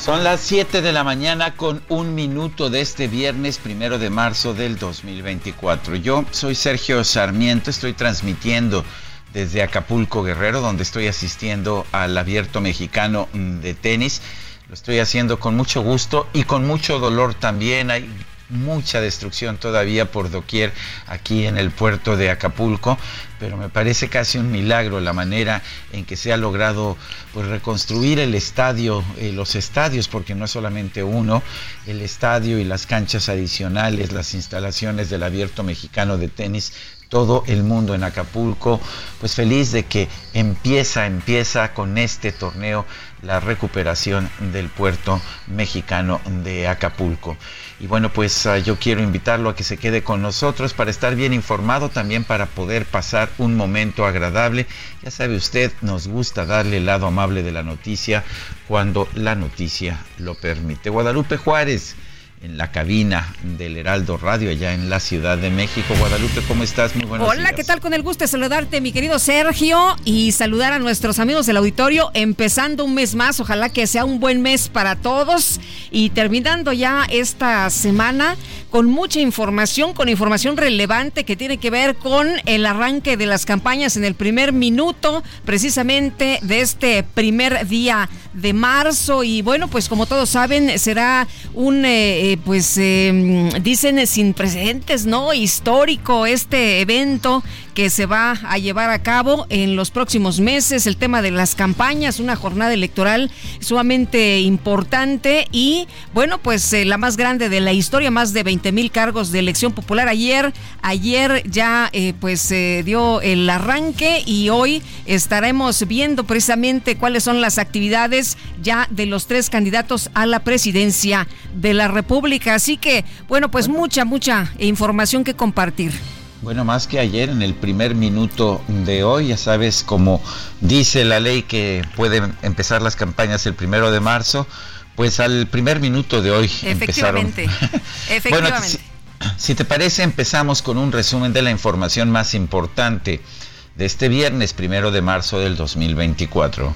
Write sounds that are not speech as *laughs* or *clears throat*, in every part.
Son las 7 de la mañana con un minuto de este viernes primero de marzo del 2024. Yo soy Sergio Sarmiento, estoy transmitiendo desde Acapulco Guerrero, donde estoy asistiendo al abierto mexicano de tenis. Lo estoy haciendo con mucho gusto y con mucho dolor también. Hay mucha destrucción todavía por doquier aquí en el puerto de Acapulco, pero me parece casi un milagro la manera en que se ha logrado pues, reconstruir el estadio, eh, los estadios, porque no es solamente uno, el estadio y las canchas adicionales, las instalaciones del abierto mexicano de tenis todo el mundo en Acapulco, pues feliz de que empieza, empieza con este torneo la recuperación del puerto mexicano de Acapulco. Y bueno, pues ah, yo quiero invitarlo a que se quede con nosotros para estar bien informado, también para poder pasar un momento agradable. Ya sabe usted, nos gusta darle el lado amable de la noticia cuando la noticia lo permite. Guadalupe Juárez en la cabina del Heraldo Radio allá en la Ciudad de México. Guadalupe, ¿cómo estás? Muy buenos Hola, ¿qué tal? Con el gusto de saludarte, mi querido Sergio, y saludar a nuestros amigos del auditorio, empezando un mes más, ojalá que sea un buen mes para todos, y terminando ya esta semana con mucha información, con información relevante que tiene que ver con el arranque de las campañas en el primer minuto, precisamente de este primer día de marzo, y bueno, pues como todos saben, será un... Eh, eh, pues em, dicen sin precedentes, ¿no? Histórico este evento que se va a llevar a cabo en los próximos meses, el tema de las campañas, una jornada electoral sumamente importante y bueno, pues eh, la más grande de la historia, más de 20 mil cargos de elección popular ayer, ayer ya eh, pues se dio el arranque y hoy estaremos viendo precisamente cuáles son las actividades ya de los tres candidatos a la presidencia de la República. Así que bueno, pues mucha, mucha información que compartir. Bueno, más que ayer, en el primer minuto de hoy, ya sabes, como dice la ley que pueden empezar las campañas el primero de marzo, pues al primer minuto de hoy Efectivamente. empezaron. Efectivamente. *laughs* bueno, si te parece, empezamos con un resumen de la información más importante de este viernes primero de marzo del 2024.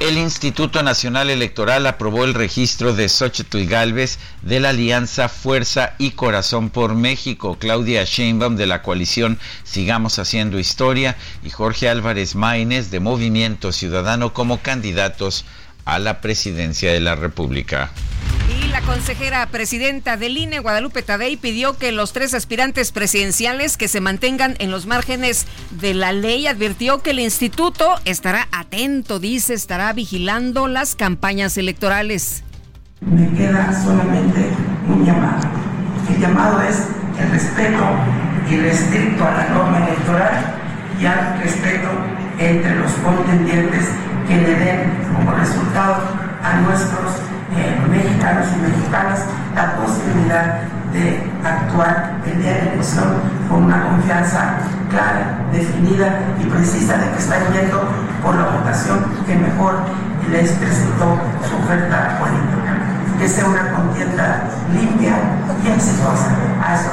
El Instituto Nacional Electoral aprobó el registro de Xochitl Galvez de la Alianza Fuerza y Corazón por México, Claudia Sheinbaum de la coalición Sigamos Haciendo Historia y Jorge Álvarez Maínez de Movimiento Ciudadano como candidatos a la presidencia de la República. Consejera presidenta del INE, Guadalupe Tadei, pidió que los tres aspirantes presidenciales que se mantengan en los márgenes de la ley advirtió que el instituto estará atento, dice, estará vigilando las campañas electorales. Me queda solamente un llamado. El llamado es el respeto irrestricto a la norma electoral y al respeto entre los contendientes que le den como resultado a nuestros mexicanos y mexicanas la posibilidad de actuar el día de la elección con una confianza clara, definida y precisa de que están yendo por la votación que mejor les presentó su oferta política. Que sea una contienda limpia y exitosa. A eso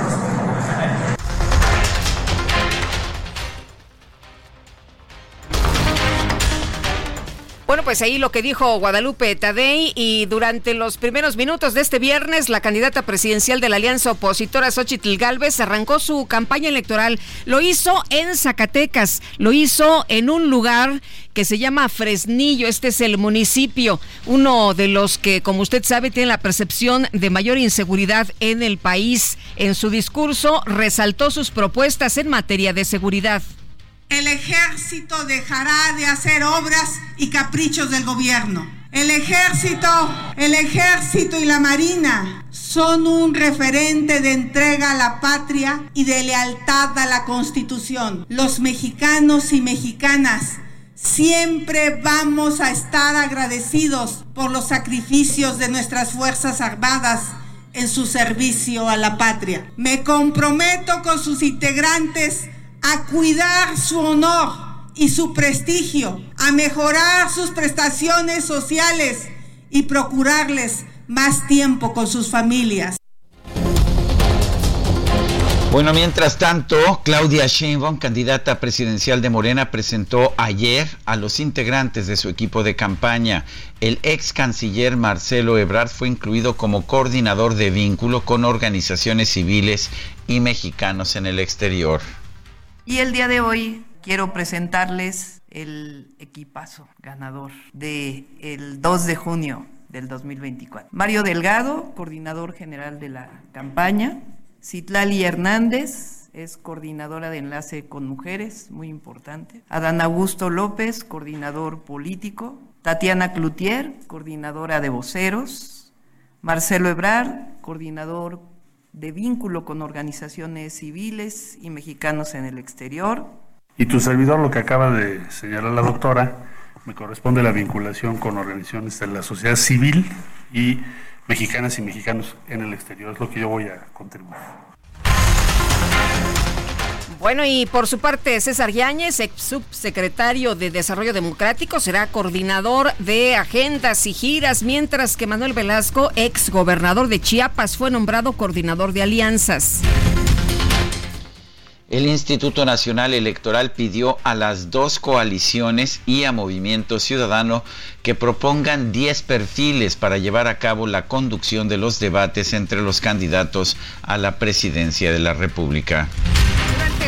Bueno, pues ahí lo que dijo Guadalupe Tadei y durante los primeros minutos de este viernes la candidata presidencial de la alianza opositora Xochitl Galvez arrancó su campaña electoral. Lo hizo en Zacatecas, lo hizo en un lugar que se llama Fresnillo. Este es el municipio, uno de los que, como usted sabe, tiene la percepción de mayor inseguridad en el país. En su discurso resaltó sus propuestas en materia de seguridad el ejército dejará de hacer obras y caprichos del gobierno. El ejército, el ejército y la marina son un referente de entrega a la patria y de lealtad a la constitución. Los mexicanos y mexicanas siempre vamos a estar agradecidos por los sacrificios de nuestras Fuerzas Armadas en su servicio a la patria. Me comprometo con sus integrantes a cuidar su honor y su prestigio, a mejorar sus prestaciones sociales y procurarles más tiempo con sus familias. Bueno, mientras tanto, Claudia Sheinbaum, candidata presidencial de Morena, presentó ayer a los integrantes de su equipo de campaña. El ex canciller Marcelo Ebrard fue incluido como coordinador de vínculo con organizaciones civiles y mexicanos en el exterior. Y el día de hoy quiero presentarles el equipazo ganador del el 2 de junio del 2024. Mario Delgado, coordinador general de la campaña. Citlali Hernández, es coordinadora de enlace con mujeres, muy importante. Adán Augusto López, coordinador político. Tatiana Cloutier, coordinadora de voceros. Marcelo Ebrard, coordinador de vínculo con organizaciones civiles y mexicanos en el exterior. Y tu servidor, lo que acaba de señalar la doctora, me corresponde la vinculación con organizaciones de la sociedad civil y mexicanas y mexicanos en el exterior. Es lo que yo voy a contribuir. Bueno, y por su parte, César Yáñez, ex subsecretario de Desarrollo Democrático, será coordinador de agendas y giras, mientras que Manuel Velasco, ex gobernador de Chiapas, fue nombrado coordinador de alianzas. El Instituto Nacional Electoral pidió a las dos coaliciones y a Movimiento Ciudadano que propongan 10 perfiles para llevar a cabo la conducción de los debates entre los candidatos a la presidencia de la República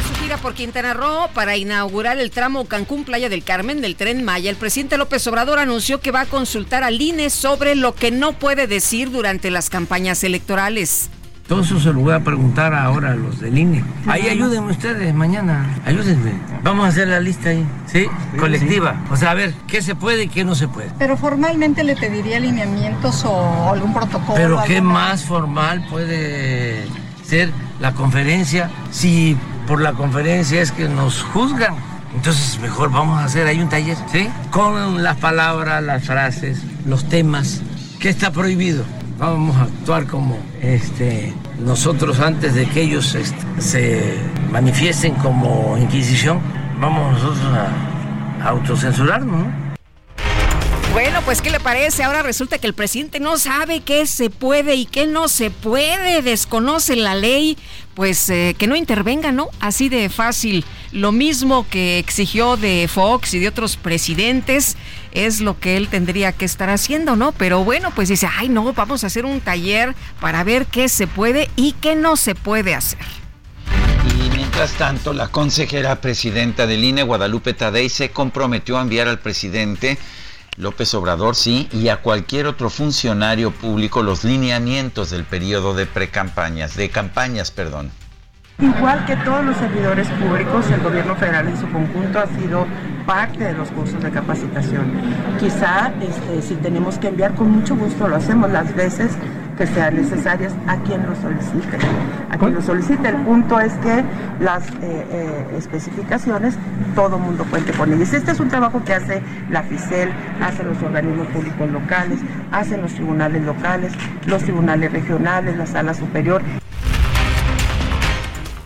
su gira por Quintana Roo para inaugurar el tramo Cancún-Playa del Carmen del tren Maya, el presidente López Obrador anunció que va a consultar al INE sobre lo que no puede decir durante las campañas electorales. Todo eso se lo voy a preguntar ahora a los del INE. Ahí ayúdenme ustedes mañana, ayúdenme. Vamos a hacer la lista ahí, ¿sí? Colectiva. O sea, a ver, ¿qué se puede y qué no se puede? Pero formalmente le pediría alineamientos o algún protocolo. Pero ¿qué más formal puede ser la conferencia si por la conferencia es que nos juzgan. Entonces mejor vamos a hacer ahí un taller, ¿sí? Con las palabras, las frases, los temas. ¿Qué está prohibido? Vamos a actuar como este, nosotros antes de que ellos este, se manifiesten como Inquisición. Vamos nosotros a, a autocensurarnos, ¿no? Bueno, pues ¿qué le parece? Ahora resulta que el presidente no sabe qué se puede y qué no se puede, desconoce la ley, pues eh, que no intervenga, ¿no? Así de fácil. Lo mismo que exigió de Fox y de otros presidentes es lo que él tendría que estar haciendo, ¿no? Pero bueno, pues dice, ay no, vamos a hacer un taller para ver qué se puede y qué no se puede hacer. Y mientras tanto, la consejera presidenta del INE, Guadalupe Tadei, se comprometió a enviar al presidente López Obrador, sí, y a cualquier otro funcionario público los lineamientos del periodo de precampañas, de campañas, perdón. Igual que todos los servidores públicos, el gobierno federal en su conjunto ha sido parte de los cursos de capacitación. Quizá este, si tenemos que enviar, con mucho gusto lo hacemos las veces que sean necesarias a quien lo solicite. A quien lo solicite. El punto es que las eh, eh, especificaciones todo mundo cuente con ellas. Este es un trabajo que hace la FICEL, hacen los organismos públicos locales, hacen los tribunales locales, los tribunales regionales, la sala superior.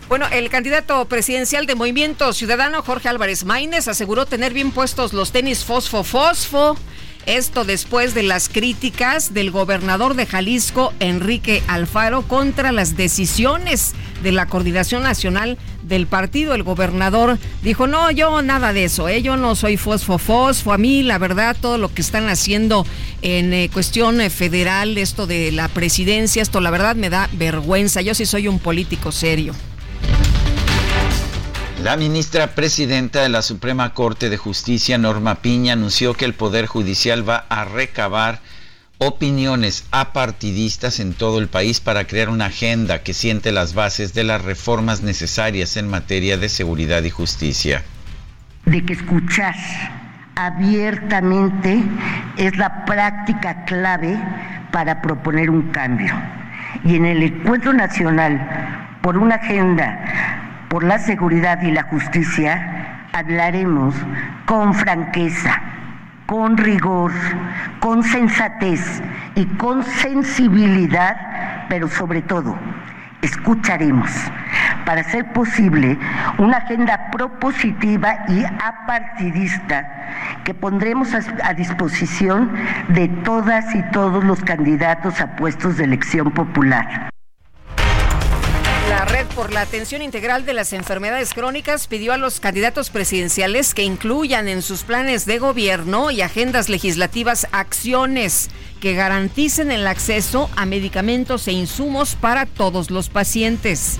Bueno, el candidato presidencial de Movimiento Ciudadano, Jorge Álvarez Maínez, aseguró tener bien puestos los tenis fosfo-fosfo esto después de las críticas del gobernador de Jalisco, Enrique Alfaro, contra las decisiones de la Coordinación Nacional del partido. El gobernador dijo, no, yo nada de eso, ¿eh? yo no soy fosfo-fosfo. A mí, la verdad, todo lo que están haciendo en eh, cuestión eh, federal, esto de la presidencia, esto la verdad me da vergüenza. Yo sí soy un político serio. La ministra presidenta de la Suprema Corte de Justicia, Norma Piña, anunció que el Poder Judicial va a recabar opiniones apartidistas en todo el país para crear una agenda que siente las bases de las reformas necesarias en materia de seguridad y justicia. De que escuchar abiertamente es la práctica clave para proponer un cambio. Y en el encuentro nacional por una agenda por la seguridad y la justicia, hablaremos con franqueza con rigor, con sensatez y con sensibilidad, pero sobre todo escucharemos para hacer posible una agenda propositiva y apartidista que pondremos a, disposición de todas y todos los candidatos a puestos de elección popular. La Red por la Atención Integral de las Enfermedades Crónicas pidió a los candidatos presidenciales que incluyan en sus planes de gobierno y agendas legislativas acciones que garanticen el acceso a medicamentos e insumos para todos los pacientes.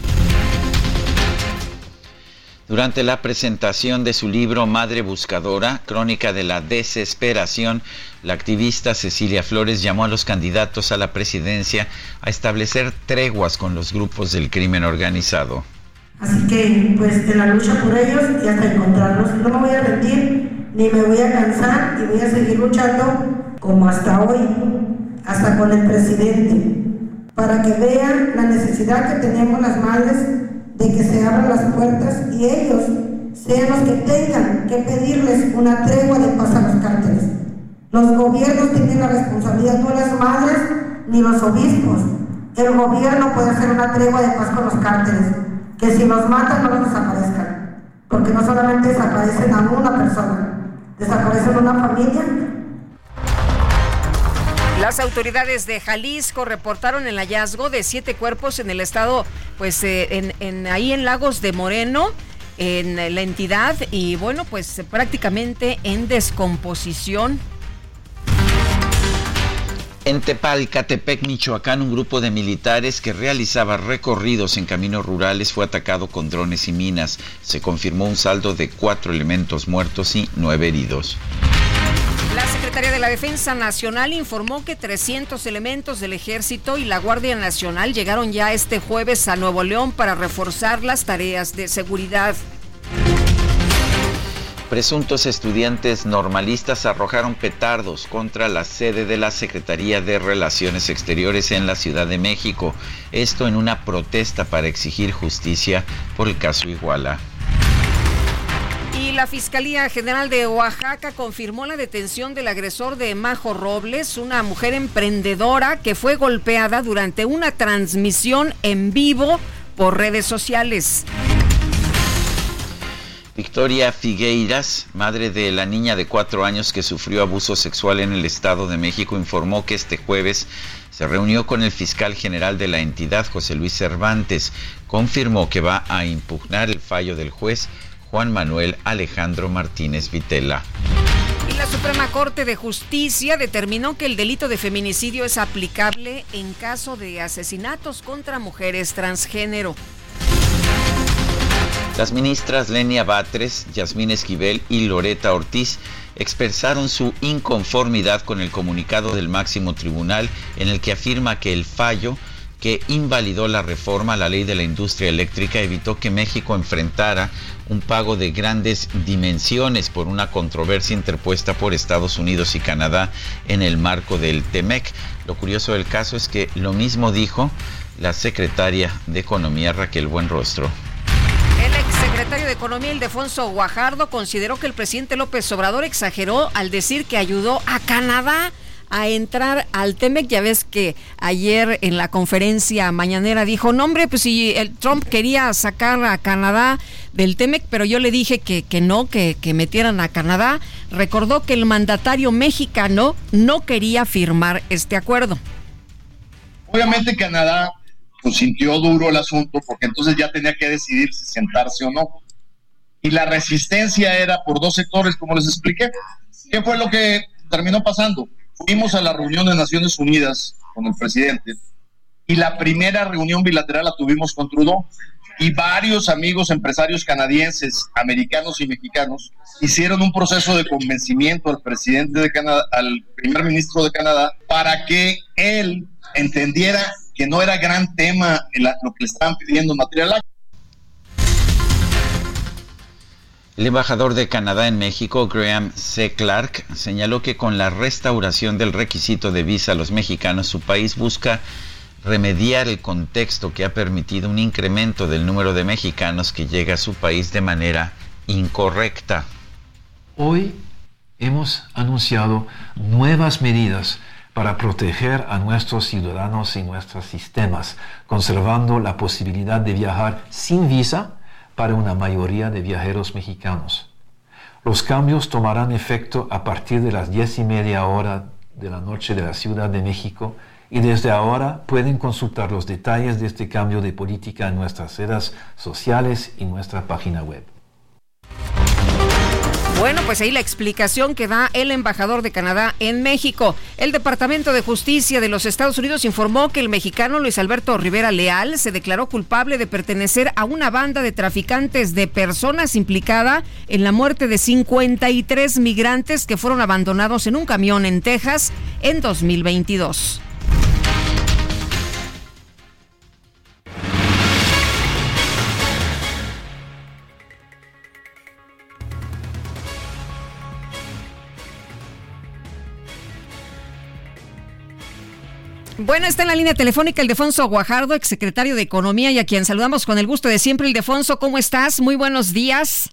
Durante la presentación de su libro Madre Buscadora, Crónica de la Desesperación, la activista Cecilia Flores llamó a los candidatos a la presidencia a establecer treguas con los grupos del crimen organizado. Así que, pues, en la lucha por ellos y hasta encontrarlos, no me voy a rendir ni me voy a cansar y voy a seguir luchando como hasta hoy, hasta con el presidente, para que vean la necesidad que tenemos las madres de que se abran las puertas y ellos sean los que tengan que pedirles una tregua de paz a los cárteles. Los gobiernos tienen la responsabilidad, no las madres ni los obispos. El gobierno puede hacer una tregua de paz con los cárteles, que si los matan no los desaparezcan, porque no solamente desaparecen a una persona, desaparecen a una familia las autoridades de Jalisco reportaron el hallazgo de siete cuerpos en el estado, pues eh, en, ahí en Lagos de Moreno, en la entidad, y bueno, pues prácticamente en descomposición. En Tepalcatepec, Michoacán, un grupo de militares que realizaba recorridos en caminos rurales fue atacado con drones y minas. Se confirmó un saldo de cuatro elementos muertos y nueve heridos. La Secretaría de la Defensa Nacional informó que 300 elementos del Ejército y la Guardia Nacional llegaron ya este jueves a Nuevo León para reforzar las tareas de seguridad. Presuntos estudiantes normalistas arrojaron petardos contra la sede de la Secretaría de Relaciones Exteriores en la Ciudad de México. Esto en una protesta para exigir justicia por el caso Iguala. La Fiscalía General de Oaxaca confirmó la detención del agresor de Majo Robles, una mujer emprendedora que fue golpeada durante una transmisión en vivo por redes sociales. Victoria Figueiras, madre de la niña de cuatro años que sufrió abuso sexual en el Estado de México, informó que este jueves se reunió con el fiscal general de la entidad, José Luis Cervantes. Confirmó que va a impugnar el fallo del juez Juan Manuel Alejandro Martínez Vitela. Y la Suprema Corte de Justicia determinó que el delito de feminicidio es aplicable en caso de asesinatos contra mujeres transgénero. Las ministras Lenia Batres, Yasmín Esquivel y Loreta Ortiz expresaron su inconformidad con el comunicado del máximo tribunal en el que afirma que el fallo que invalidó la reforma a la ley de la industria eléctrica evitó que México enfrentara un pago de grandes dimensiones por una controversia interpuesta por Estados Unidos y Canadá en el marco del TEMEC. Lo curioso del caso es que lo mismo dijo la secretaria de Economía Raquel Buenrostro. El exsecretario de Economía, Ildefonso Guajardo, consideró que el presidente López Obrador exageró al decir que ayudó a Canadá a entrar al TEMEC. Ya ves que ayer en la conferencia mañanera dijo, no hombre, pues si el Trump quería sacar a Canadá del TEMEC, pero yo le dije que, que no, que, que metieran a Canadá. Recordó que el mandatario mexicano no quería firmar este acuerdo. Obviamente Canadá pues sintió duro el asunto porque entonces ya tenía que decidir si sentarse o no. Y la resistencia era por dos sectores, como les expliqué. ¿Qué fue lo que terminó pasando? Fuimos a la reunión de Naciones Unidas con el presidente y la primera reunión bilateral la tuvimos con Trudeau y varios amigos empresarios canadienses, americanos y mexicanos hicieron un proceso de convencimiento al presidente de Canadá, al primer ministro de Canadá, para que él entendiera que no era gran tema lo que le estaban pidiendo material. El embajador de Canadá en México, Graham C. Clark, señaló que con la restauración del requisito de visa a los mexicanos, su país busca remediar el contexto que ha permitido un incremento del número de mexicanos que llega a su país de manera incorrecta. Hoy hemos anunciado nuevas medidas para proteger a nuestros ciudadanos y nuestros sistemas, conservando la posibilidad de viajar sin visa para una mayoría de viajeros mexicanos. Los cambios tomarán efecto a partir de las diez y media hora de la noche de la Ciudad de México y desde ahora pueden consultar los detalles de este cambio de política en nuestras redes sociales y nuestra página web. Bueno, pues ahí la explicación que da el embajador de Canadá en México. El Departamento de Justicia de los Estados Unidos informó que el mexicano Luis Alberto Rivera Leal se declaró culpable de pertenecer a una banda de traficantes de personas implicada en la muerte de 53 migrantes que fueron abandonados en un camión en Texas en 2022. Bueno, está en la línea telefónica Ildefonso Guajardo, exsecretario de Economía, y a quien saludamos con el gusto de siempre. Ildefonso, ¿cómo estás? Muy buenos días.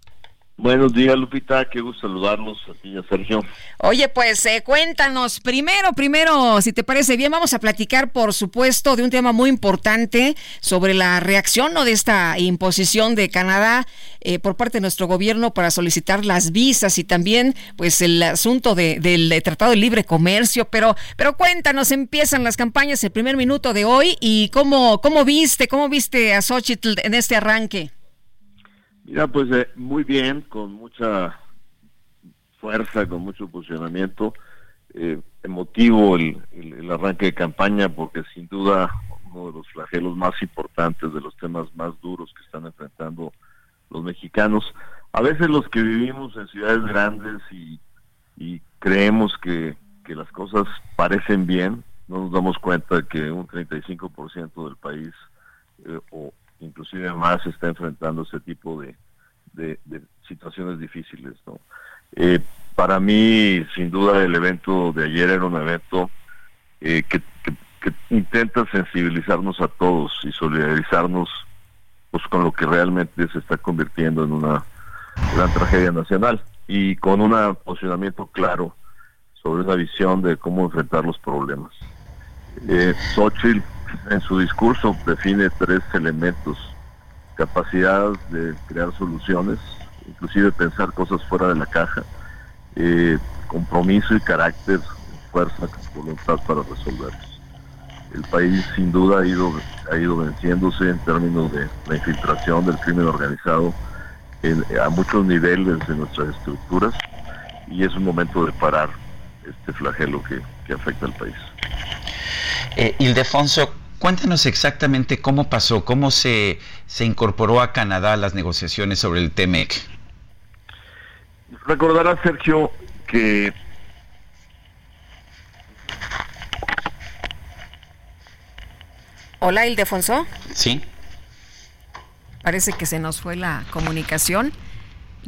Buenos días, Lupita. Qué gusto saludarlos a ti Sergio. Oye, pues eh, cuéntanos, primero, primero, si te parece bien, vamos a platicar, por supuesto, de un tema muy importante sobre la reacción ¿no? de esta imposición de Canadá eh, por parte de nuestro gobierno para solicitar las visas y también, pues, el asunto de, del Tratado de Libre Comercio. Pero, pero cuéntanos, empiezan las campañas el primer minuto de hoy y cómo, cómo viste, cómo viste a Xochitl en este arranque. Mira, pues eh, muy bien, con mucha fuerza, con mucho posicionamiento. Eh, emotivo el, arranque de campaña porque sin duda uno de los flagelos más importantes, de los temas más duros que están enfrentando los mexicanos. A veces los que vivimos en ciudades grandes y, creemos que, las cosas parecen bien, no nos damos cuenta que un 35% del país eh, o inclusive más está enfrentando ese tipo de, situaciones difíciles. ¿no? Eh, para mí, sin duda, el evento de ayer era un evento eh, que, intenta sensibilizarnos a todos y solidarizarnos pues, con lo que realmente se está convirtiendo en una gran tragedia nacional y con un posicionamiento claro sobre una visión de cómo enfrentar los problemas. Eh, Xochitl en su discurso define tres elementos. Capacidad de crear soluciones, inclusive pensar cosas fuera de la caja, eh, compromiso y carácter, fuerza, voluntad para resolverlos. El país sin duda ha ido, venciéndose en términos de la infiltración del crimen organizado a muchos niveles de nuestras estructuras y es un momento de parar este flagelo que, afecta al país. Eh, Ildefonso, Cuéntanos exactamente cómo pasó, cómo se, se incorporó a Canadá a las negociaciones sobre el TEMEC. Recordará, Sergio, que Hola, Ildefonso. Sí. Parece que se nos fue la comunicación.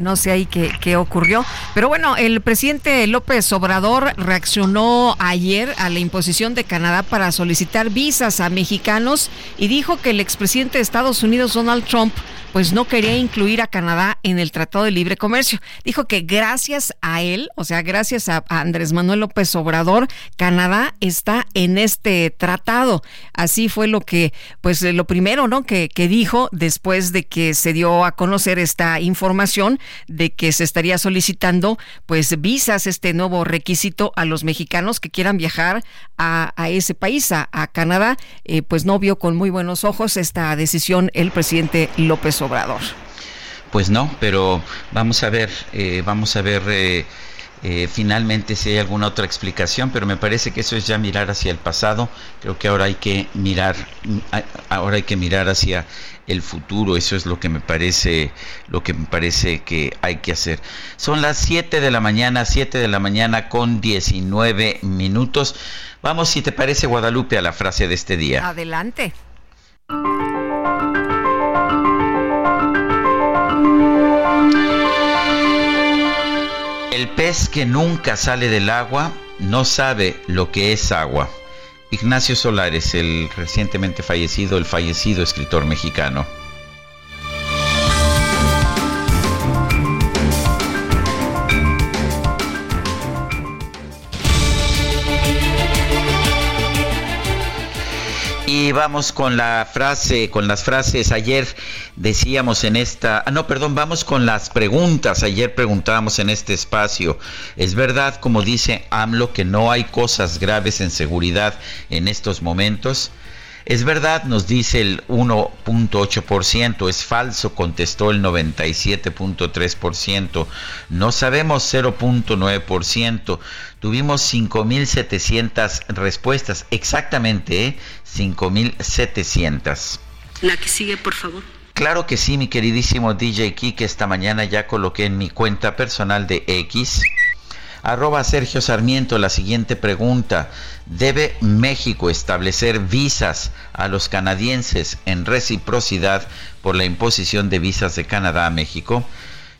No sé ahí qué, qué, ocurrió. Pero bueno, el presidente López Obrador reaccionó ayer a la imposición de Canadá para solicitar visas a mexicanos y dijo que el expresidente de Estados Unidos, Donald Trump, pues no quería incluir a Canadá en el Tratado de Libre Comercio. Dijo que gracias a él, o sea, gracias a, Andrés Manuel López Obrador, Canadá está en este tratado. Así fue lo que, pues lo primero, ¿no? Que, que dijo después de que se dio a conocer esta información de que se estaría solicitando, pues, visas, este nuevo requisito a los mexicanos que quieran viajar a, ese país, a, Canadá, eh, pues no vio con muy buenos ojos esta decisión el presidente López Obrador. Pues no, pero vamos a ver, eh, vamos a ver eh, eh, finalmente si hay alguna otra explicación, pero me parece que eso es ya mirar hacia el pasado. Creo que ahora hay que mirar, ahora hay que mirar hacia el futuro. Eso es lo que me parece, lo que me parece que hay que hacer. Son las 7 de la mañana, 7 de la mañana con 19 minutos. Vamos, si te parece, Guadalupe, a la frase de este día. Adelante. El pez que nunca sale del agua no sabe lo que es agua. Ignacio Solares, el recientemente fallecido, el fallecido escritor mexicano. Vamos con la frase, con las frases. Ayer decíamos en esta, ah, no, perdón, vamos con las preguntas. Ayer preguntábamos en este espacio, ¿es verdad, como dice AMLO, que no hay cosas graves en seguridad en estos momentos? Es verdad, nos dice el 1.8%, es falso, contestó el 97.3%, no sabemos 0.9%, tuvimos 5.700 respuestas, exactamente, ¿eh? 5.700. La que sigue, por favor. Claro que sí, mi queridísimo DJ que esta mañana ya coloqué en mi cuenta personal de X Arroba Sergio Sarmiento, la siguiente pregunta. ¿Debe México establecer visas a los canadienses en reciprocidad por la imposición de visas de Canadá a México?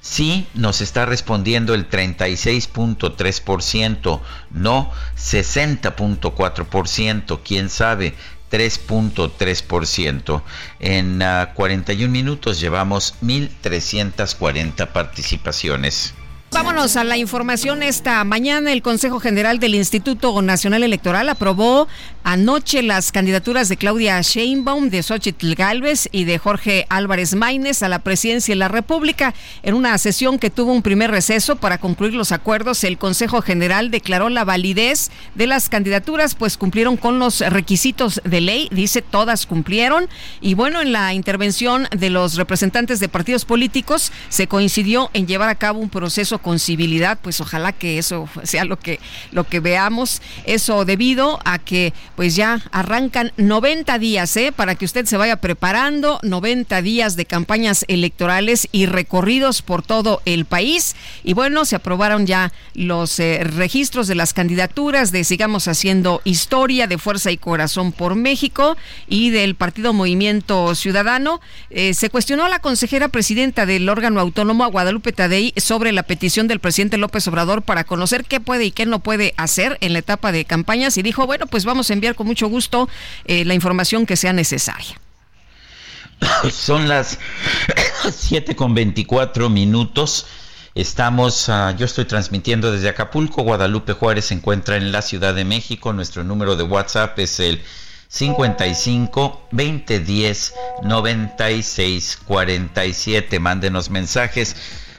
Sí, nos está respondiendo el 36.3%, no 60.4%, quién sabe, 3.3%. En 41 ah, minutos llevamos 1.340 participaciones. Vámonos a la información esta mañana. El Consejo General del Instituto Nacional Electoral aprobó anoche las candidaturas de Claudia Sheinbaum, de Xochitl Galvez y de Jorge Álvarez Maínez a la presidencia de la República. En una sesión que tuvo un primer receso para concluir los acuerdos, el Consejo General declaró la validez de las candidaturas, pues cumplieron con los requisitos de ley. Dice, todas cumplieron. Y bueno, en la intervención de los representantes de partidos políticos se coincidió en llevar a cabo un proceso con civilidad, pues ojalá que eso *laughs* sea lo que, lo que veamos. Eso debido a que pues ya arrancan 90 días, ¿eh? Para que usted se vaya preparando, 90 días de campañas electorales y recorridos por todo el país. Y bueno, se aprobaron ya los eh, registros de las candidaturas de Sigamos Haciendo Historia, de Fuerza y Corazón por México y del Partido Movimiento Ciudadano. Eh, se cuestionó a la consejera presidenta del órgano autónomo, Guadalupe Tadei, sobre la petición del presidente López Obrador para conocer qué puede y qué no puede hacer en la etapa de campañas y dijo, bueno, pues vamos a enviar con mucho gusto eh, la información que sea necesaria. *coughs* Son las *coughs* 7 con 24 minutos. Estamos, ah, yo estoy transmitiendo desde Acapulco. Guadalupe Juárez se encuentra en la Ciudad de México. Nuestro número de WhatsApp es el 55 2010 96 47. Mándenos mensajes.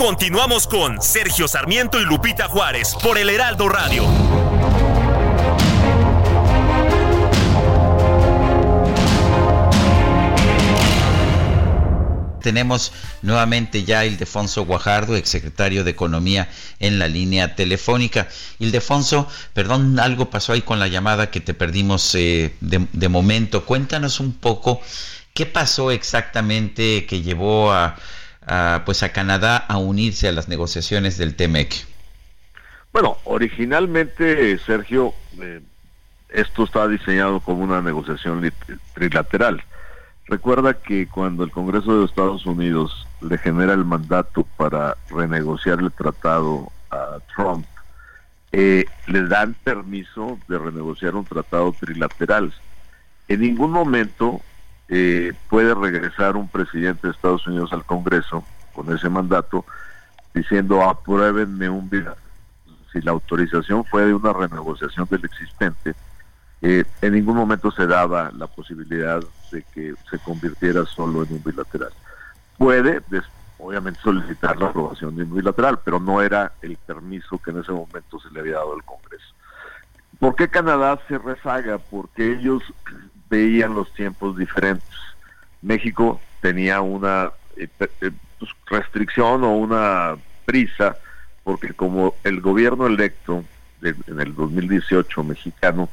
Continuamos con Sergio Sarmiento y Lupita Juárez por el Heraldo Radio. Tenemos nuevamente ya Ildefonso Guajardo, exsecretario de Economía, en la línea telefónica. Ildefonso, perdón, algo pasó ahí con la llamada que te perdimos eh, de, momento. Cuéntanos un poco qué pasó exactamente que llevó a, pues a Canadá a unirse a las negociaciones del TEMEC. Bueno, originalmente, Sergio, eh, esto estaba diseñado como una negociación trilateral Recuerda que cuando el Congreso de Estados Unidos le genera el mandato para renegociar el tratado a Trump, eh, le dan permiso de renegociar un tratado trilateral. En ningún momento eh, puede regresar un presidente de Estados Unidos al Congreso con ese mandato diciendo apruébenme un si la autorización fue de una renegociación del existente, eh, en ningún momento se daba la posibilidad de que se convirtiera solo en un bilateral. Puede, obviamente, solicitar la aprobación de un bilateral, pero no era el permiso que en ese momento se le había dado al Congreso. ¿Por qué Canadá se rezaga? Porque ellos veían los tiempos diferentes. México tenía una eh, eh, pues, restricción o una prisa, porque como el gobierno electo en el 2018 mexicano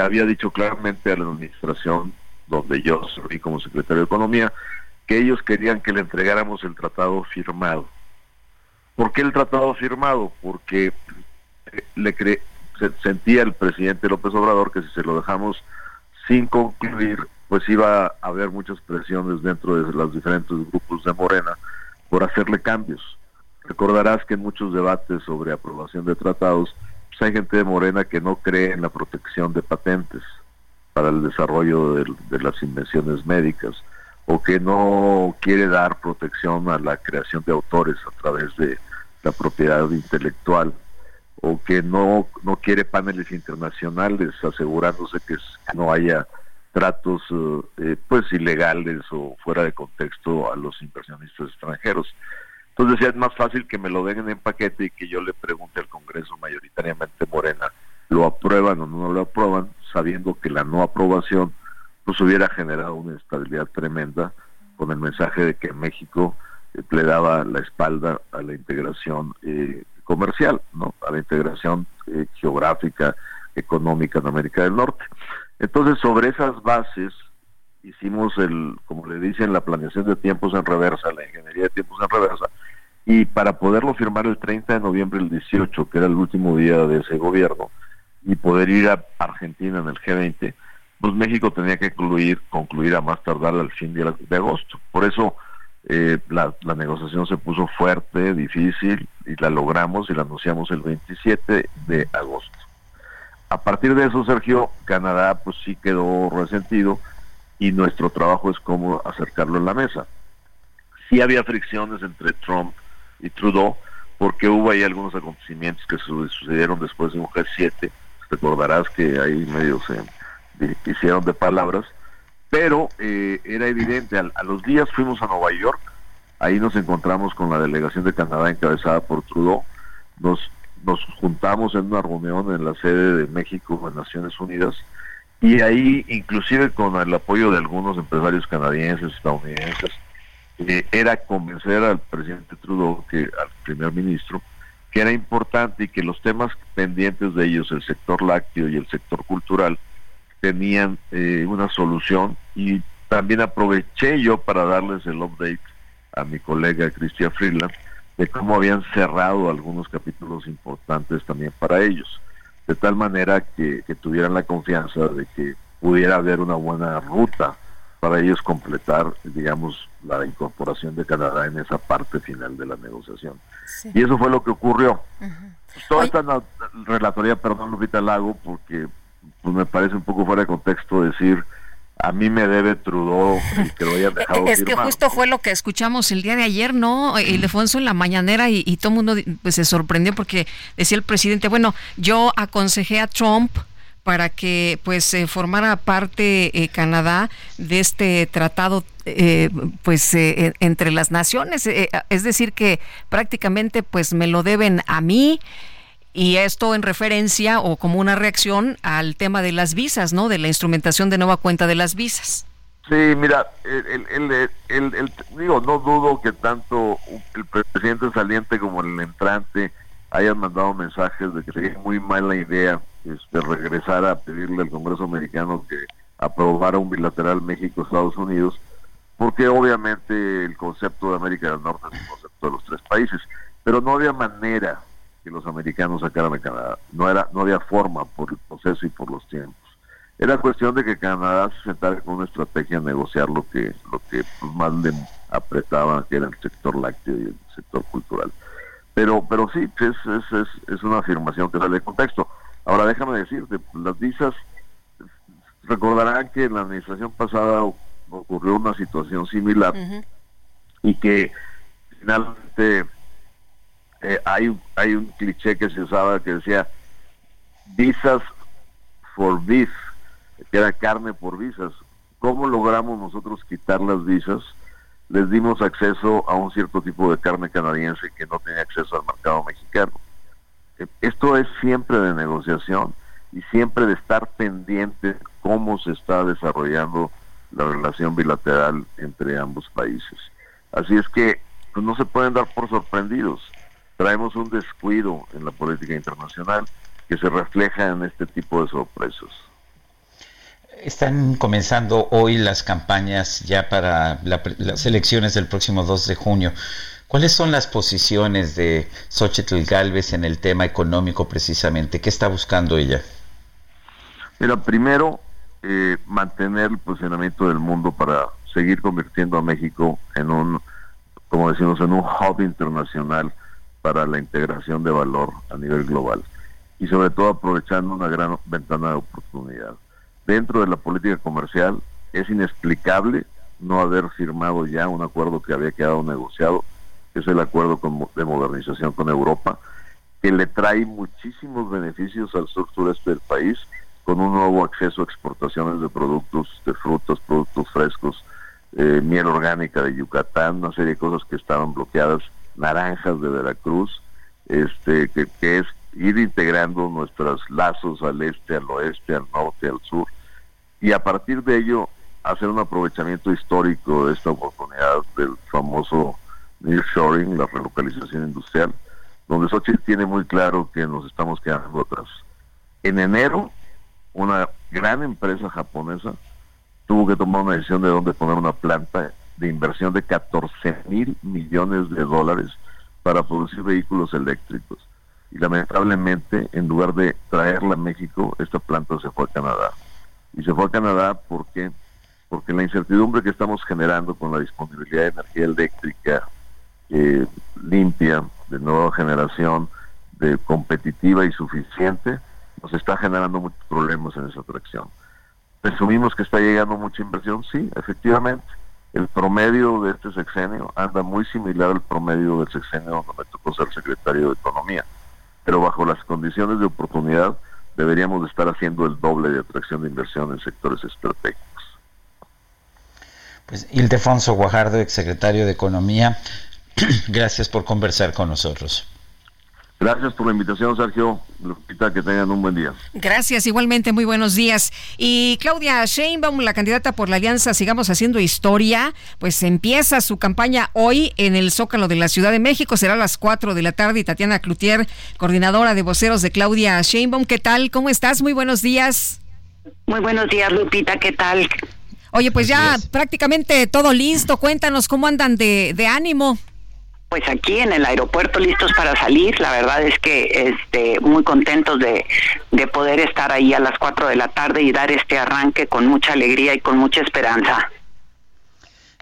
había dicho claramente a la administración, donde yo serví como secretario de Economía, que ellos querían que le entregáramos el tratado firmado. ¿Por qué el tratado firmado? Porque eh, le sentía el presidente López Obrador que si se lo dejamos sin concluir, pues iba a haber muchas presiones dentro de los diferentes grupos de Morena por hacerle cambios. Recordarás que en muchos debates sobre aprobación de tratados pues, hay gente de Morena que no cree en la protección de patentes para el desarrollo de, las invenciones médicas o que no quiere dar protección a la creación de autores a través de la propiedad intelectual o que no, no quiere paneles internacionales asegurándose que, no haya tratos eh, eh, pues ilegales o fuera de contexto a los inversionistas extranjeros. Entonces decía, es más fácil que me lo den en paquete y que yo le pregunte al Congreso mayoritariamente Morena, ¿lo aprueban o no lo aprueban? Sabiendo que la no aprobación pues hubiera generado una estabilidad tremenda con el mensaje de que México eh, le daba la espalda a la integración eh, comercial, ¿no? a la integración eh, geográfica, económica en América del Norte. Entonces, sobre esas bases, hicimos el, como le dicen, la planeación de tiempos en reversa, la ingeniería de tiempos en reversa, y para poderlo firmar el 30 de noviembre del 18, que era el último día de ese gobierno, y poder ir a Argentina en el G20, pues México tenía que concluir, concluir a más tardar al fin de, agosto. Por eso eh, la, la, negociación se puso fuerte, difícil, y la logramos y la anunciamos el 27 de agosto. A partir de eso, Sergio, Canadá pues sí quedó resentido y nuestro trabajo es cómo acercarlo en la mesa. Sí había fricciones entre Trump y Trudeau, porque hubo ahí algunos acontecimientos que sucedieron después de un G7, recordarás que ahí medio se hicieron de palabras, pero eh, era evidente, a, los días fuimos a Nueva York, ahí nos encontramos con la delegación de Canadá encabezada por Trudeau, nos, nos juntamos en una reunión en la sede de México en Naciones Unidas, y ahí inclusive con el apoyo de algunos empresarios canadienses, estadounidenses, eh, era convencer al presidente Trudeau, que al primer ministro, que era importante y que los temas pendientes de ellos, el sector lácteo y el sector cultural, tenían eh, una solución y también aproveché yo para darles el update a mi colega Cristian Freeland de cómo habían cerrado algunos capítulos importantes también para ellos, de tal manera que tuvieran la confianza de que pudiera haber una buena ruta para ellos completar, digamos, la incorporación de Canadá en esa parte final de la negociación. Y eso fue lo que ocurrió. Toda esta relatoría, perdón, Lupita Lago, porque pues me parece un poco fuera de contexto decir a mí me debe Trudeau y que lo hayan *laughs* dejado Es que justo fue lo que escuchamos el día de ayer, ¿no? Ildefonso en la mañanera y, y todo el mundo pues, se sorprendió porque decía el presidente, bueno, yo aconsejé a Trump para que pues eh, formara parte eh, Canadá de este tratado eh, pues entre las naciones es decir que prácticamente pues me lo deben a mí y esto en referencia o como una reacción al tema de las visas no de la instrumentación de nueva cuenta de las visas. Sí, mira, el, el, digo, no dudo que tanto el presidente saliente como el entrante hayan mandado mensajes de que sería muy mala idea este, regresar a pedirle al Congreso americano que aprobara un bilateral México-Estados Unidos, porque obviamente el concepto de América del Norte es un concepto de los tres países, pero no había manera que los americanos sacaran a Canadá, no, era, no había forma por el proceso y por los tiempos. Era cuestión de que Canadá se sentara con una estrategia a negociar lo que, lo que pues, más le apretaba, que era el sector lácteo y el sector cultural. Pero, pero sí, es, es, es, una afirmación que sale de contexto. Ahora déjame decirte, las visas, recordarán que en la administración pasada ocurrió una situación similar y que finalmente eh, hay, hay un cliché que se usaba que decía visas for beef, que era carne por visas. ¿Cómo logramos nosotros quitar las visas? Les dimos acceso a un cierto tipo de carne canadiense que no tenía acceso al mercado mexicano. Eh, esto es siempre de negociación y siempre de estar pendiente cómo se está desarrollando la relación bilateral entre ambos países. Así es que pues, no se pueden dar por sorprendidos traemos un descuido en la política internacional que se refleja en este tipo de sorpresas. Están comenzando hoy las campañas ya para las elecciones del próximo 2 de junio. ¿Cuáles son las posiciones de Xochitl Galvez en el tema económico precisamente? ¿Qué está buscando ella? Mira, primero, eh, mantener el posicionamiento del mundo para seguir convirtiendo a México en un, como decimos, en un hub internacional para la integración de valor a nivel global y sobre todo aprovechando una gran ventana de oportunidad. Dentro de la política comercial es inexplicable no haber firmado ya un acuerdo que había quedado negociado, que es el acuerdo de modernización con Europa, que le trae muchísimos beneficios al sur sureste del país, con un nuevo acceso a exportaciones de productos, de frutas, productos frescos, eh, miel orgánica de Yucatán, una serie de cosas que estaban bloqueadas naranjas de Veracruz, este, que, es ir integrando nuestros lazos al este, al oeste, al norte, al sur, y a partir de ello hacer un aprovechamiento histórico de esta oportunidad del famoso nearshoring, la relocalización industrial, donde Xochitl tiene muy claro que nos estamos quedando atrás. En enero, una gran empresa japonesa tuvo que tomar una decisión de dónde poner una planta de inversión de 14 mil millones de dólares para producir vehículos eléctricos. Y lamentablemente, en lugar de traerla a México, esta planta se fue a Canadá. Y se fue a Canadá porque porque la incertidumbre que estamos generando con la disponibilidad de energía eléctrica eh, limpia, de nueva generación, de competitiva y suficiente, nos está generando muchos problemas en esa atracción. Presumimos que está llegando mucha inversión, sí, efectivamente, el promedio de este sexenio anda muy similar al promedio del sexenio donde me tocó ser secretario de Economía, pero bajo las condiciones de oportunidad deberíamos de estar haciendo el doble de atracción de inversión en sectores estratégicos. Pues Ildefonso Guajardo, exsecretario de Economía, *clears throat* gracias por conversar con nosotros. Gracias por la invitación, Sergio. Lupita, que tengan un buen día. Gracias, igualmente, muy buenos días. Y Claudia Sheinbaum, la candidata por la Alianza Sigamos Haciendo Historia, pues empieza su campaña hoy en el Zócalo de la Ciudad de México. Será a las 4 de la tarde. Y Tatiana Cloutier, coordinadora de voceros de Claudia Sheinbaum. ¿Qué tal? ¿Cómo estás? Muy buenos días. Muy buenos días, Lupita. ¿Qué tal? Oye, pues ya prácticamente todo listo. Cuéntanos cómo andan de, de ánimo pues aquí en el aeropuerto listos para salir. La verdad es que este, muy contentos de, de poder estar ahí a las 4 de la tarde y dar este arranque con mucha alegría y con mucha esperanza.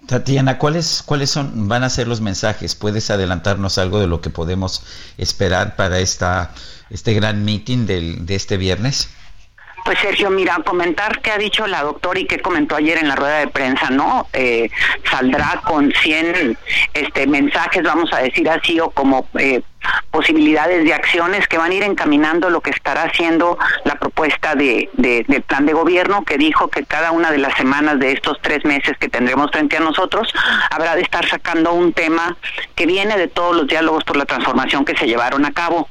Tatiana, ¿cuáles, ¿cuáles son, van a ser los mensajes? ¿Puedes adelantarnos algo de lo que podemos esperar para esta, este gran meeting del, de este viernes? Pues Sergio, mira, comentar qué ha dicho la doctora y qué comentó ayer en la rueda de prensa, ¿no? Eh, saldrá con 100 este, mensajes, vamos a decir así, o como eh, posibilidades de acciones que van a ir encaminando lo que estará haciendo la propuesta de, del plan de gobierno que dijo que cada una de las semanas de estos tres meses que tendremos frente a nosotros habrá de estar sacando un tema que viene de todos los diálogos por la transformación que se llevaron a cabo.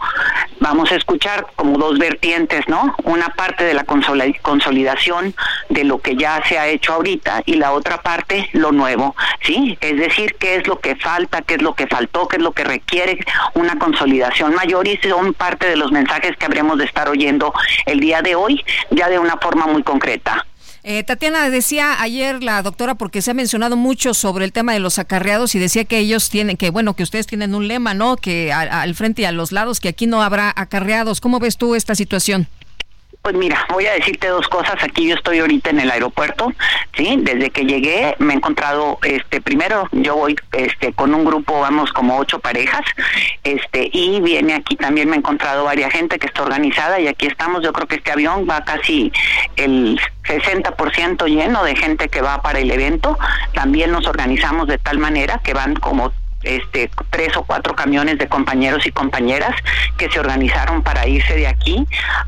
Vamos a escuchar como dos vertientes, ¿no? Una parte de la consolidación de lo que ya se ha hecho ahorita y la otra parte lo nuevo, ¿sí? Es decir, qué es lo que falta, qué es lo que faltó, qué es lo que requiere una consolidación mayor y son parte de los mensajes que habremos de estar oyendo el día de hoy, ya de una forma muy concreta. Eh, Tatiana decía ayer la doctora porque se ha mencionado mucho sobre el tema de los acarreados y decía que ellos tienen que bueno que ustedes tienen un lema no que al frente y a los lados que aquí no habrá acarreados. ¿Cómo ves tú esta situación? Pues mira, voy a decirte dos cosas. Aquí yo estoy ahorita en el aeropuerto, ¿sí? Desde que llegué me he encontrado, este, primero yo voy, este, con un grupo, vamos como ocho parejas, este, y viene aquí también me he encontrado varias gente que está organizada y aquí estamos. Yo creo que este avión va casi el 60% lleno de gente que va para el evento. También nos organizamos de tal manera que van como este, tres o cuatro camiones de compañeros y compañeras que se organizaron para irse de aquí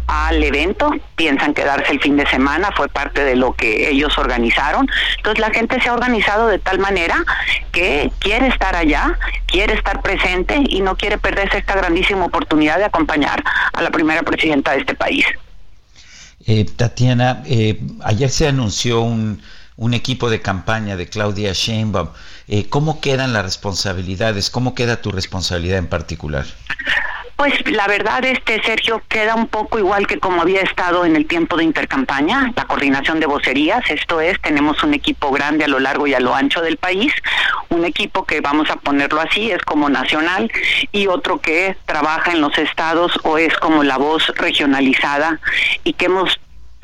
al evento, piensan quedarse el fin de semana, fue parte de lo que ellos organizaron. Entonces la gente se ha organizado de tal manera que quiere estar allá, quiere estar presente y no quiere perderse esta grandísima oportunidad de acompañar a la primera presidenta de este país. Eh, Tatiana, eh, ayer se anunció un un equipo de campaña de Claudia Sheinbaum. Eh, ¿Cómo quedan las responsabilidades? ¿Cómo queda tu responsabilidad en particular? Pues la verdad, este Sergio queda un poco igual que como había estado en el tiempo de intercampaña, la coordinación de vocerías, esto es, tenemos un equipo grande a lo largo y a lo ancho del país, un equipo que vamos a ponerlo así, es como nacional, y otro que trabaja en los estados o es como la voz regionalizada y que hemos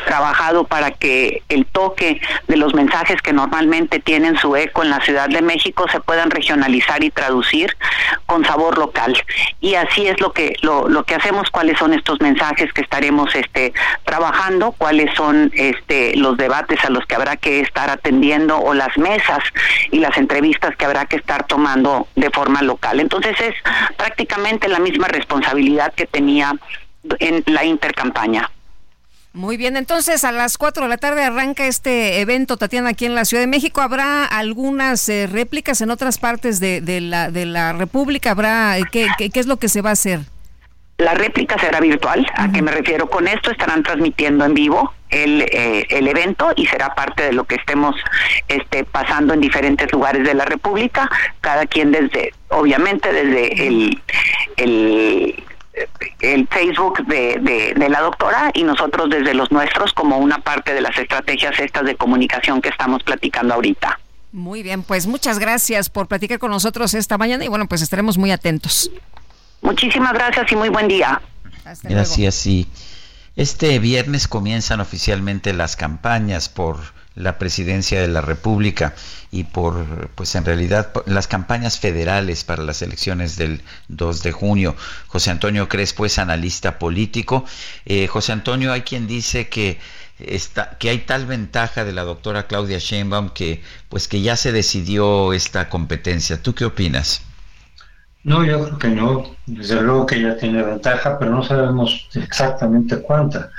trabajado para que el toque de los mensajes que normalmente tienen su eco en la Ciudad de México se puedan regionalizar y traducir con sabor local. Y así es lo que lo, lo que hacemos, cuáles son estos mensajes que estaremos este trabajando, cuáles son este los debates a los que habrá que estar atendiendo o las mesas y las entrevistas que habrá que estar tomando de forma local. Entonces es prácticamente la misma responsabilidad que tenía en la intercampaña. Muy bien, entonces a las 4 de la tarde arranca este evento, Tatiana, aquí en la Ciudad de México. ¿Habrá algunas eh, réplicas en otras partes de, la, de la República? ¿Habrá eh, ¿qué, qué, es lo que se va a hacer? La réplica será virtual. ¿A qué me refiero con esto? Estarán transmitiendo en vivo el, eh, el evento y será parte de lo que estemos este, pasando en diferentes lugares de la República. Cada quien desde, obviamente, desde el, el el Facebook de, de, la doctora y nosotros desde los nuestros como una parte de las estrategias estas de comunicación que estamos platicando ahorita. Muy bien, pues muchas gracias por platicar con nosotros esta mañana y bueno, pues estaremos muy atentos. Muchísimas gracias y muy buen día. gracias, sí. Este viernes comienzan oficialmente las campañas por la presidencia de la República y por, pues en realidad, las campañas federales para las elecciones del 2 de junio. José Antonio Crespo es analista político. Eh, José Antonio, hay quien dice que Está, que hay tal ventaja de la doctora Claudia Sheinbaum que pues que ya se decidió esta competencia. ¿Tú qué opinas? No, yo creo que no. Desde luego que ella tiene ventaja, pero no sabemos exactamente cuánta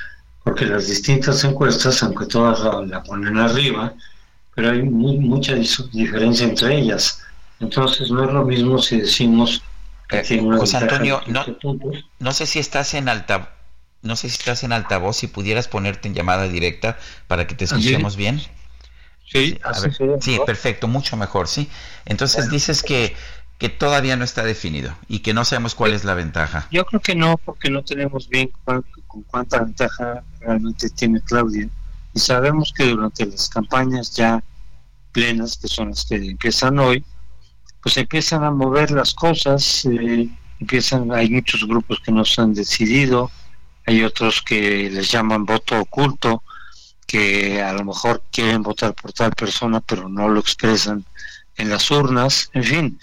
porque las distintas encuestas, aunque todas la, ponen arriba, pero hay mucha diferencia entre ellas. Entonces no es lo mismo si decimos que eh, José Antonio, no, no sé si estás en alta, no sé si estás en altavoz, si pudieras ponerte en llamada directa para que te ¿Ah, escuchemos bien. Sí, sí, perfecto, mucho mejor, sí. Entonces dices que que todavía no está definido y que no sabemos cuál es la ventaja. Yo creo que no, porque no tenemos bien con cuánta ventaja realmente tiene Claudia. Y sabemos que durante las campañas ya plenas, que son las que empiezan hoy, pues empiezan a mover las cosas, eh, empiezan, hay muchos grupos que no se han decidido, hay otros que les llaman voto oculto, que a lo mejor quieren votar por tal persona, pero no lo expresan en las urnas, en fin,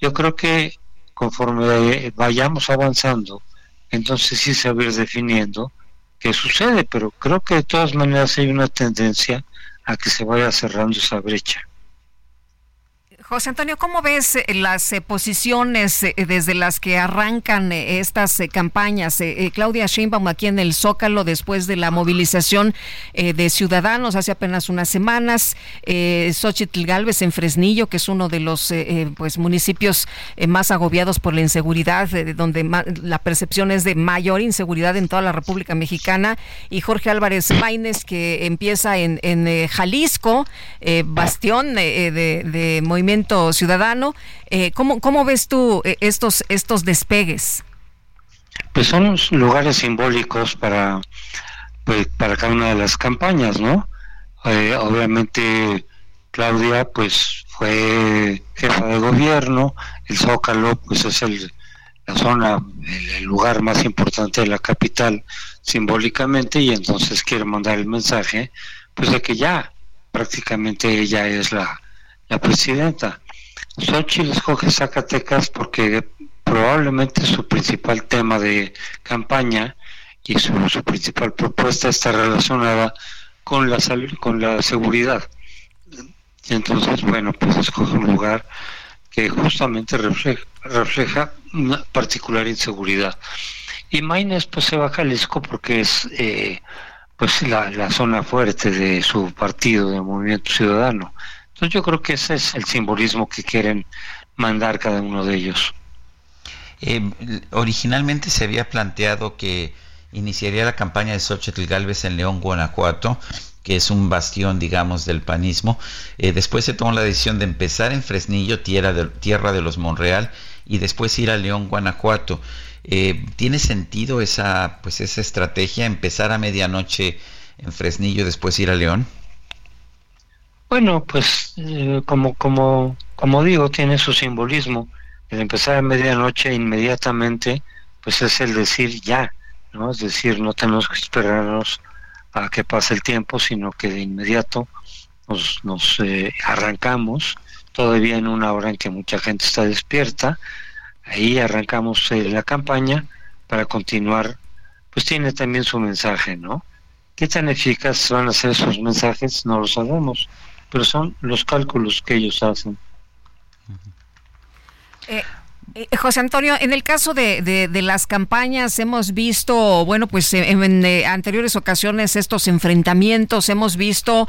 yo creo que conforme vayamos avanzando, entonces sí ir definiendo qué sucede, pero creo que de todas maneras hay una tendencia a que se vaya cerrando esa brecha. José Antonio, ¿cómo ves eh, las eh, posiciones eh, desde las que arrancan estas campañas? Claudia Sheinbaum aquí en el Zócalo después de la movilización de ciudadanos hace apenas unas semanas, Xochitl Galvez en Fresnillo, que es uno de los pues municipios más agobiados por la inseguridad, donde la percepción es de mayor inseguridad en toda la República Mexicana, y Jorge Álvarez Maínez, que empieza en, Jalisco, bastión de movimiento Ciudadano. Eh, ¿cómo, ¿Cómo ves tú eh, estos, estos despegues? Pues son lugares simbólicos para, pues, para cada una de las campañas, ¿no? Eh, obviamente Claudia pues fue jefa de gobierno, el Zócalo pues es el, la zona, el, lugar más importante de la capital simbólicamente y entonces quiere mandar el mensaje pues de que ya prácticamente ella es la, la presidenta. Xochitl escoge Zacatecas porque probablemente su principal tema de campaña y su, principal propuesta está relacionada con la salud, con la seguridad. Y entonces, bueno, pues escoge un lugar que justamente refleja, una particular inseguridad. Y Maines pues se va a Jalisco porque es eh, pues la, la zona fuerte de su partido de Movimiento Ciudadano. Entonces yo creo que ese es el simbolismo que quieren mandar cada uno de ellos. Eh, originalmente se había planteado que iniciaría la campaña de Xochitl Galvez en León, Guanajuato, que es un bastión, digamos, del panismo. Eh, después se tomó la decisión de empezar en Fresnillo, tierra de, los Monreal, y después ir a León, Guanajuato. Eh, ¿Tiene sentido esa, pues, esa estrategia, empezar a medianoche en Fresnillo, después ir a León? Bueno, pues eh, como, como, digo, tiene su simbolismo. El empezar a medianoche inmediatamente, pues es el decir ya, ¿no? Es decir, no tenemos que esperarnos a que pase el tiempo, sino que de inmediato nos, nos eh, arrancamos, todavía en una hora en que mucha gente está despierta, ahí arrancamos eh, la campaña para continuar, pues tiene también su mensaje, ¿no? ¿Qué tan eficaz van a ser esos mensajes? No lo sabemos pero son los cálculos que ellos hacen. Eh, eh, José Antonio, en el caso de, de, las campañas hemos visto, bueno, pues en, eh, anteriores ocasiones estos enfrentamientos, hemos visto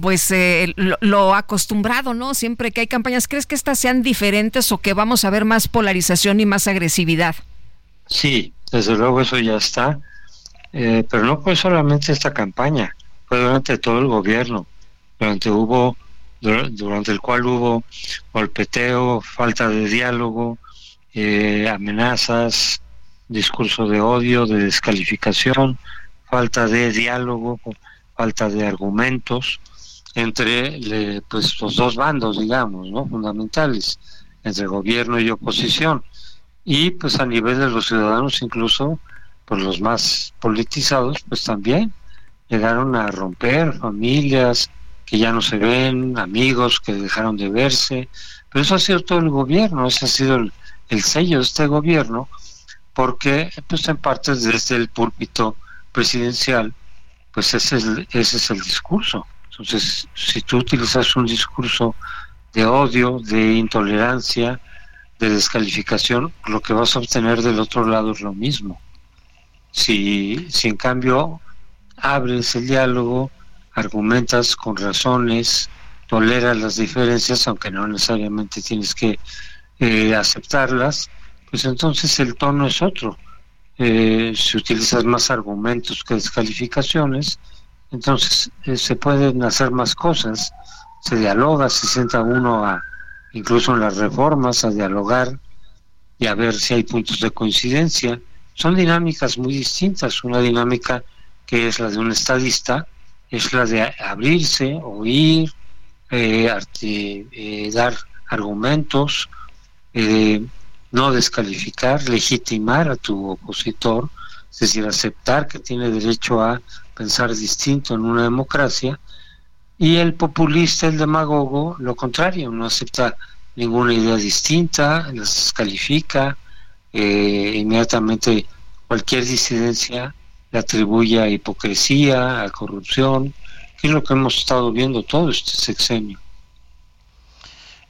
pues lo, lo, acostumbrado, ¿no? Siempre que hay campañas, ¿crees que estas sean diferentes o que vamos a ver más polarización y más agresividad? Sí, desde luego eso ya está, pero no fue solamente esta campaña, fue durante todo el gobierno durante hubo durante el cual hubo golpeteo, falta de diálogo, eh, amenazas, discurso de odio, de descalificación, falta de diálogo, falta de argumentos entre pues los dos bandos, digamos, ¿no? fundamentales, entre gobierno y oposición. Y pues a nivel de los ciudadanos, incluso por los más politizados, pues también llegaron a romper familias, que ya no se ven, amigos que dejaron de verse, pero eso ha sido todo el gobierno, ese ha sido el, sello de este gobierno, porque pues en parte desde el púlpito presidencial, pues ese es, ese es el discurso. Entonces, si tú utilizas un discurso de odio, de intolerancia, de descalificación, lo que vas a obtener del otro lado es lo mismo. Si, si en cambio abres el diálogo, argumentas con razones, toleras las diferencias, aunque no necesariamente tienes que eh, aceptarlas, pues entonces el tono es otro. Eh, si utilizas más argumentos que descalificaciones, entonces eh, se pueden hacer más cosas, se dialoga, se sienta uno a, incluso en las reformas, a dialogar y a ver si hay puntos de coincidencia. Son dinámicas muy distintas, una dinámica que es la de un estadista, es la de abrirse, oír, eh, eh, dar argumentos, eh, no descalificar, legitimar a tu opositor, es decir, aceptar que tiene derecho a pensar distinto en una democracia, y el populista, el demagogo, lo contrario, no acepta ninguna idea distinta, las descalifica, inmediatamente cualquier disidencia le atribuye a hipocresía, a corrupción, que es lo que hemos estado viendo todo este sexenio.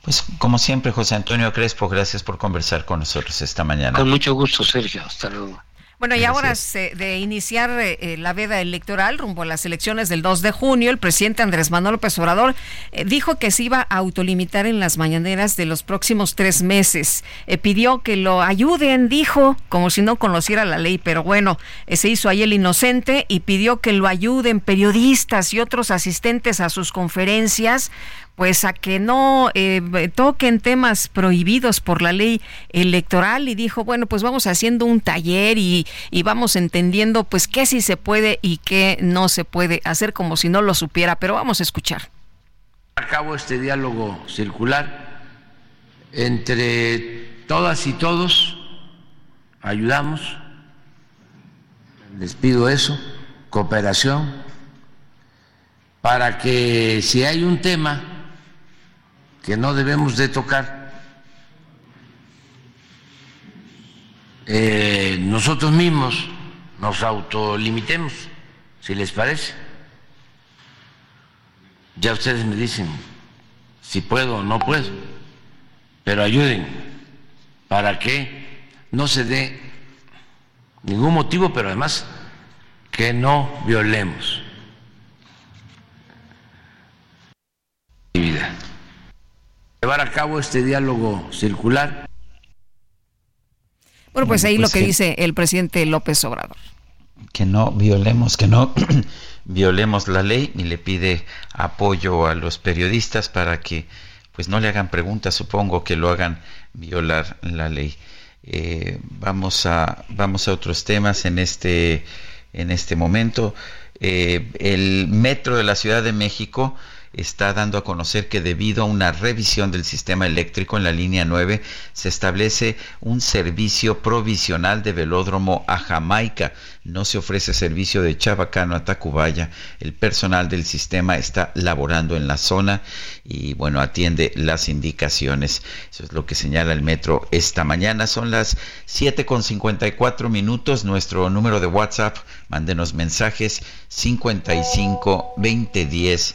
Pues como siempre, José Antonio Crespo, gracias por conversar con nosotros esta mañana. Con mucho gusto, Sergio. Hasta luego. Bueno, y ahora de iniciar eh, eh, la veda electoral rumbo a las elecciones del 2 de junio, el presidente Andrés Manuel López Obrador eh, dijo que se iba a autolimitar en las mañaneras de los próximos tres meses. pidió que lo ayuden, dijo, como si no conociera la ley, pero bueno, se hizo ahí el inocente y pidió que lo ayuden periodistas y otros asistentes a sus conferencias pues a que no eh, toquen temas prohibidos por la ley electoral y dijo, bueno, pues vamos haciendo un taller y, y vamos entendiendo pues qué sí se puede y qué no se puede hacer como si no lo supiera, pero vamos a escuchar. Acabo este diálogo circular entre todas y todos, ayudamos, les pido eso, cooperación, para que si hay un tema que no debemos de tocar. Eh, nosotros mismos nos autolimitemos, si les parece. Ya ustedes me dicen si puedo o no puedo, pero ayuden para que no se dé ningún motivo, pero además que no violemos. Llevar a cabo este diálogo circular. Bueno, pues ahí lo pues que dice el presidente López Obrador. Que no violemos, que no *clears throat* violemos la ley y le pide apoyo a los periodistas para que pues no le hagan preguntas, supongo que lo hagan violar la ley. Eh, vamos a vamos a otros temas en este en este momento. Eh, el metro de la Ciudad de México está dando a conocer que debido a una revisión del sistema eléctrico en la línea 9 se establece un servicio provisional de velódromo a Jamaica. No se ofrece servicio de Chabacano a Tacubaya. El personal del sistema está laborando en la zona y bueno, atiende las indicaciones. Eso es lo que señala el metro esta mañana. Son las 7 con 54 minutos. Nuestro número de WhatsApp, mándenos mensajes 55 2010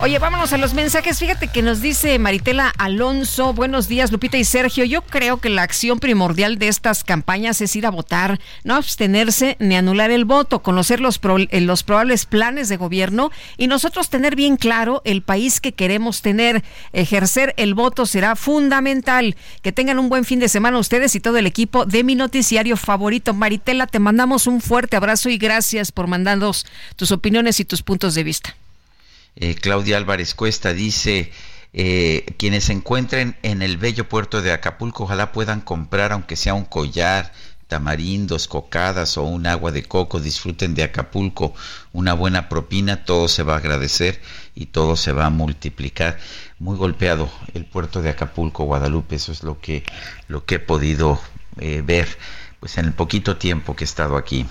Oye, vámonos a los mensajes. Fíjate que nos dice Maritela Alonso. Buenos días, Lupita y Sergio. Yo creo que la acción primordial de estas campañas es ir a votar, no abstenerse ni anular el voto, conocer los, eh, los probables planes de gobierno y nosotros tener bien claro el país que queremos tener. Ejercer el voto será fundamental. Que tengan un buen fin de semana ustedes y todo el equipo de mi noticiario favorito. Maritela, te mandamos un fuerte abrazo y gracias por mandarnos tus opiniones y tus puntos de vista. Eh, Claudia Álvarez Cuesta dice, eh, quienes se encuentren en el bello puerto de Acapulco, ojalá puedan comprar, aunque sea un collar, tamarindos, cocadas o un agua de coco, disfruten de Acapulco, una buena propina, todo se va a agradecer y todo se va a multiplicar. Muy golpeado el puerto de Acapulco, Guadalupe, eso es lo que, lo que he podido eh, ver pues en el poquito tiempo que he estado aquí.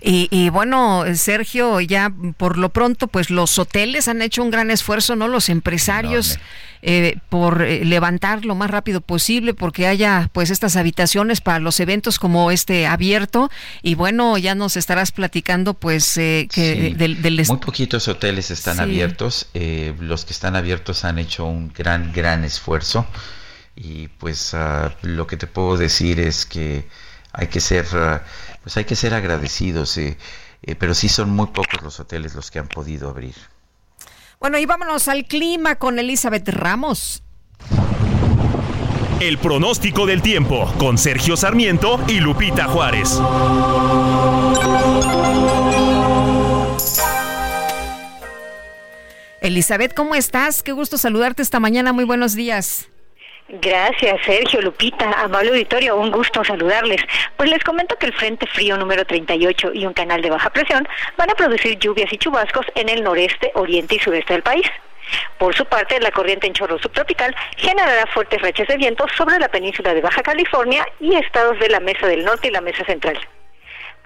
Y, bueno, Sergio, ya por lo pronto, pues los hoteles han hecho un gran esfuerzo, ¿no? Los empresarios eh, por eh, levantar lo más rápido posible, porque haya pues estas habitaciones para los eventos como este abierto. Y bueno, ya nos estarás platicando, pues, eh, que del, Muy poquitos hoteles están abiertos. los que están abiertos han hecho un gran, gran esfuerzo. Y pues ah, lo que te puedo decir es que hay que ser, ah, pues hay que ser agradecidos, eh, eh, pero sí son muy pocos los hoteles los que han podido abrir. Bueno, y vámonos al clima con Elizabeth Ramos. El pronóstico del tiempo con Sergio Sarmiento y Lupita Juárez. Elizabeth, ¿cómo estás? Qué gusto saludarte esta mañana. Muy buenos días. Gracias, Sergio, Lupita, amable auditorio, un gusto saludarles. Pues les comento que el Frente Frío número 38 y un canal de baja presión van a producir lluvias y chubascos en el noreste, oriente y sureste del país. Por su parte, la corriente en chorro subtropical generará fuertes rachas de viento sobre la península de Baja California y estados de la Mesa del Norte y la Mesa Central.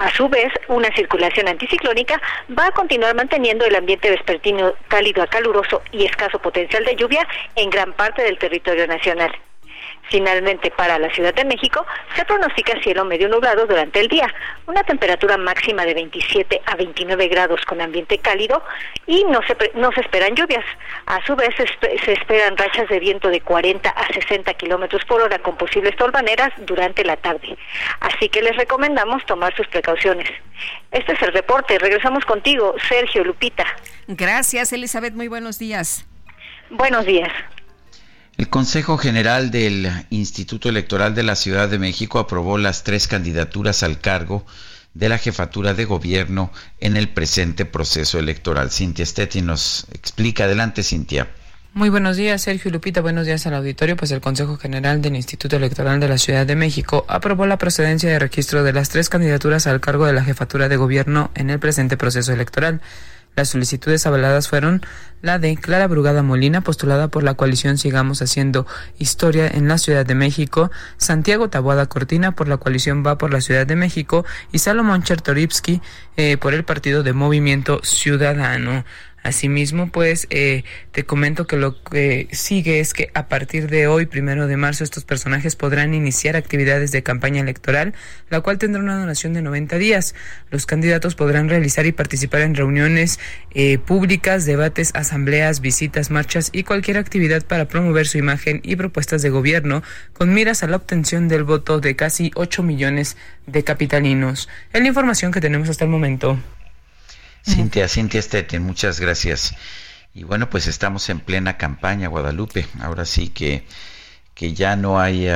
A su vez, una circulación anticiclónica va a continuar manteniendo el ambiente vespertino cálido a caluroso y escaso potencial de lluvia en gran parte del territorio nacional. Finalmente, para la Ciudad de México se pronostica cielo medio nublado durante el día, una temperatura máxima de 27 a 29 grados con ambiente cálido y no se, no se esperan lluvias. A su vez, se, esperan rachas de viento de 40 a 60 kilómetros por hora con posibles torbaneras durante la tarde. Así que les recomendamos tomar sus precauciones. Este es el reporte. Regresamos contigo, Sergio Lupita. Gracias, Elizabeth. Muy buenos días. Buenos días. El Consejo General del Instituto Electoral de la Ciudad de México aprobó las tres candidaturas al cargo de la jefatura de gobierno en el presente proceso electoral. Cintia Stetti nos explica. Adelante, Cintia. Muy buenos días, Sergio Lupita. Buenos días al auditorio. Pues el Consejo General del Instituto Electoral de la Ciudad de México aprobó la procedencia de registro de las tres candidaturas al cargo de la jefatura de gobierno en el presente proceso electoral. Las solicitudes avaladas fueron la de Clara Brugada Molina, postulada por la coalición Sigamos Haciendo Historia en la Ciudad de México, Santiago Taboada Cortina por la coalición Va por la Ciudad de México y Salomón Chertorivsky eh, por el partido de Movimiento Ciudadano. Asimismo, pues eh, te comento que lo que sigue es que a partir de hoy, primero de marzo, estos personajes podrán iniciar actividades de campaña electoral, la cual tendrá una duración de 90 días. Los candidatos podrán realizar y participar en reuniones eh, públicas, debates, asambleas, visitas, marchas y cualquier actividad para promover su imagen y propuestas de gobierno con miras a la obtención del voto de casi 8 millones de capitalinos. Es la información que tenemos hasta el momento. Cintia, Cintia Stetten, muchas gracias. Y bueno, pues estamos en plena campaña, Guadalupe. Ahora sí que, que ya no hay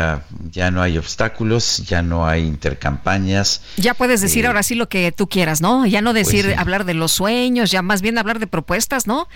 ya no hay obstáculos, ya no hay intercampañas. Ya puedes decir eh, ahora sí lo que tú quieras, ¿no? Ya no pues decir hablar de los sueños, ya más bien hablar de propuestas, ¿no?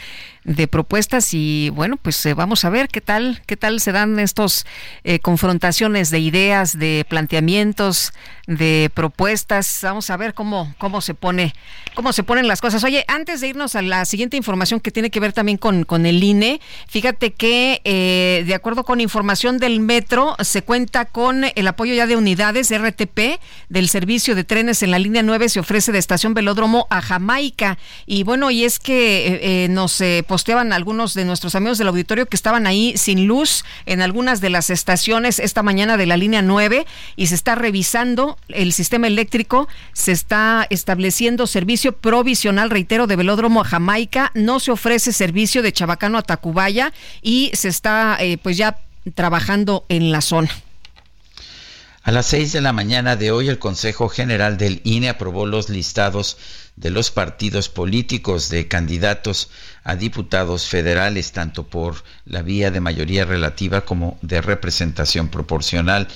de propuestas y bueno, pues eh, vamos a ver qué tal, qué tal se dan estos eh, confrontaciones de ideas, de planteamientos, de propuestas. Vamos a ver cómo, cómo se pone, cómo se ponen las cosas. Oye, antes de irnos a la siguiente información que tiene que ver también con, con el INE, fíjate que eh, de acuerdo con información del metro, se cuenta con el apoyo ya de unidades de RTP del servicio de trenes en la línea 9, se ofrece de estación Velódromo a Jamaica. Y bueno, y es que nos posteaban algunos de nuestros amigos del auditorio que estaban ahí sin luz en algunas de las estaciones esta mañana de la línea 9 y se está revisando el sistema eléctrico, se está estableciendo servicio provisional, reitero, de velódromo a Jamaica, no se ofrece servicio de Chabacano a Tacubaya y se está eh, pues ya trabajando en la zona. A las seis de la mañana de hoy, el Consejo General del INE aprobó los listados de los partidos políticos de candidatos a diputados federales, tanto por la vía de mayoría relativa como de representación proporcional.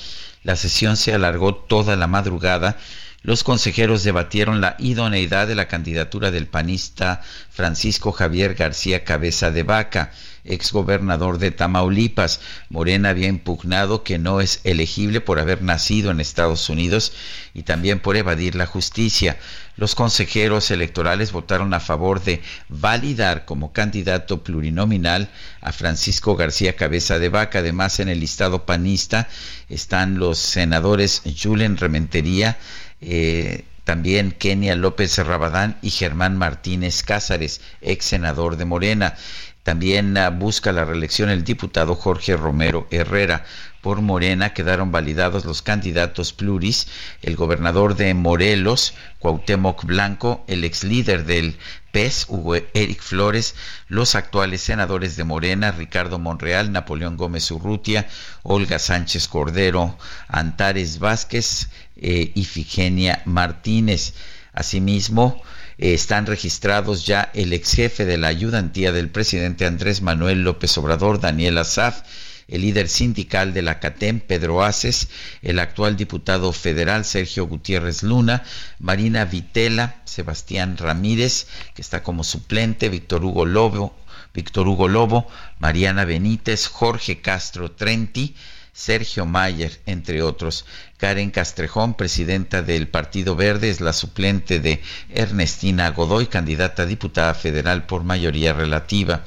La sesión se alargó toda la madrugada. Los consejeros debatieron la idoneidad de la candidatura del panista Francisco Javier García Cabeza de Vaca exgobernador de Tamaulipas. Morena había impugnado que no es elegible por haber nacido en Estados Unidos y también por evadir la justicia. Los consejeros electorales votaron a favor de validar como candidato plurinominal a Francisco García Cabeza de Vaca. Además, en el listado panista están los senadores Julen Rementería, eh, también Kenia López Rabadán y Germán Martínez Cázares, ex senador de Morena. También ah, busca la reelección el diputado Jorge Romero Herrera. Por Morena quedaron validados los candidatos pluris, el gobernador de Morelos, Cuauhtémoc Blanco, el ex líder del PES, Hugo Eric Flores, los actuales senadores de Morena, Ricardo Monreal, Napoleón Gómez Urrutia, Olga Sánchez Cordero, Antares Vázquez eh, y Figenia Martínez. Asimismo, están registrados ya el ex jefe de la ayudantía del presidente Andrés Manuel López Obrador, Daniel Azaf, el líder sindical de la CATEM, Pedro Aces, el actual diputado federal, Sergio Gutiérrez Luna, Marina Vitela, Sebastián Ramírez, que está como suplente, Víctor Hugo Lobo, Víctor Hugo Lobo, Mariana Benítez, Jorge Castro Trenti, Sergio Mayer, entre otros. Karen Castrejón, presidenta del Partido Verde, es la suplente de Ernestina Godoy, candidata a diputada federal por mayoría relativa.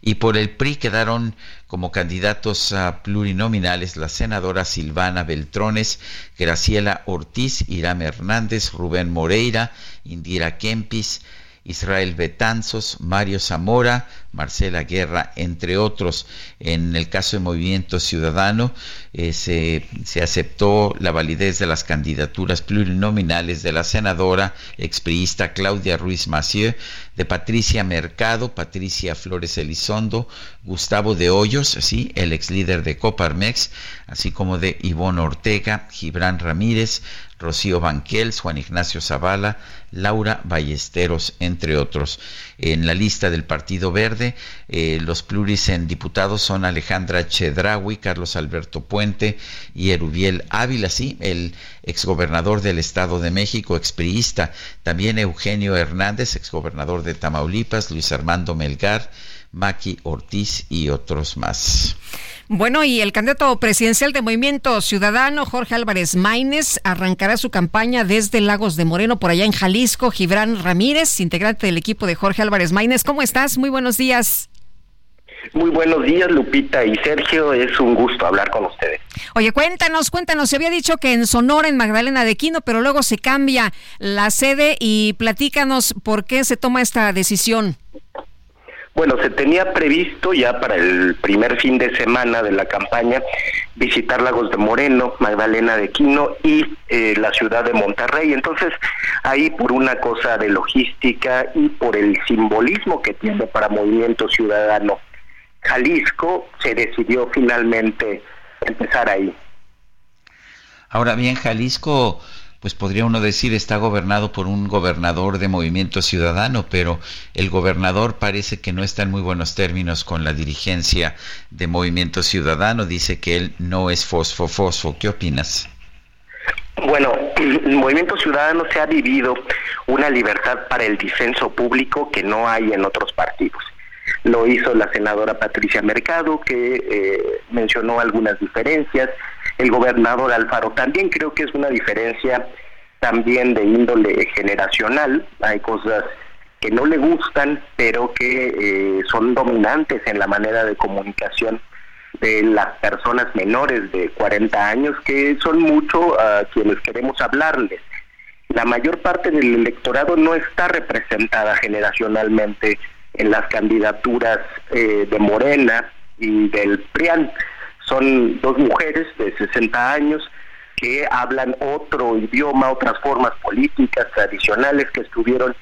Y por el PRI quedaron como candidatos a plurinominales la senadora Silvana Beltrones, Graciela Ortiz, Irán Hernández, Rubén Moreira, Indira Kempis, Israel Betanzos, Mario Zamora, Marcela Guerra, entre otros. En el caso de Movimiento Ciudadano, eh, se, se, aceptó la validez de las candidaturas plurinominales de la senadora expriista Claudia Ruiz Massieu, de Patricia Mercado, Patricia Flores Elizondo, Gustavo de Hoyos, ¿sí? el ex líder de Coparmex, así como de Ivonne Ortega, Gibran Ramírez, Rocío Banquels, Juan Ignacio Zavala, Laura Ballesteros, entre otros. En la lista del Partido Verde, eh, los pluris en diputados son Alejandra Chedraui, Carlos Alberto Puente y Erubiel Ávila, sí, el exgobernador del Estado de México, expriista, también Eugenio Hernández, exgobernador de Tamaulipas, Luis Armando Melgar, Maki Ortiz y otros más. Bueno, y el candidato presidencial de Movimiento Ciudadano, Jorge Álvarez Maínez, arrancará su campaña desde Lagos de Moreno, por allá en Jalisco. Gibran Ramírez, integrante del equipo de Jorge Álvarez Maínez. ¿Cómo estás? Muy buenos días. Muy buenos días, Lupita y Sergio. Es un gusto hablar con ustedes. Oye, cuéntanos, cuéntanos. Se había dicho que en Sonora, en Magdalena de Quino, pero luego se cambia la sede y platícanos por qué se toma esta decisión. Bueno, se tenía previsto ya para el primer fin de semana de la campaña visitar Lagos de Moreno, Magdalena de Quino y eh, la ciudad de Monterrey. Entonces, ahí por una cosa de logística y por el simbolismo que tiene para Movimiento Ciudadano Jalisco, se decidió finalmente empezar ahí. Ahora bien, Jalisco pues podría uno decir está gobernado por un gobernador de movimiento ciudadano, pero el gobernador parece que no está en muy buenos términos con la dirigencia de movimiento ciudadano, dice que él no es fosfo fosfo. ¿Qué opinas? Bueno, el movimiento ciudadano se ha vivido una libertad para el disenso público que no hay en otros partidos. Lo hizo la senadora Patricia Mercado, que eh, mencionó algunas diferencias, el gobernador Alfaro. También creo que es una diferencia también de índole generacional. Hay cosas que no le gustan, pero que eh, son dominantes en la manera de comunicación de las personas menores de 40 años, que son mucho a quienes queremos hablarles. La mayor parte del electorado no está representada generacionalmente en las candidaturas eh, de Morena y del PRIAN son dos mujeres de 60 años que hablan otro idioma, otras formas políticas tradicionales que estuvieron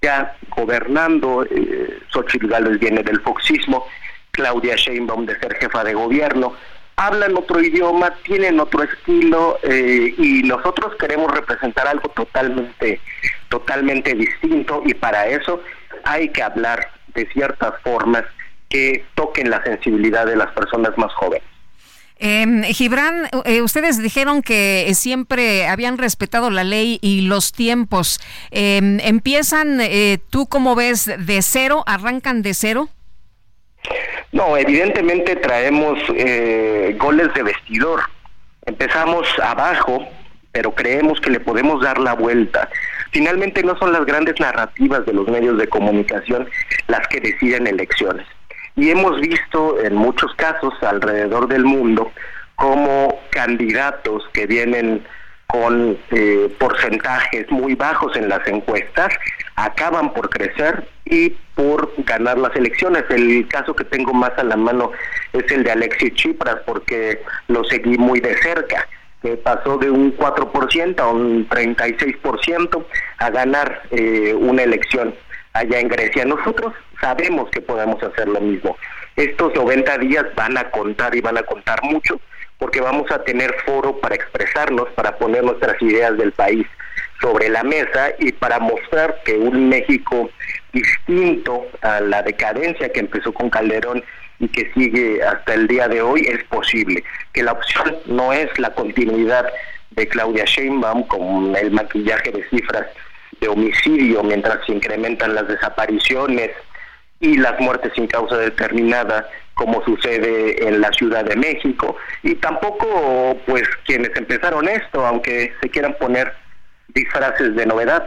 ya gobernando. Eh, Xochitl Gálvez viene del foxismo, Claudia Sheinbaum de ser jefa de gobierno. Hablan otro idioma, tienen otro estilo eh, y nosotros queremos representar algo totalmente, totalmente distinto y para eso hay que hablar de ciertas formas que toquen la sensibilidad de las personas más jóvenes. Eh, Gibran, eh, ustedes dijeron que siempre habían respetado la ley y los tiempos. Em, ¿Empiezan, eh, tú cómo ves, de cero? ¿Arrancan de cero? No, evidentemente traemos eh, goles de vestidor. Empezamos abajo, pero creemos que le podemos dar la vuelta. Finalmente no son las grandes narrativas de los medios de comunicación las que deciden elecciones y hemos visto en muchos casos alrededor del mundo como candidatos que vienen con eh, porcentajes muy bajos en las encuestas acaban por crecer y por ganar las elecciones. El caso que tengo más a la mano es el de Alexis Chipras porque lo seguí muy de cerca que pasó de un 4% a un 36% a ganar eh, una elección allá en Grecia. Nosotros sabemos que podemos hacer lo mismo. Estos 90 días van a contar y van a contar mucho porque vamos a tener foro para expresarnos, para poner nuestras ideas del país sobre la mesa y para mostrar que un México distinto a la decadencia que empezó con Calderón y que sigue hasta el día de hoy es posible, que la opción no es la continuidad de Claudia Sheinbaum con el maquillaje de cifras de homicidio mientras se incrementan las desapariciones y las muertes sin causa determinada como sucede en la Ciudad de México. Y tampoco pues quienes empezaron esto aunque se quieran poner disfraces de novedad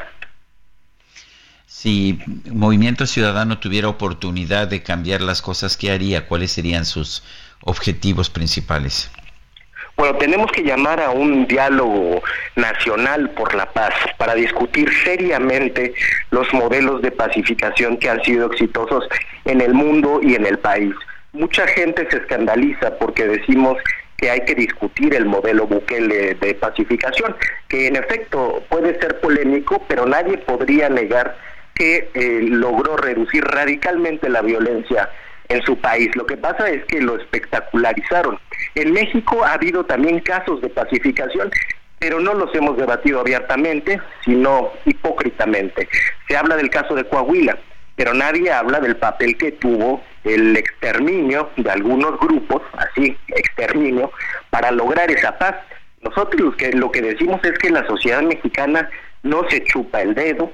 si Movimiento Ciudadano tuviera oportunidad de cambiar las cosas, ¿qué haría? ¿Cuáles serían sus objetivos principales? Bueno, tenemos que llamar a un diálogo nacional por la paz para discutir seriamente los modelos de pacificación que han sido exitosos en el mundo y en el país. Mucha gente se escandaliza porque decimos que hay que discutir el modelo Bukele de pacificación, que en efecto puede ser polémico, pero nadie podría negar que eh, logró reducir radicalmente la violencia en su país. Lo que pasa es que lo espectacularizaron. En México ha habido también casos de pacificación, pero no los hemos debatido abiertamente, sino hipócritamente. Se habla del caso de Coahuila, pero nadie habla del papel que tuvo el exterminio de algunos grupos, así, exterminio, para lograr esa paz. Nosotros que, lo que decimos es que la sociedad mexicana no se chupa el dedo,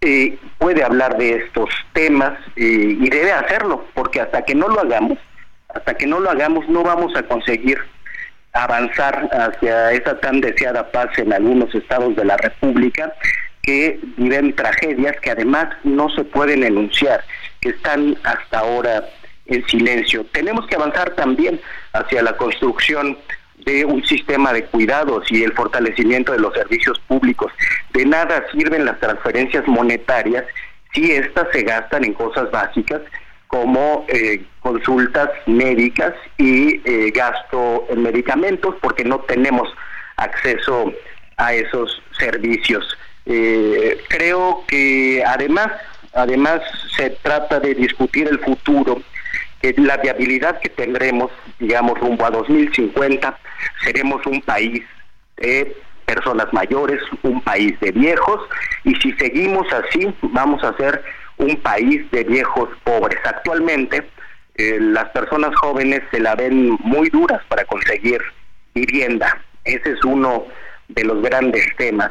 eh, puede hablar de estos temas eh, y debe hacerlo, porque hasta que no lo hagamos, hasta que no lo hagamos, no vamos a conseguir avanzar hacia esa tan deseada paz en algunos estados de la República que viven tragedias que además no se pueden enunciar, que están hasta ahora en silencio. Tenemos que avanzar también hacia la construcción de un sistema de cuidados y el fortalecimiento de los servicios públicos. De nada sirven las transferencias monetarias si éstas se gastan en cosas básicas como eh, consultas médicas y eh, gasto en medicamentos porque no tenemos acceso a esos servicios. Eh, creo que además, además se trata de discutir el futuro la viabilidad que tendremos, digamos, rumbo a 2050, seremos un país de personas mayores, un país de viejos, y si seguimos así, vamos a ser un país de viejos pobres. Actualmente, eh, las personas jóvenes se la ven muy duras para conseguir vivienda. Ese es uno de los grandes temas.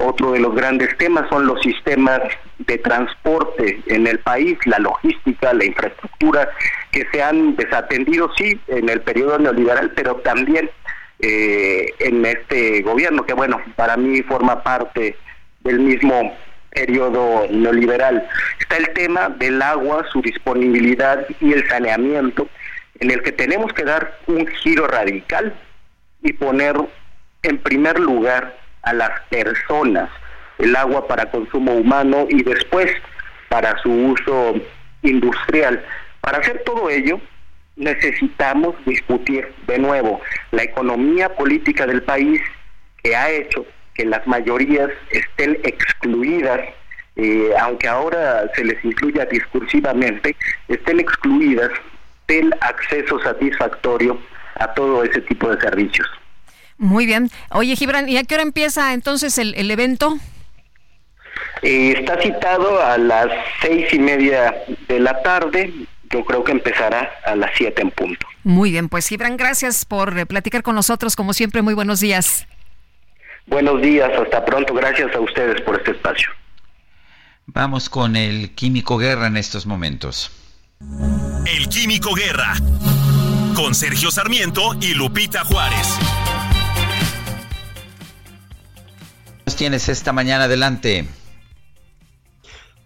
Otro de los grandes temas son los sistemas de transporte en el país, la logística, la infraestructura, que se han desatendido, sí, en el periodo neoliberal, pero también eh, en este gobierno, que bueno, para mí forma parte del mismo periodo neoliberal. Está el tema del agua, su disponibilidad y el saneamiento, en el que tenemos que dar un giro radical y poner en primer lugar a las personas el agua para consumo humano y después para su uso industrial. Para hacer todo ello, necesitamos discutir de nuevo la economía política del país que ha hecho que las mayorías estén excluidas, eh, aunque ahora se les incluya discursivamente, estén excluidas del acceso satisfactorio a todo ese tipo de servicios. Muy bien. Oye, Gibran, ¿y a qué hora empieza entonces el, evento? Eh, está citado a las seis y media de la tarde. Yo creo que empezará a las siete en punto. Muy bien, pues Gibran, gracias por eh, platicar con nosotros. Como siempre, muy buenos días. Buenos días, hasta pronto. Gracias a ustedes por este espacio. Vamos con el Químico Guerra en estos momentos. El Químico Guerra, con Sergio Sarmiento y Lupita Juárez. Tienes esta mañana adelante?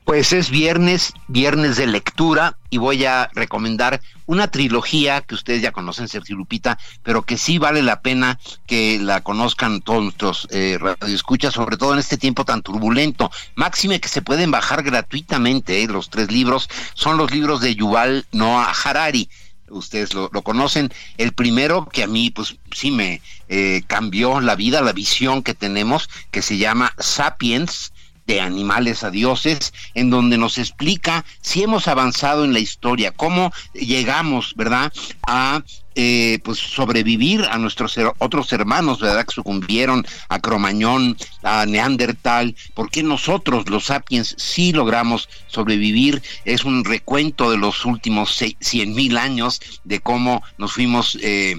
Pues es viernes, viernes de lectura y voy a recomendar una trilogía que ustedes ya conocen, Sergio Lupita, pero que sí vale la pena que la conozcan todos nuestros eh, radioescuchas, sobre todo en este tiempo tan turbulento. Máxime que se pueden bajar gratuitamente, eh, los tres libros, son los libros de Yuval Noah Harari ustedes lo, conocen. El primero que a mí, pues sí me eh, cambió la vida, la visión que tenemos, que se llama Sapiens, de animales a dioses, en donde nos explica si hemos avanzado en la historia, cómo llegamos, ¿verdad?, a eh, pues sobrevivir a nuestros otros hermanos, ¿verdad? Que sucumbieron a Cromañón, a Neandertal. ¿Por qué nosotros, los sapiens, sí logramos sobrevivir? Es un recuento de los últimos cien mil años de cómo nos fuimos eh,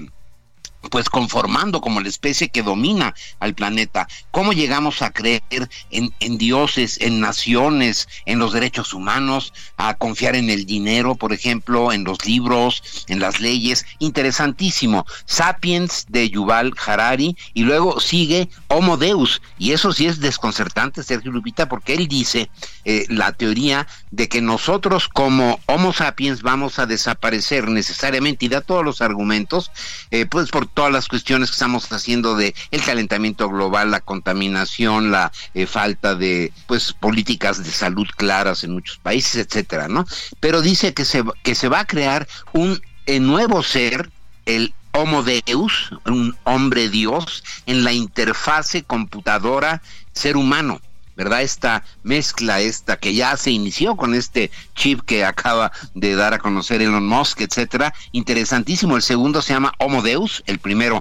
pues conformando como la especie que domina al planeta. ¿Cómo llegamos a creer en, dioses, en naciones, en los derechos humanos, a confiar en el dinero, por ejemplo, en los libros, en las leyes? Interesantísimo. Sapiens de Yuval Harari y luego sigue Homo Deus. Y eso sí es desconcertante, Sergio Lupita, porque él dice eh, la teoría de que nosotros como Homo sapiens vamos a desaparecer necesariamente y da todos los argumentos, eh, pues por todas las cuestiones que estamos haciendo de el calentamiento global, la contaminación, la eh, falta de pues políticas de salud claras en muchos países, etcétera, ¿no? Pero dice que se que se va a crear un eh, nuevo ser, el Homo Deus, un hombre Dios en la interfase computadora ser humano. ¿Verdad? Esta mezcla, esta que ya se inició con este chip que acaba de dar a conocer Elon Musk, etcétera. Interesantísimo. El segundo se llama Homo Deus, el primero.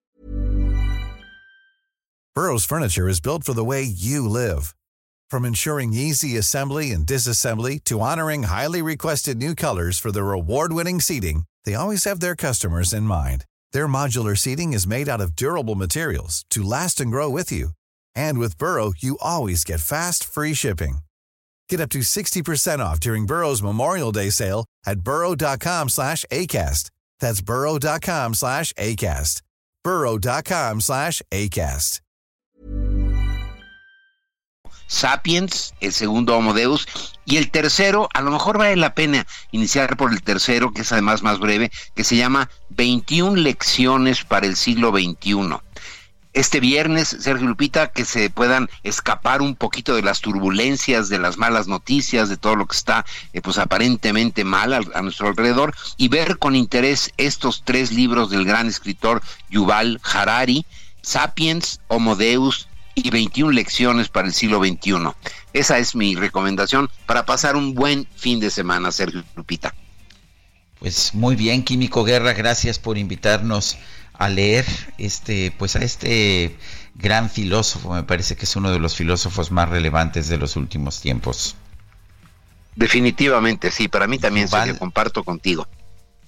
Burroughs Furniture is built for the way you live. From ensuring easy assembly and disassembly to honoring highly requested new colors for their award-winning seating, they always have their customers in mind. Their modular seating is made out of durable materials to last and grow with you. And with Burrow, you always get fast, free shipping. Get up to 60% off during Burrow's Memorial Day sale at burrow.com slash ACAST. That's burrow.com slash ACAST. burrow.com slash ACAST. Sapiens, el segundo Homo Deus, y el tercero, a lo mejor vale la pena iniciar por el tercero, que es además más breve, que se llama 21 lecciones para el siglo XXI. Este viernes, Sergio Lupita, que se puedan escapar un poquito de las turbulencias, de las malas noticias, de todo lo que está eh, pues aparentemente mal a, nuestro alrededor y ver con interés estos tres libros del gran escritor Yuval Harari, Sapiens, Homo Deus y 21 lecciones para el siglo XXI. Esa es mi recomendación para pasar un buen fin de semana, Sergio Lupita. Pues muy bien, Químico Guerra, gracias por invitarnos a leer este, pues a este gran filósofo, me parece que es uno de los filósofos más relevantes de los últimos tiempos. Definitivamente, sí, para mí también se comparto contigo.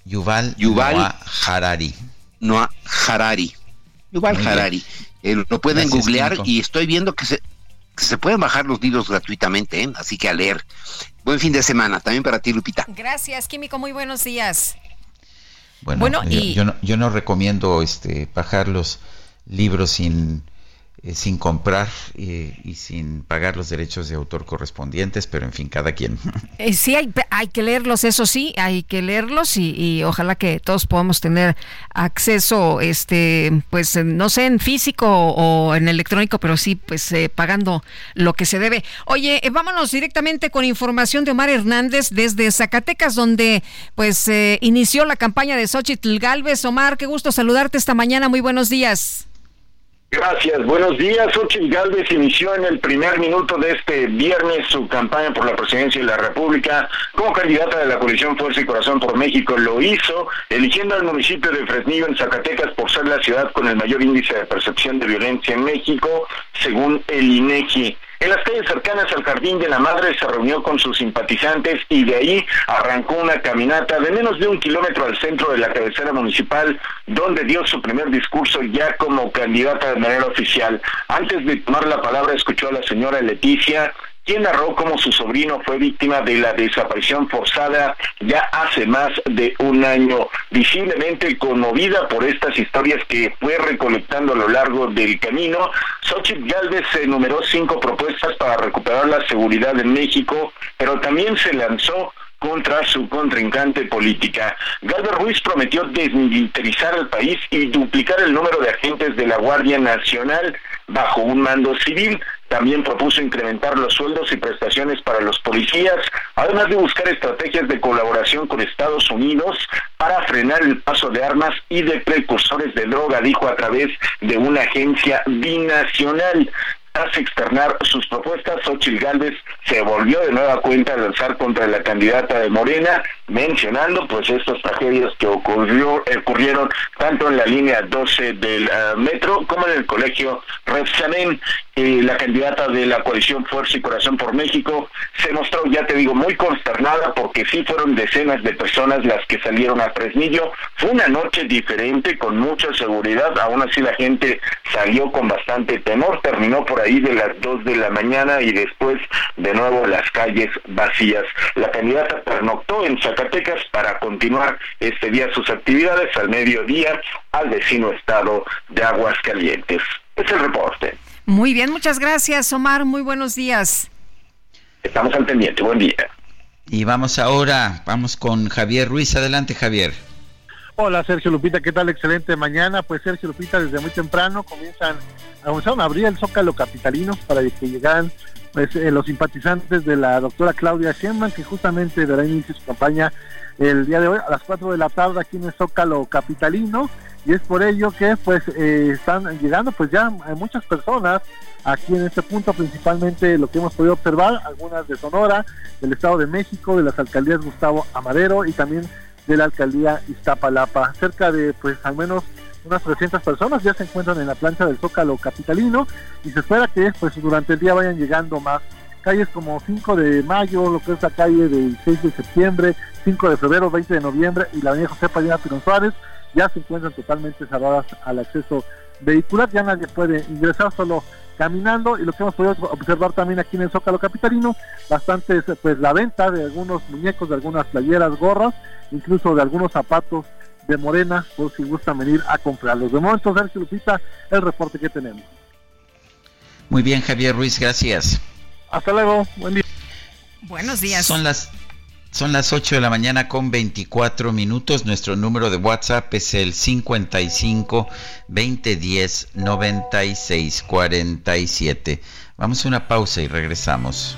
Yuval, Yuval Harari. Noah Harari. Yuval Harari. Eh, lo pueden googlear y estoy viendo que se, se pueden bajar los libros gratuitamente, ¿eh? así que a leer. Buen fin de semana, también para ti, Lupita. Gracias, Químico, muy buenos días. Bueno, yo, no, yo no recomiendo este bajar los libros sin eh, sin comprar eh, y sin pagar los derechos de autor correspondientes, pero en fin, cada quien. *laughs* Eh, sí, hay, hay que leerlos, eso sí, hay que leerlos y, ojalá que todos podamos tener acceso, este, pues no sé, en físico o en electrónico, pero sí, pues pagando lo que se debe. Oye, vámonos directamente con información de Omar Hernández desde Zacatecas, donde pues inició la campaña de Xochitl Galvez. Omar, qué gusto saludarte esta mañana, muy buenos días. Gracias, buenos días. Ochil Galvez inició en el primer minuto de este viernes su campaña por la presidencia de la República como candidata de la coalición Fuerza y Corazón por México. Lo hizo eligiendo al municipio de Fresnillo en Zacatecas por ser la ciudad con el mayor índice de percepción de violencia en México, según el INEGI. En las calles cercanas al Jardín de la Madre se reunió con sus simpatizantes y de ahí arrancó una caminata de menos de un kilómetro al centro de la cabecera municipal, donde dio su primer discurso ya como candidata de manera oficial. Antes de tomar la palabra escuchó a la señora Leticia, quien narró cómo su sobrino fue víctima de la desaparición forzada ya hace más de un año, visiblemente conmovida por estas historias que fue recolectando a lo largo del camino. Xochitl Galvez enumeró cinco propuestas para recuperar la seguridad en México, pero también se lanzó contra su contrincante política. Galvez Ruiz prometió desmilitarizar el país y duplicar el número de agentes de la Guardia Nacional bajo un mando civil. También propuso incrementar los sueldos y prestaciones para los policías, además de buscar estrategias de colaboración con Estados Unidos para frenar el paso de armas y de precursores de droga, dijo a través de una agencia binacional. Tras externar sus propuestas, Xochitl Gálvez se volvió de nueva cuenta a lanzar contra la candidata de Morena mencionando pues estas tragedias que ocurrió, ocurrieron tanto en la línea 12 del eh, metro como en el colegio Refsamen. Eh, la candidata de la coalición Fuerza y Corazón por México se mostró, ya te digo, muy consternada porque sí fueron decenas de personas las que salieron a Fresnillo. Fue una noche diferente, con mucha seguridad, aún así la gente salió con bastante temor, terminó por ahí de las 2 de la mañana y después de nuevo las calles vacías. La candidata pernoctó en Zacatecas para continuar este día sus actividades al mediodía al vecino estado de Aguascalientes. Es el reporte. Muy bien, muchas gracias, Omar. Muy buenos días. Estamos al pendiente. Buen día. Y vamos ahora, vamos con Javier Ruiz. Adelante, Javier. Hola, Sergio Lupita. ¿Qué tal? Excelente mañana. Pues Sergio Lupita, desde muy temprano comienzan, comenzaron a abrir el Zócalo Capitalino para que llegaran pues, eh, los simpatizantes de la doctora Claudia Sheinbaum, que justamente dará inicio su campaña el día de hoy a las 4 de la tarde aquí en el Zócalo Capitalino y es por ello que pues eh, están llegando pues ya muchas personas aquí en este punto principalmente lo que hemos podido observar algunas de Sonora del Estado de México de las alcaldías Gustavo Amadero y también de la alcaldía Iztapalapa. Cerca de pues al menos unas 300 personas ya se encuentran en la plancha del Zócalo Capitalino y se espera que pues durante el día vayan llegando más. Calles como 5 de mayo, lo que es la calle del 6 de septiembre, 5 de febrero, 20 de noviembre y la avenida José Padilla Pirón Suárez ya se encuentran totalmente cerradas al acceso vehicular, ya nadie puede ingresar solo caminando y lo que hemos podido observar también aquí en el Zócalo Capitalino, bastante pues la venta de algunos muñecos, de algunas playeras, gorras, incluso de algunos zapatos de Morena, por si gustan venir a comprarlos. De momento, Sergio Lupita, el reporte que tenemos. Muy bien, Javier Ruiz, gracias. Hasta luego, buen día. Buenos días. Son las son las 8 de la mañana con 24 minutos. Nuestro número de WhatsApp es el 55 2010 96 47. Vamos a una pausa y regresamos.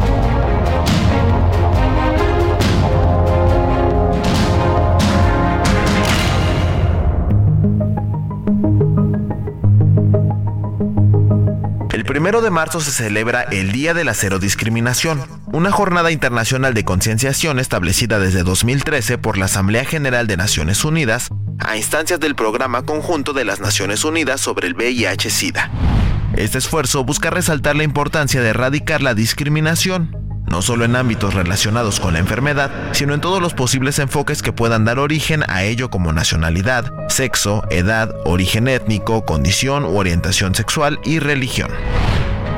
Primero de marzo se celebra el Día de la Cero Discriminación, una jornada internacional de concienciación establecida desde 2013 por la Asamblea General de Naciones Unidas a instancias del Programa Conjunto de las Naciones Unidas sobre el VIH-Sida. Este esfuerzo busca resaltar la importancia de erradicar la discriminación, no solo en ámbitos relacionados con la enfermedad, sino en todos los posibles enfoques que puedan dar origen a ello como nacionalidad, sexo, edad, origen étnico, condición u orientación sexual y religión.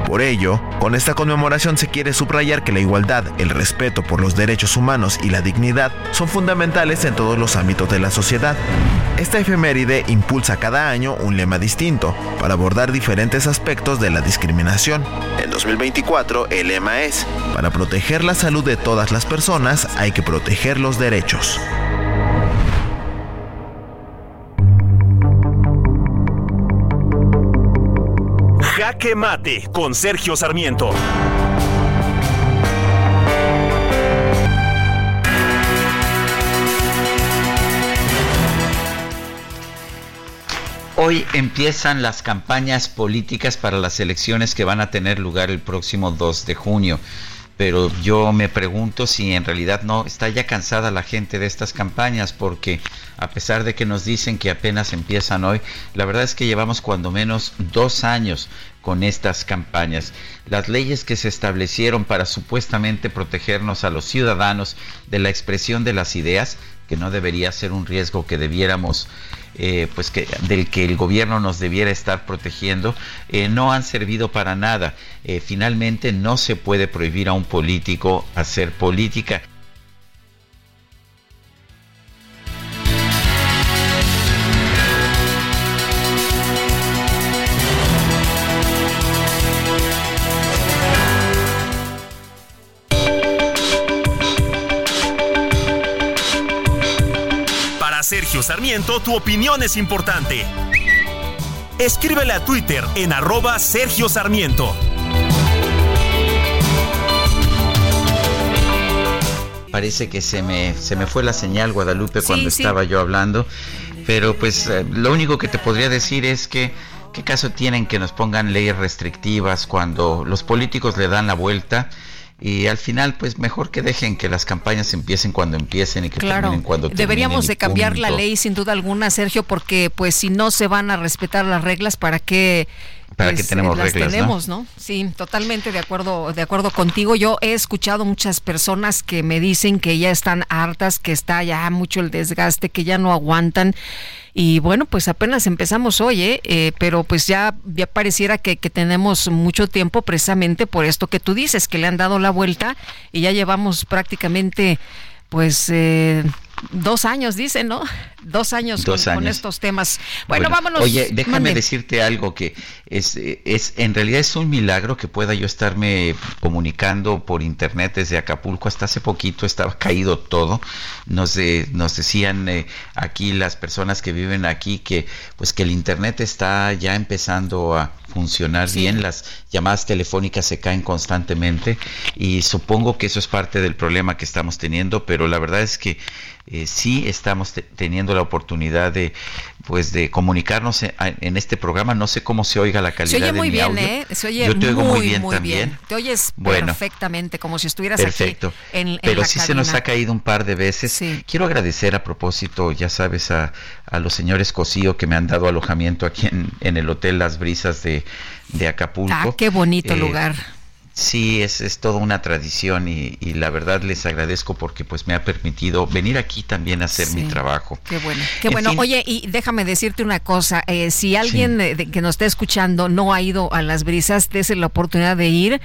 Por ello, con esta conmemoración se quiere subrayar que la igualdad, el respeto por los derechos humanos y la dignidad son fundamentales en todos los ámbitos de la sociedad. Esta efeméride impulsa cada año un lema distinto para abordar diferentes aspectos de la discriminación. En 2024 el lema es, para proteger la salud de todas las personas hay que proteger los derechos. Jaque Mate con Sergio Sarmiento. Hoy empiezan las campañas políticas para las elecciones que van a tener lugar el próximo 2 de junio. Pero yo me pregunto si en realidad no está ya cansada la gente de estas campañas porque a pesar de que nos dicen que apenas empiezan hoy, la verdad es que llevamos cuando menos dos años con estas campañas. Las leyes que se establecieron para supuestamente protegernos a los ciudadanos de la expresión de las ideas, que no debería ser un riesgo que debiéramos eh, pues que del que el gobierno nos debiera estar protegiendo eh, no han servido para nada eh, finalmente no se puede prohibir a un político hacer política Sarmiento, tu opinión es importante. Escríbele a Twitter en arroba Sergio Sarmiento. Parece que se me, se me fue la señal, Guadalupe, cuando estaba yo hablando. Pero pues eh, lo único que te podría decir es que ¿qué caso tienen que nos pongan leyes restrictivas cuando los políticos le dan la vuelta? Y al final pues mejor que dejen que las campañas empiecen cuando empiecen y que terminen cuando terminen. Deberíamos de cambiar la ley sin duda alguna, Sergio, porque pues si no se van a respetar las reglas, ¿para qué para que pues, tenemos las reglas, tenemos, ¿no? Sí, totalmente de acuerdo, de acuerdo contigo. Yo he escuchado muchas personas que me dicen que ya están hartas, que está ya mucho el desgaste, que ya no aguantan. Y bueno, pues apenas empezamos hoy, ¿eh? Eh, pero pues ya, ya pareciera que, que tenemos mucho tiempo precisamente por esto que tú dices, que le han dado la vuelta y ya llevamos prácticamente pues eh, dos años, dicen, ¿no? Dos años, Dos con, estos temas. Bueno, vámonos. Oye, déjame mande. decirte algo que es, es, en realidad es un milagro que pueda yo estarme comunicando por internet desde Acapulco. Hasta hace poquito estaba caído todo. Nos, de- nos decían eh, aquí las personas que viven aquí que pues que el internet está ya empezando a funcionar Sí. bien. Las llamadas telefónicas se caen constantemente y supongo que eso es parte del problema que estamos teniendo, pero la verdad es que eh, sí estamos te- teniendo la oportunidad de pues de comunicarnos en, en este programa. No sé cómo se oiga la Se calidad oye de muy mi bien, audio. ¿eh? Se oye Yo te oigo muy, muy bien muy también. bien. Te oyes Bueno. perfectamente, como si estuvieras Perfecto. aquí en, en Pero la sí se nos ha caído un par de veces. Quiero agradecer a propósito, ya sabes, a, a los señores Cosío que me han dado alojamiento aquí en, en el Hotel Las Brisas de, de Acapulco. Ah, qué bonito Eh, lugar. Sí, es, es toda una tradición y, y la verdad les agradezco porque pues me ha permitido venir aquí también a hacer mi trabajo. Qué bueno, qué En bueno. fin. Oye, y déjame decirte una cosa, eh, si alguien eh, de- que nos está escuchando no ha ido a las brisas, dése la oportunidad de ir,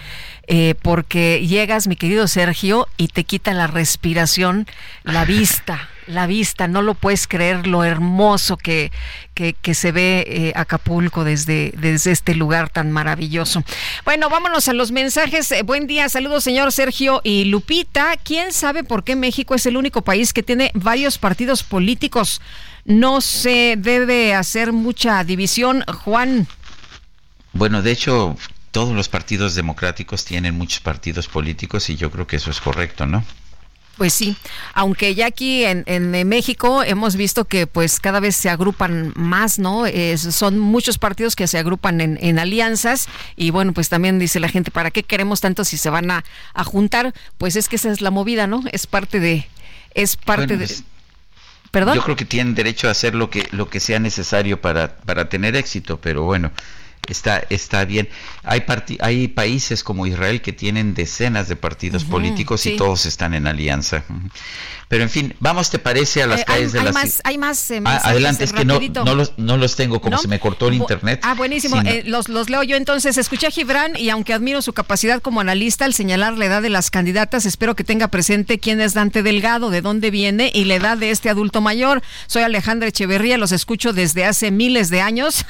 eh, porque llegas, mi querido Sergio, y te quita la respiración, la vista, *laughs* la vista, no lo puedes creer lo hermoso que, que, se ve eh, Acapulco desde, desde este lugar tan maravilloso. Bueno, vámonos a los mensajes. Eh, buen día, saludos señor Sergio y Lupita. ¿Quién sabe por qué México es el único país que tiene varios partidos políticos? No se debe hacer mucha división, Juan. Bueno, de hecho, todos los partidos democráticos tienen muchos partidos políticos y yo creo que eso es correcto, ¿no? Pues sí, aunque ya aquí en, en, eh, México hemos visto que pues cada vez se agrupan más, ¿no? Son muchos partidos que se agrupan en, en alianzas y bueno, pues también dice la gente, ¿para qué queremos tanto si se van a, a juntar? Pues es que esa es la movida, ¿no? Es parte de... Es parte Bueno, de... pues, ¿Perdón? Yo creo que tienen derecho a hacer lo que lo que sea necesario para para tener éxito, pero bueno, está está bien. Hay hay países como Israel que tienen decenas de partidos políticos sí. y todos están en alianza. Pero en fin, vamos te parece a las Eh, calles hay, de hay la más, ci- hay más eh, Ah, adelante, es que no, los no los tengo como ¿No? se me cortó el internet. Ah, buenísimo. Sí. Eh, los, los leo yo entonces. Escuché a Gibran y aunque admiro su capacidad como analista al señalar la edad de las candidatas, espero que tenga presente quién es Dante Delgado, de dónde viene y la edad de este adulto mayor. Soy Alejandra Echeverría, los escucho desde hace miles de años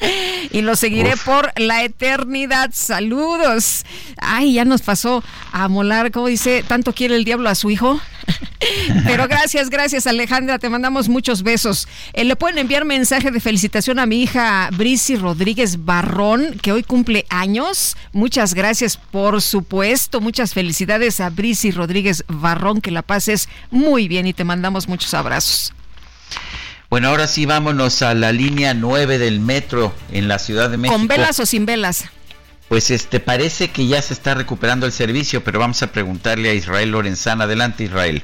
*laughs* y los seguiré Uf. por la eternidad. Saludos. Ay, ya nos pasó a molar, ¿cómo dice? ¿Tanto quiere el diablo a su hijo? *laughs* Pero gracias, gracias Alejandra, te mandamos muchos besos. Eh, le pueden enviar mensaje de felicitación a mi hija Brisi Rodríguez Barrón, que hoy cumple años. Muchas gracias, por supuesto. Muchas felicidades a Brisi Rodríguez Barrón, que la pases muy bien y te mandamos muchos abrazos. Bueno, ahora sí vámonos a la línea 9 del metro en la Ciudad de México. ¿Con velas o sin velas? Pues este parece que ya se está recuperando el servicio, pero vamos a preguntarle a Israel Lorenzana. Adelante, Israel.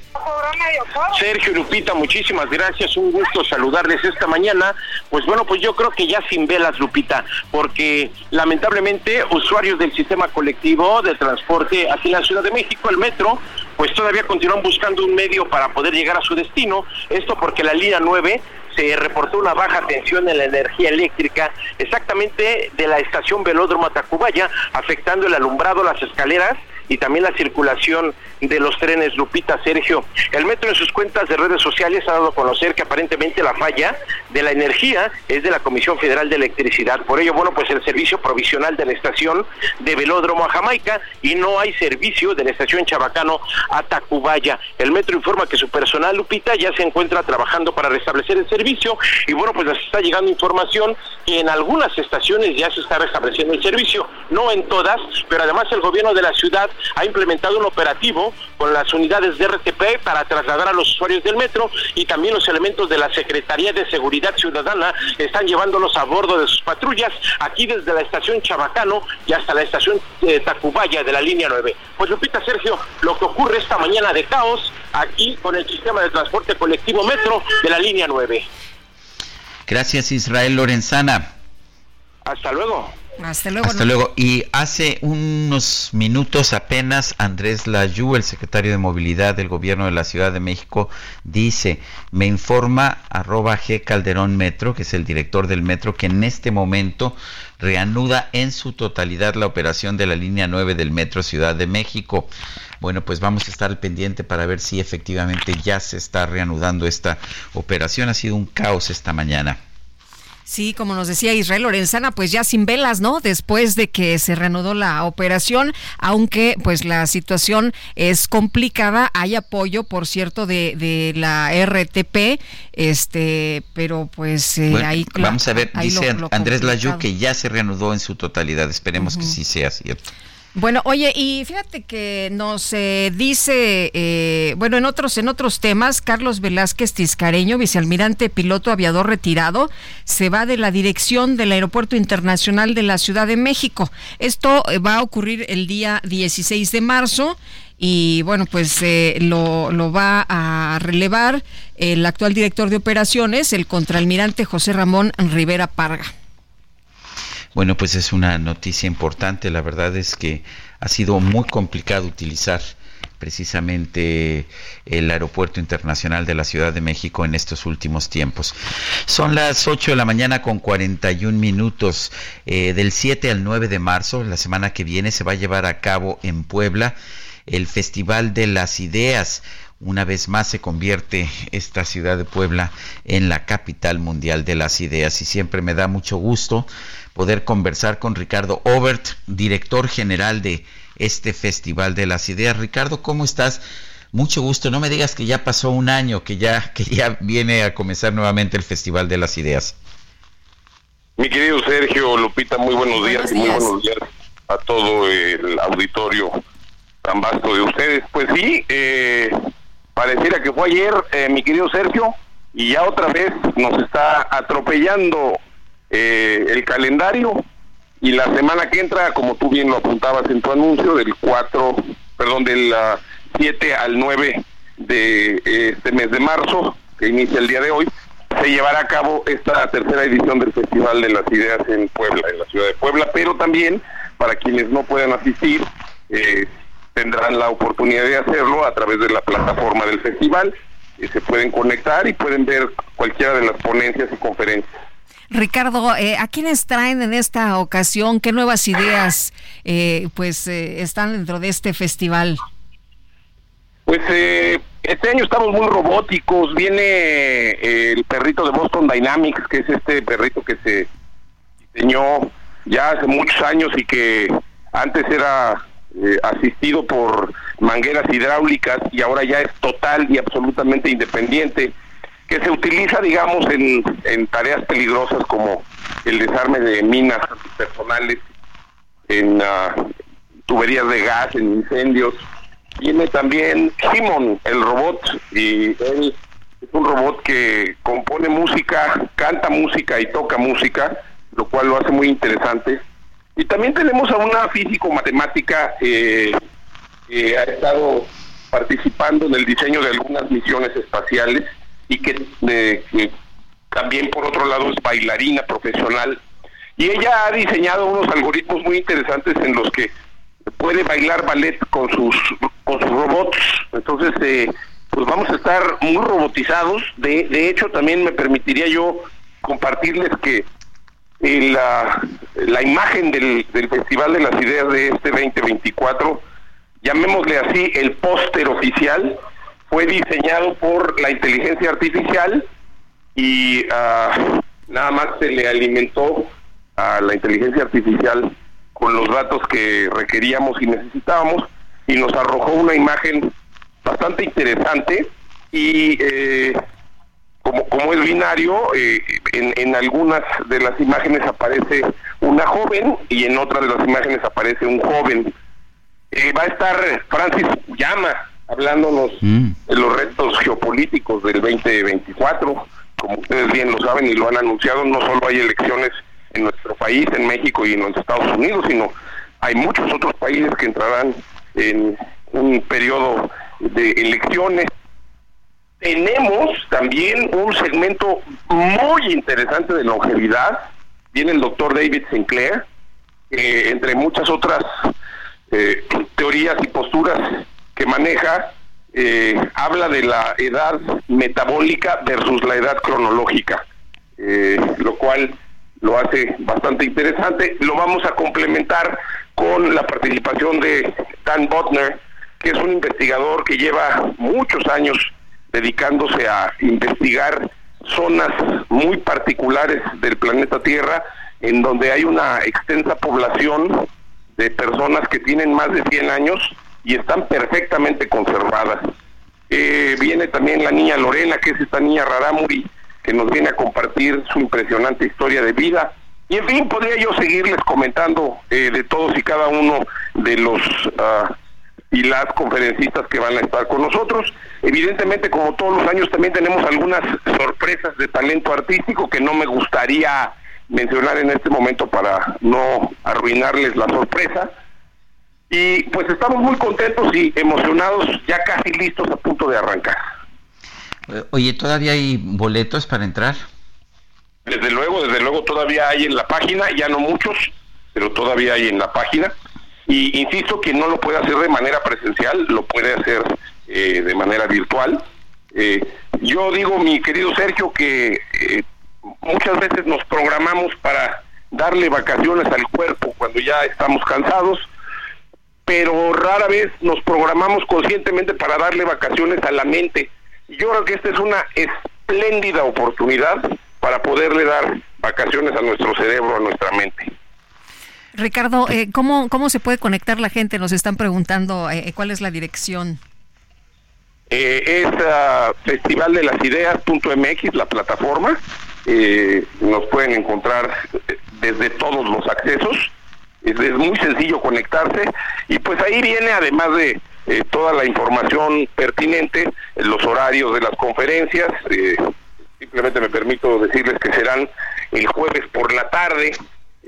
Sergio Lupita, muchísimas gracias, un gusto saludarles esta mañana. Pues bueno, pues yo creo que ya sin velas, Lupita, porque lamentablemente usuarios del sistema colectivo de transporte aquí en la Ciudad de México, el metro, pues todavía continúan buscando un medio para poder llegar a su destino. Esto porque la línea 9 se reportó una baja tensión en la energía eléctrica exactamente de la estación Velódromo Tacubaya, afectando el alumbrado, las escaleras y también la circulación de los trenes Lupita Sergio. El metro en sus cuentas de redes sociales ha dado a conocer que aparentemente la falla de la energía es de la Comisión Federal de Electricidad. Por ello, bueno, pues el servicio provisional de la estación de Velódromo a Jamaica y no hay servicio de la estación Chabacano a Tacubaya. El metro informa que su personal Lupita ya se encuentra trabajando para restablecer el servicio y bueno, pues nos está llegando información que en algunas estaciones ya se está restableciendo el servicio, no en todas, pero además el gobierno de la ciudad ha implementado un operativo con las unidades de RTP para trasladar a los usuarios del metro y también los elementos de la Secretaría de Seguridad Ciudadana están llevándolos a bordo de sus patrullas aquí desde la estación Chabacano y hasta la estación eh, Tacubaya de la línea 9. Pues Lupita Sergio, lo que ocurre esta mañana de caos aquí con el sistema de transporte colectivo metro de la línea 9. Gracias Israel Lorenzana. Hasta luego. Hasta luego. Hasta luego. Y hace unos minutos apenas Andrés Layú, el secretario de Movilidad del Gobierno de la Ciudad de México, dice, me informa arroba G Calderón Metro, que es el director del metro, que en este momento reanuda en su totalidad la operación de la línea 9 del metro Ciudad de México. Bueno, pues vamos a estar al pendiente para ver si efectivamente ya se está reanudando esta operación. Ha sido un caos esta mañana. Sí, como nos decía Israel Lorenzana, pues ya sin velas, ¿no? Después de que se reanudó la operación, aunque pues la situación es complicada, hay apoyo, por cierto, de, de la RTP, este, pero pues eh, Bueno, ahí... vamos a ver, lo- dice lo Andrés Layú que ya se reanudó en su totalidad. Esperemos que sí sea cierto. Bueno, oye, y fíjate que nos eh, dice, eh, bueno, en otros, en otros temas, Carlos Velázquez Tiscareño, vicealmirante piloto aviador retirado, se va de la dirección del Aeropuerto Internacional de la Ciudad de México. Esto eh, va a ocurrir el día 16 de marzo. Y bueno, pues eh, lo, lo va a relevar el actual director de operaciones, el contraalmirante José Ramón Rivera Parga. Bueno, pues es una noticia importante. La verdad es que ha sido muy complicado utilizar precisamente el Aeropuerto Internacional de la Ciudad de México en estos últimos tiempos. Son las 8 de la mañana con 41 minutos. Eh, del 7 al 9 de marzo, la semana que viene, se va a llevar a cabo en Puebla el Festival de las Ideas. Una vez más se convierte esta ciudad de Puebla en la capital mundial de las ideas y siempre me da mucho gusto poder conversar con Ricardo Obert, director general de este Festival de las Ideas. Ricardo, ¿cómo estás? Mucho gusto. No me digas que ya pasó un año, que ya, que ya viene a comenzar nuevamente el Festival de las Ideas. Mi querido Sergio, Lupita, muy buenos días Buenos y muy buenos días a todo el auditorio tan vasto de ustedes. Pues sí, eh, pareciera que fue ayer, eh, mi querido Sergio, y ya otra vez nos está atropellando eh, el calendario y la semana que entra, como tú bien lo apuntabas en tu anuncio, del 4, perdón, del ah, 7 al 9 de eh, este mes de marzo, que inicia el día de hoy, se llevará a cabo esta tercera edición del Festival de las Ideas en Puebla, en la ciudad de Puebla, pero también para quienes no puedan asistir, eh, tendrán la oportunidad de hacerlo a través de la plataforma del festival, eh, se pueden conectar y pueden ver cualquiera de las ponencias y conferencias. Ricardo, eh, ¿a quiénes traen en esta ocasión? ¿Qué nuevas ideas eh, pues eh, están dentro de este festival? Pues eh, este año estamos muy robóticos. Viene eh, el perrito de Boston Dynamics, que es este perrito que se diseñó ya hace muchos años y que antes era asistido por mangueras hidráulicas y ahora ya es total y absolutamente independiente, que se utiliza, digamos, en, en tareas peligrosas como el desarme de minas personales, en ah, tuberías de gas, en incendios. Viene también Simon, el robot, y él es un robot que compone música, canta música y toca música, lo cual lo hace muy interesante. Y también tenemos a una físico-matemática eh, que ha estado participando en el diseño de algunas misiones espaciales y que, eh, también por otro lado es bailarina profesional. Y ella ha diseñado unos algoritmos muy interesantes en los que puede bailar ballet con sus con sus robots entonces eh, pues vamos a estar muy robotizados. De, de hecho, también me permitiría yo compartirles que eh, la, la imagen del, del Festival de las Ideas de este 2024, llamémosle así, el póster oficial, fue diseñado por la inteligencia artificial y ah, nada más se le alimentó a la inteligencia artificial con los datos que requeríamos y necesitábamos y nos arrojó una imagen bastante interesante y eh, como, como es binario, eh, en, en algunas de las imágenes aparece una joven y en otras de las imágenes aparece un joven. Eh, va a estar Francis Llama hablándonos de los retos geopolíticos del 2024. Como ustedes bien lo saben y lo han anunciado, no solo hay elecciones en nuestro país, en México y en los Estados Unidos, sino hay muchos otros países que entrarán en un periodo de elecciones. Tenemos también un segmento muy interesante de longevidad. Viene el doctor David Sinclair, que entre muchas otras eh, teorías y posturas que maneja, eh, habla de la edad metabólica versus la edad cronológica, eh, lo cual lo hace bastante interesante. Lo vamos a complementar con la participación de Dan Butner, que es un investigador que lleva muchos años dedicándose a investigar zonas muy particulares del planeta Tierra, en donde hay una extensa población de personas que tienen más de 100 años y están perfectamente conservadas. Eh, viene también la niña Lorena, que es esta niña Raramuri, que nos viene a compartir su impresionante historia de vida. Y en fin, podría yo seguirles comentando eh, de todos y cada uno de los ah, y las conferencistas que van a estar con nosotros. Evidentemente, como todos los años, también tenemos algunas sorpresas de talento artístico que no me gustaría mencionar en este momento para no arruinarles la sorpresa. Y pues estamos muy contentos y emocionados, ya casi listos a punto de arrancar. Eh, Oye, ¿todavía hay boletos para entrar? Desde luego, desde luego todavía hay en la página, ya no muchos, pero todavía hay en la página. Y insisto, que no lo puede hacer de manera presencial, lo puede hacer eh, de manera virtual. Eh, yo digo, mi querido Sergio, que eh, muchas veces nos programamos para darle vacaciones al cuerpo cuando ya estamos cansados, pero rara vez nos programamos conscientemente para darle vacaciones a la mente. Yo creo que esta es una espléndida oportunidad para poderle dar vacaciones a nuestro cerebro, a nuestra mente. Ricardo, eh, ¿cómo, ¿cómo se puede conectar la gente? Nos están preguntando eh, cuál es la dirección. Eh, es uh, Festival de las Ideas.mx, la plataforma. Eh, nos pueden encontrar desde todos los accesos. Es, es, muy sencillo conectarse y pues ahí viene además de eh, toda la información pertinente, los horarios de las conferencias. Eh, simplemente me permito decirles que serán el jueves por la tarde,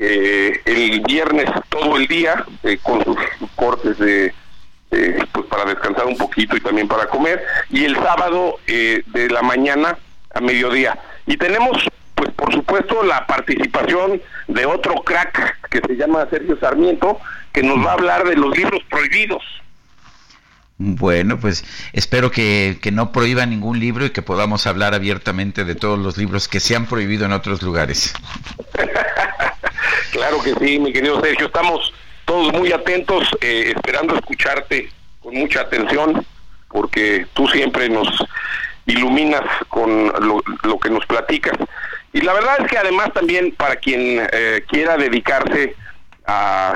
eh, el viernes todo el día, eh, con sus cortes de eh, pues para descansar un poquito y también para comer, y el sábado de la mañana a mediodía. Y tenemos, pues por supuesto, la participación de otro crack que se llama Sergio Sarmiento, que nos va a hablar de los libros prohibidos. Bueno, pues espero que, que, no prohíba ningún libro y que podamos hablar abiertamente de todos los libros que se han prohibido en otros lugares. *laughs* claro que sí, mi querido Sergio. Estamos todos muy atentos, eh, esperando escucharte con mucha atención, porque tú siempre nos iluminas con lo, lo que nos platicas. Y la verdad es que además también para quien eh, quiera dedicarse a,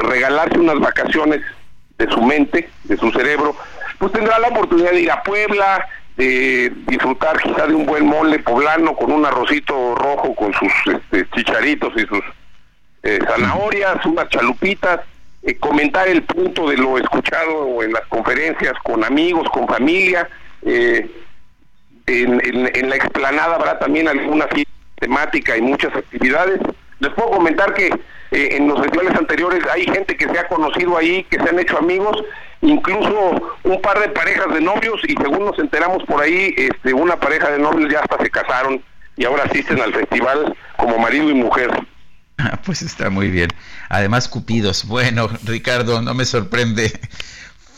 regalarse unas vacaciones de su mente, de su cerebro, pues tendrá la oportunidad de ir a Puebla, de disfrutar quizá de un buen mole poblano con un arrocito rojo con sus este, chicharitos y sus eh, zanahorias, unas chalupitas, eh, comentar el punto de lo escuchado en las conferencias con amigos, con familia. Eh, en, en, en, la explanada habrá también alguna temática y muchas actividades. Les puedo comentar que eh, en los festivales anteriores hay gente que se ha conocido ahí, que se han hecho amigos, incluso un par de parejas de novios y según nos enteramos por ahí, este, una pareja de novios ya hasta se casaron y ahora asisten al festival como marido y mujer. *laughs* Pues está muy bien. Además, Cupidos. Bueno, Ricardo, no me sorprende.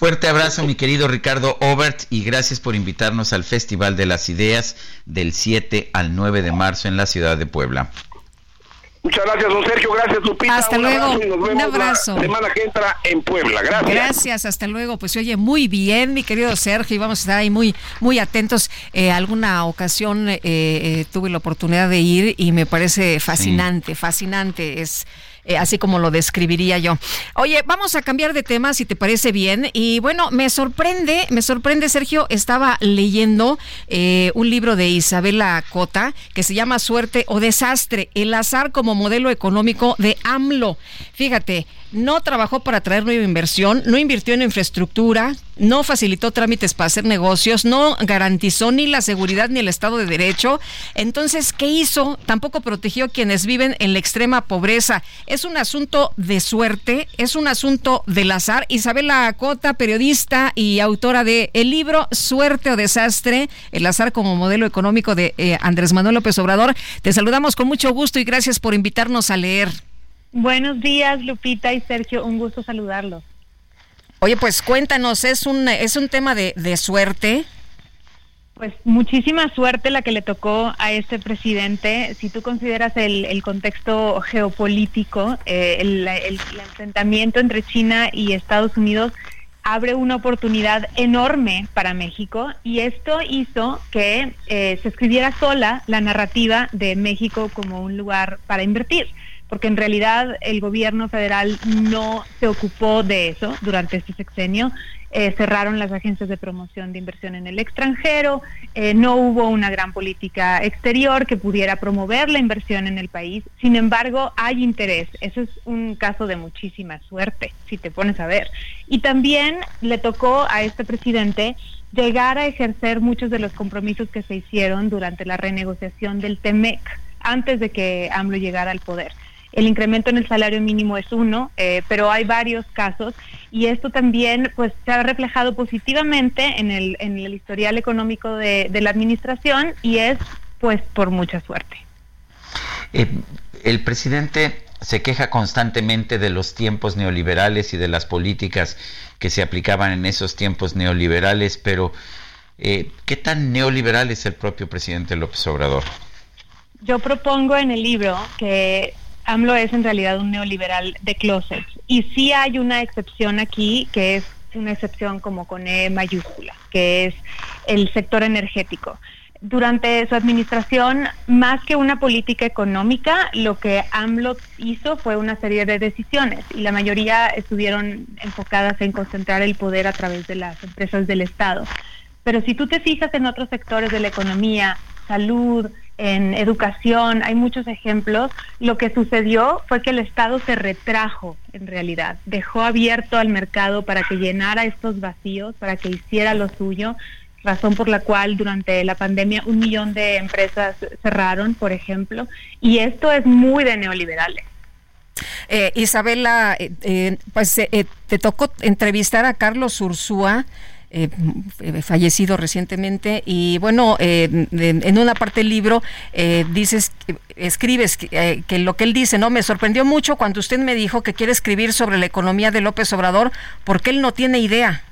Fuerte abrazo, mi querido Ricardo Obert, y gracias por invitarnos al Festival de las Ideas del 7 al 9 de marzo en la ciudad de Puebla. Muchas gracias, don Sergio. Gracias, Lupita. Hasta Un luego. abrazo y nos Un vemos la abrazo. semana que entra en Puebla. Gracias. Gracias, hasta luego. Pues se oye muy bien, mi querido Sergio, y vamos a estar ahí muy, muy atentos. Eh, alguna ocasión eh, eh, tuve la oportunidad de ir y me parece fascinante, fascinante. Es eh, así como lo describiría yo. Oye, vamos a cambiar de tema, si te parece bien. Y bueno, me sorprende, me sorprende, Sergio, estaba leyendo eh, un libro de Isabela Cota que se llama Suerte o Desastre, el azar como modelo económico de AMLO. Fíjate, no trabajó para traer nueva inversión, no invirtió en infraestructura, no facilitó trámites para hacer negocios, no garantizó ni la seguridad ni el Estado de Derecho. Entonces, ¿qué hizo? Tampoco protegió a quienes viven en la extrema pobreza. Es un asunto de suerte, es un asunto del azar. Isabela Cota, periodista y autora de el libro Suerte o Desastre, el azar como modelo económico de eh, Andrés Manuel López Obrador. Te saludamos con mucho gusto y gracias por invitarnos a leer. Buenos días, Lupita y Sergio. Un gusto saludarlos. Oye, pues cuéntanos, ¿es un, es un tema de, de suerte? Pues muchísima suerte la que le tocó a este presidente. Si tú consideras el, contexto geopolítico, eh, el, el- el enfrentamiento entre China y Estados Unidos abre una oportunidad enorme para México y esto hizo que eh, se escribiera sola la narrativa de México como un lugar para invertir porque en realidad el gobierno federal no se ocupó de eso durante este sexenio. Eh, cerraron las agencias de promoción de inversión en el extranjero, eh, no hubo una gran política exterior que pudiera promover la inversión en el país. Sin embargo, hay interés. Eso es un caso de muchísima suerte, si te pones a ver. Y también le tocó a este presidente llegar a ejercer muchos de los compromisos que se hicieron durante la renegociación del TEMEC antes de que AMLO llegara al poder. El incremento en el salario mínimo es uno, eh, pero hay varios casos y esto también pues se ha reflejado positivamente en el, en el historial económico de, de la administración y es pues por mucha suerte. Eh, el presidente se queja constantemente de los tiempos neoliberales y de las políticas que se aplicaban en esos tiempos neoliberales, pero eh, ¿qué tan neoliberal es el propio presidente López Obrador? Yo propongo en el libro que AMLO es en realidad un neoliberal de closet. Y sí hay una excepción aquí, que es una excepción como con E mayúscula, que es el sector energético. Durante su administración, más que una política económica, lo que AMLO hizo fue una serie de decisiones y la mayoría estuvieron enfocadas en concentrar el poder a través de las empresas del Estado. Pero si tú te fijas en otros sectores de la economía, salud, en educación, hay muchos ejemplos. Lo que sucedió fue que el Estado se retrajo en realidad, dejó abierto al mercado para que llenara estos vacíos, para que hiciera lo suyo, razón por la cual durante la pandemia un millón de empresas cerraron, por ejemplo, y esto es muy de neoliberales. Eh, Isabela, eh, eh, pues eh, te tocó entrevistar a Carlos Ursúa. Eh, fallecido recientemente y bueno eh, en, una parte del libro eh, dices escribes que, eh, que lo que él dice no me sorprendió mucho cuando usted me dijo que quiere escribir sobre la economía de López Obrador porque él no tiene idea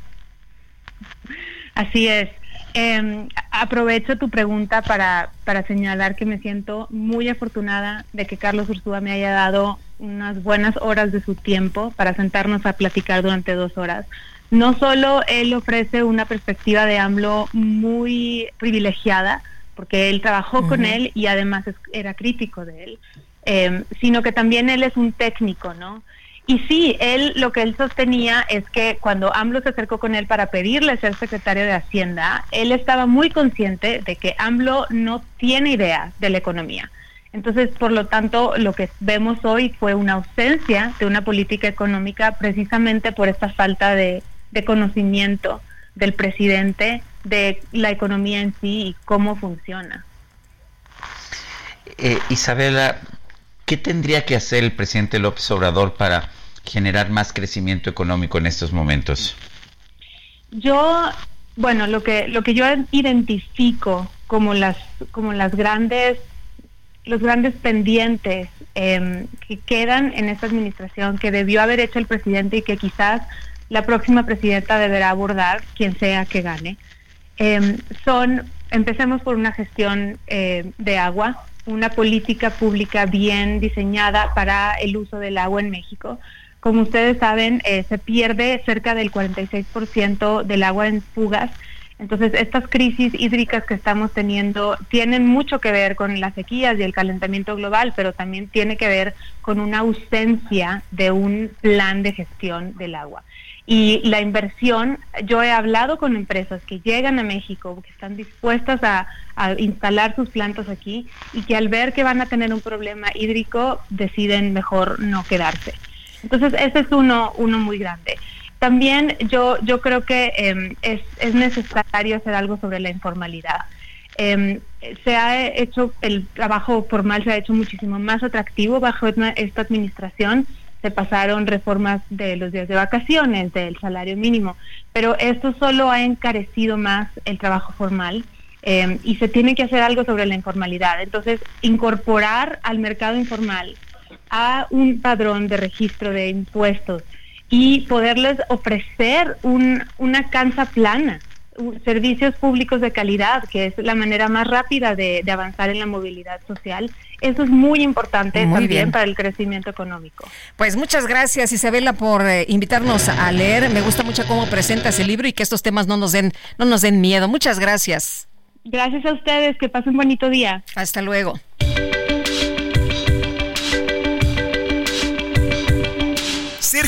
Así es. Eh, aprovecho tu pregunta para, para señalar que me siento muy afortunada de que Carlos Ursúa me haya dado unas buenas horas de su tiempo para sentarnos a platicar durante dos horas. No solo él ofrece una perspectiva de AMLO muy privilegiada, porque él trabajó con él y además es- era crítico de él, eh, sino que también él es un técnico, ¿no? Y sí, él lo que él sostenía es que cuando AMLO se acercó con él para pedirle ser secretario de Hacienda, él estaba muy consciente de que AMLO no tiene idea de la economía. Entonces, por lo tanto, lo que vemos hoy fue una ausencia de una política económica precisamente por esta falta de, de conocimiento del presidente de la economía en sí y cómo funciona. Eh, Isabela, ¿qué tendría que hacer el presidente López Obrador para generar más crecimiento económico en estos momentos? Yo, bueno, lo que lo que yo identifico como las como las grandes los grandes pendientes eh, que quedan en esta administración que debió haber hecho el presidente y que quizás la próxima presidenta deberá abordar, quien sea que gane, em, son, empecemos por una gestión eh, de agua, una política pública bien diseñada para el uso del agua en México. Como ustedes saben, eh, se pierde cerca del 46% del agua en fugas. Entonces, estas crisis hídricas que estamos teniendo tienen mucho que ver con las sequías y el calentamiento global, pero también tiene que ver con una ausencia de un plan de gestión del agua. Y la inversión, yo he hablado con empresas que llegan a México, que están dispuestas a, instalar sus plantas aquí y que al ver que van a tener un problema hídrico deciden mejor no quedarse. Entonces, ese es uno, uno muy grande. También yo, yo creo que em, es, es, necesario hacer algo sobre la informalidad. Em, se ha hecho, el trabajo formal se ha hecho muchísimo más atractivo bajo esta administración se pasaron reformas de los días de vacaciones, del salario mínimo, pero esto solo ha encarecido más el trabajo formal eh, y se tiene que hacer algo sobre la informalidad. Entonces, incorporar al mercado informal a un padrón de registro de impuestos y poderles ofrecer un, una cancha plana servicios públicos de calidad, que es la manera más rápida de, avanzar en la movilidad social. Eso es muy importante también para el crecimiento económico. Pues muchas gracias Isabela por eh, invitarnos a leer. Me gusta mucho cómo presentas el libro y que estos temas no nos den no nos den miedo. Muchas gracias. Gracias a ustedes, que pasen un bonito día. Hasta luego.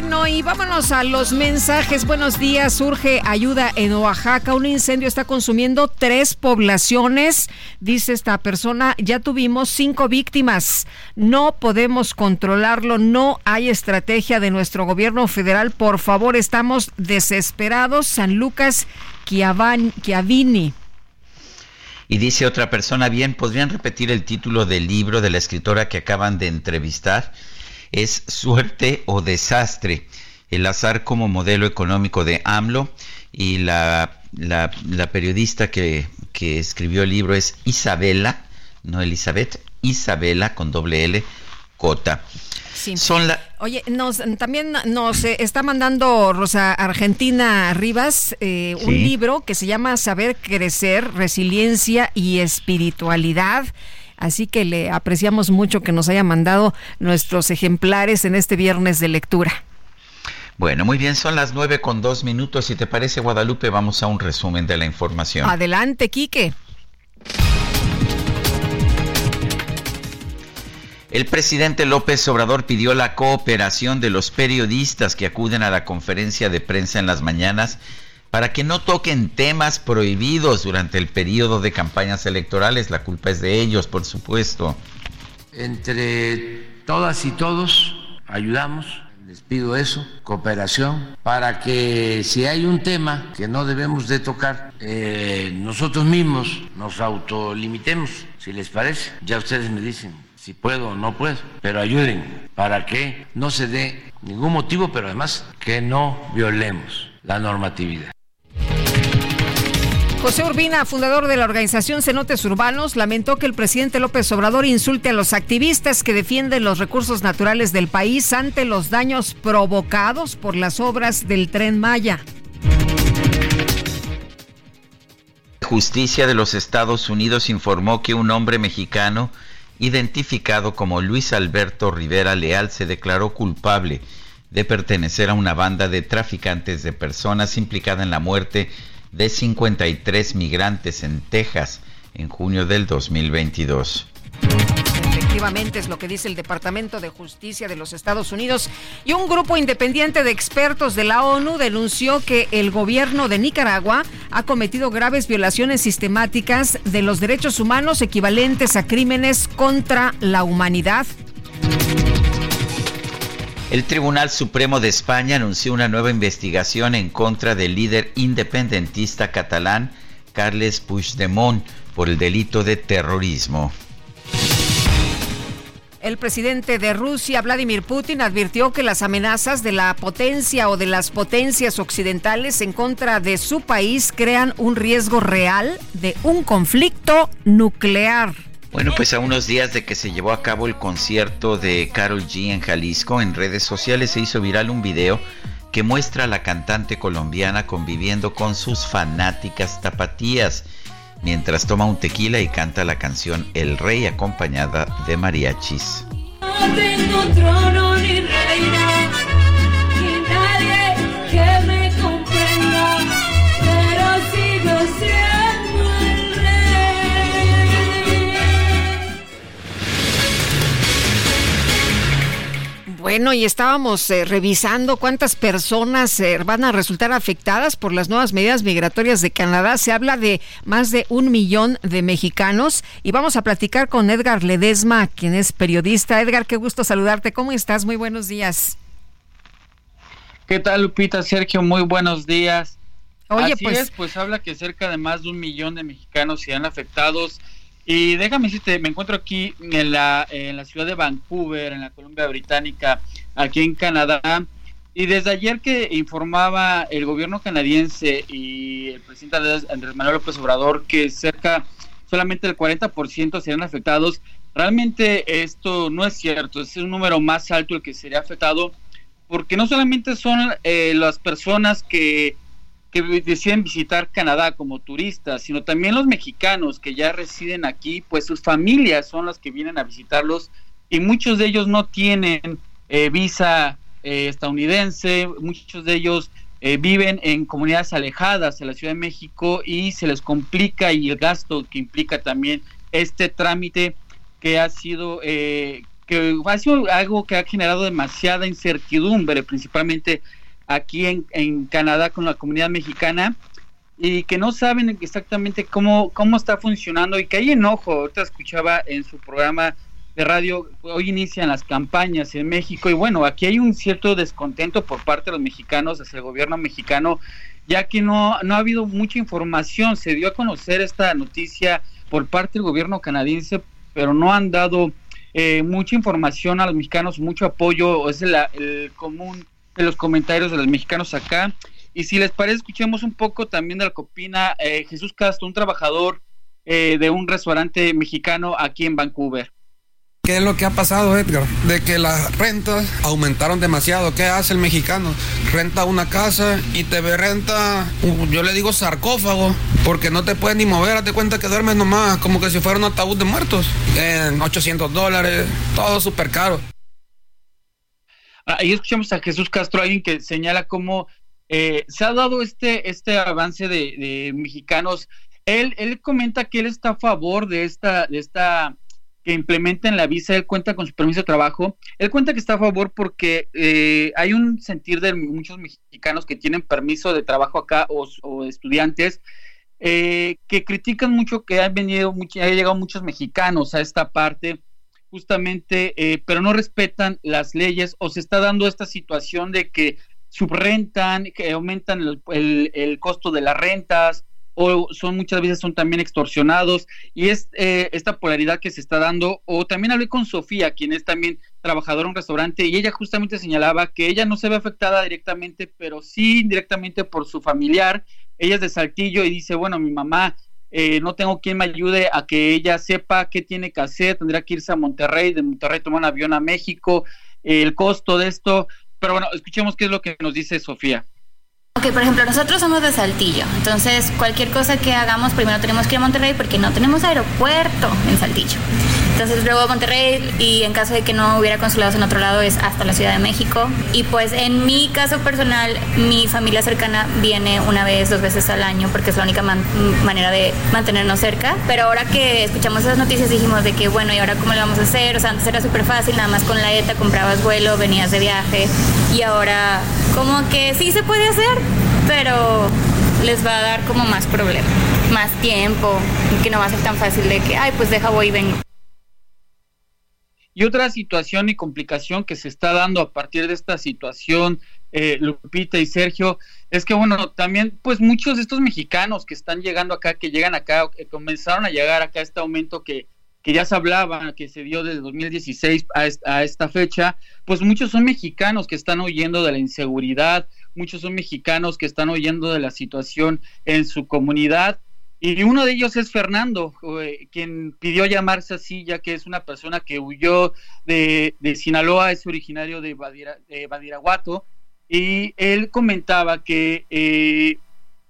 Bueno, y vámonos a los mensajes. Buenos días. Surge ayuda en Oaxaca. Un incendio está consumiendo tres poblaciones. Dice esta persona, ya tuvimos cinco víctimas. No podemos controlarlo. No hay estrategia de nuestro gobierno federal. Por favor, estamos desesperados. San Lucas Chiavini. Y dice otra persona, bien, ¿podrían repetir el título del libro de la escritora que acaban de entrevistar? Es suerte o desastre. El azar como modelo económico de AMLO y la, la, periodista que, que, escribió el libro es Isabela, no Elizabeth, Isabela con doble L, Cota. Son la... Oye, nos, también nos eh, está mandando Rosa Argentina Rivas eh, un libro que se llama Saber Crecer, Resiliencia y Espiritualidad. Así que le apreciamos mucho que nos haya mandado nuestros ejemplares en este viernes de lectura. Bueno, muy bien, son las nueve con dos minutos. Si te parece, Guadalupe, vamos a un resumen de la información. Adelante, Quique. El presidente López Obrador pidió la cooperación de los periodistas que acuden a la conferencia de prensa en las mañanas para que no toquen temas prohibidos durante el periodo de campañas electorales. La culpa es de ellos, por supuesto. Entre todas y todos ayudamos, les pido eso, cooperación, para que si hay un tema que no debemos de tocar, eh, nosotros mismos nos autolimitemos, si les parece. Ya ustedes me dicen si puedo o no puedo, pero ayuden para que no se dé ningún motivo, pero además que no violemos la normatividad. José Urbina, fundador de la organización Cenotes Urbanos, lamentó que el presidente López Obrador insulte a los activistas que defienden los recursos naturales del país ante los daños provocados por las obras del tren Maya. Justicia de los Estados Unidos informó que un hombre mexicano identificado como Luis Alberto Rivera Leal se declaró culpable de pertenecer a una banda de traficantes de personas implicada en la muerte de 53 migrantes en Texas en junio del 2022. Efectivamente es lo que dice el Departamento de Justicia de los Estados Unidos y un grupo independiente de expertos de la ONU denunció que el gobierno de Nicaragua ha cometido graves violaciones sistemáticas de los derechos humanos equivalentes a crímenes contra la humanidad. El Tribunal Supremo de España anunció una nueva investigación en contra del líder independentista catalán Carles Puigdemont por el delito de terrorismo. El presidente de Rusia, Vladimir Putin, advirtió que las amenazas de la potencia o de las potencias occidentales en contra de su país crean un riesgo real de un conflicto nuclear. Bueno, pues a unos días de que se llevó a cabo el concierto de Carol G en Jalisco, en redes sociales se hizo viral un video que muestra a la cantante colombiana conviviendo con sus fanáticas tapatías mientras toma un tequila y canta la canción El Rey acompañada de mariachis. Bueno, y estábamos eh, revisando cuántas personas eh, van a resultar afectadas por las nuevas medidas migratorias de Canadá. Se habla de más de un millón de mexicanos y vamos a platicar con Edgar Ledesma, quien es periodista. Edgar, qué gusto saludarte. ¿Cómo estás? Muy buenos días. ¿Qué tal, Lupita? Sergio, muy buenos días. Oye, Así pues- es, pues habla que cerca de más de un millón de mexicanos serán afectados. Y déjame decirte, me encuentro aquí en la, en la ciudad de Vancouver, en la Columbia Británica, aquí en Canadá. Y desde ayer que informaba el gobierno canadiense y el presidente Andrés Manuel López Obrador que cerca solamente el 40% serían afectados, realmente esto no es cierto, es un número más alto el que sería afectado porque no solamente son eh, las personas que, que deciden visitar Canadá como turistas, sino también los mexicanos que ya residen aquí, pues sus familias son las que vienen a visitarlos y muchos de ellos no tienen eh, visa eh, estadounidense, muchos de ellos eh, viven en comunidades alejadas de la Ciudad de México y se les complica y el gasto que implica también este trámite que ha sido eh, que ha sido algo que ha generado demasiada incertidumbre, principalmente aquí en, en Canadá con la comunidad mexicana y que no saben exactamente cómo, cómo está funcionando y que hay enojo. Ahorita escuchaba en su programa de radio, hoy inician las campañas en México y bueno, aquí hay un cierto descontento por parte de los mexicanos hacia el gobierno mexicano, ya que no, no ha habido mucha información. Se dio a conocer esta noticia por parte del gobierno canadiense, pero no han dado eh, mucha información a los mexicanos, mucho apoyo, es la- el común de los comentarios de los mexicanos acá. Y si les parece, escuchemos un poco también de lo que opina eh, Jesús Castro, un trabajador eh, de un restaurante mexicano aquí en Vancouver. ¿Qué es lo que ha pasado, Edgar? De que las rentas aumentaron demasiado. ¿Qué hace el mexicano? Renta una casa y te renta, uh, yo le digo sarcófago, porque no te puedes ni mover. Hazte cuenta que duermes nomás, como que si fuera un ataúd de muertos. En 800 dólares, todo súper caro. Ahí escuchamos a Jesús Castro, alguien que señala cómo eh, se ha dado este, este avance de, mexicanos. Él, él comenta que él está a favor de esta, de esta que implementen la visa, él cuenta con su permiso de trabajo. Él cuenta que está a favor porque eh, hay un sentir de muchos mexicanos que tienen permiso de trabajo acá o, o estudiantes eh, que critican mucho que han venido, mucho, han llegado muchos mexicanos a esta parte justamente, eh, pero no respetan las leyes o se está dando esta situación de que subrentan, que aumentan el, el- el costo de las rentas o son muchas veces son también extorsionados y es eh, esta polaridad que se está dando o también hablé con Sofía quien es también trabajadora en un restaurante y ella justamente señalaba que ella no se ve afectada directamente pero sí indirectamente por su familiar. Ella es de Saltillo y dice bueno mi mamá eh, no tengo quien me ayude a que ella sepa qué tiene que hacer, tendrá que irse a Monterrey, de Monterrey tomar un avión a México, eh, el costo de esto, pero bueno, escuchemos qué es lo que nos dice Sofía. Ok, por ejemplo, nosotros somos de Saltillo, entonces cualquier cosa que hagamos primero tenemos que ir a Monterrey porque no tenemos aeropuerto en Saltillo. Entonces luego Monterrey y en caso de que no hubiera consulados en otro lado es hasta la Ciudad de México. Y pues en mi caso personal, mi familia cercana viene una vez, dos veces al año porque es la única man- manera de mantenernos cerca. Pero ahora que escuchamos esas noticias dijimos de que bueno, ¿y ahora cómo le vamos a hacer? O sea, antes era súper fácil, nada más con la ETA comprabas vuelo, venías de viaje y ahora como que sí se puede hacer, pero les va a dar como más problema, más tiempo, y que no va a ser tan fácil de que, ay, pues deja voy y vengo. Y otra situación y complicación que se está dando a partir de esta situación, eh, Lupita y Sergio, es que, bueno, también, pues muchos de estos mexicanos que están llegando acá, que llegan acá, que comenzaron a llegar acá a este aumento que, que ya se hablaba, que se dio desde 2016 a, a esta fecha, pues muchos son mexicanos que están huyendo de la inseguridad, muchos son mexicanos que están huyendo de la situación en su comunidad. Y uno de ellos es Fernando, eh, quien pidió llamarse así, ya que es una persona que huyó de, de Sinaloa, es originario de, Badira- Badiraguato, y él comentaba que eh,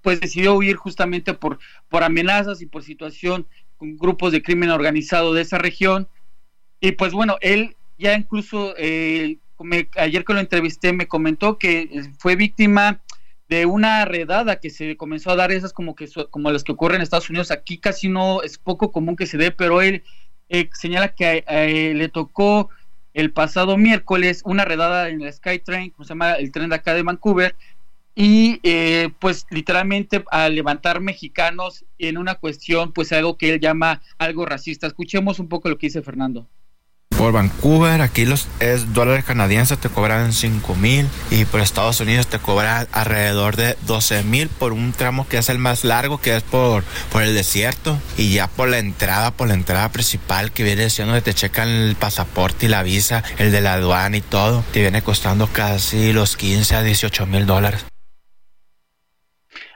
pues decidió huir justamente por, por amenazas y por situación con grupos de crimen organizado de esa región. Y pues bueno, él ya incluso, eh, ayer que lo entrevisté, me comentó que eh, fue víctima de una redada que se comenzó a dar esas como que como las que ocurren en Estados Unidos aquí casi no es poco común que se dé pero él eh, señala que eh, le tocó el pasado miércoles una redada en el SkyTrain como se llama el tren de acá de Vancouver y eh, pues literalmente a levantar mexicanos en una cuestión pues algo que él llama algo racista. Escuchemos un poco lo que dice Fernando Por Vancouver, aquí los es dólares canadienses te cobran 5 mil y por Estados Unidos te cobran alrededor de 12 mil por un tramo que es el más largo, que es por, por el desierto y ya por la entrada, por la entrada principal que viene siendo donde te checan el pasaporte y la visa, el de la aduana y todo, te viene costando casi los 15 a 18 mil dólares.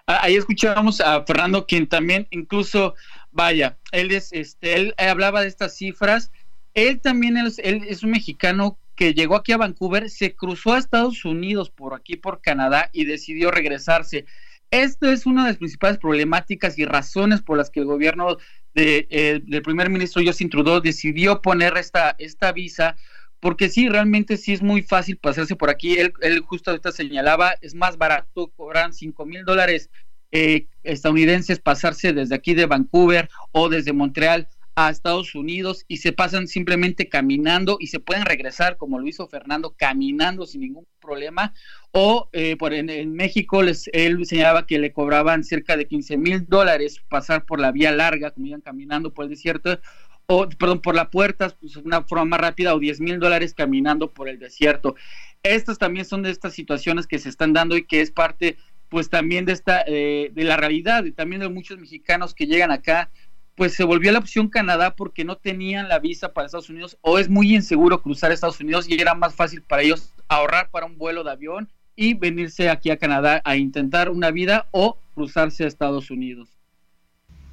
Ah, Ahí escuchábamos a Fernando, quien también incluso, vaya, él es, este, él hablaba de estas cifras. Él también es, él es un mexicano que llegó aquí a Vancouver, se cruzó a Estados Unidos por aquí, por Canadá, y decidió regresarse. Esto es una de las principales problemáticas y razones por las que el gobierno de, eh, del primer ministro Justin Trudeau decidió poner esta, esta visa, porque sí, realmente sí es muy fácil pasarse por aquí. Él, él justo ahorita señalaba, es más barato, cobran 5 mil dólares eh, estadounidenses pasarse desde aquí de Vancouver o desde Montreal a Estados Unidos y se pasan simplemente caminando y se pueden regresar como lo hizo Fernando caminando sin ningún problema. O eh, por en, México les, él señalaba que le cobraban cerca de 15 mil dólares pasar por la vía larga como iban caminando por el desierto o perdón por la puerta pues una forma más rápida o 10 mil dólares caminando por el desierto. Estas también son de estas situaciones que se están dando y que es parte pues también de esta eh, de la realidad y también de muchos mexicanos que llegan acá pues se volvió la opción Canadá porque no tenían la visa para Estados Unidos o es muy inseguro cruzar Estados Unidos y era más fácil para ellos ahorrar para un vuelo de avión y venirse aquí a Canadá a intentar una vida o cruzarse a Estados Unidos.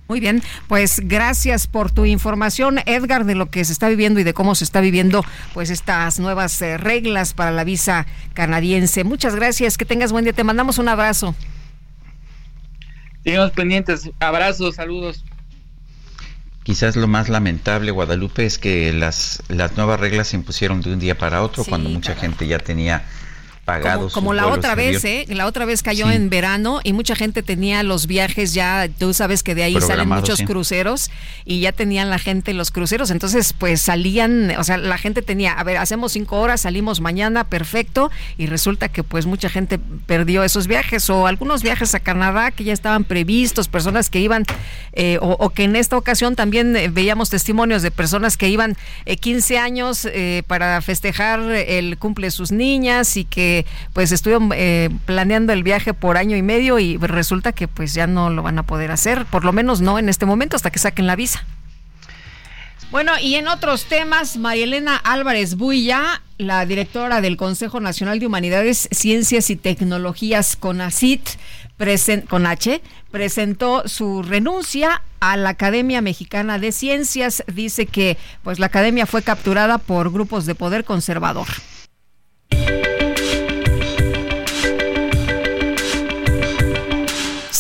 Muy bien, pues gracias por tu información, Edgar, de lo que se está viviendo y de cómo se está viviendo pues estas nuevas eh, reglas para la visa canadiense. Muchas gracias, que tengas buen día, te mandamos un abrazo. Seguimos pendientes, abrazos, saludos. Quizás lo más lamentable, Guadalupe, es que las, las nuevas reglas se impusieron de un día para otro Sí, cuando mucha gente ya tenía pagados. Como, la otra vez. ¿eh? La otra vez cayó Sí. en verano y mucha gente tenía los viajes ya, tú sabes que de ahí salen muchos sí. cruceros y ya tenían la gente los cruceros, entonces pues salían, o sea, la gente tenía, a ver, hacemos cinco horas, salimos mañana, perfecto, y resulta que pues mucha gente perdió esos viajes o algunos viajes a Canadá que ya estaban previstos, personas que iban, eh, o, o que en esta ocasión también eh, veíamos testimonios de personas que iban eh, 15 años eh, para festejar el cumple de sus niñas y que pues estuvieron eh, planeando el viaje por año y medio y resulta que pues ya no lo van a poder hacer, por lo menos no en este momento hasta que saquen la visa. Bueno, y en otros temas, Marielena Álvarez Builla, la directora del Consejo Nacional de Humanidades, Ciencias y Tecnologías CONACIT, con H, presentó su renuncia a la Academia Mexicana de Ciencias. Dice que pues la academia fue capturada por grupos de poder conservador.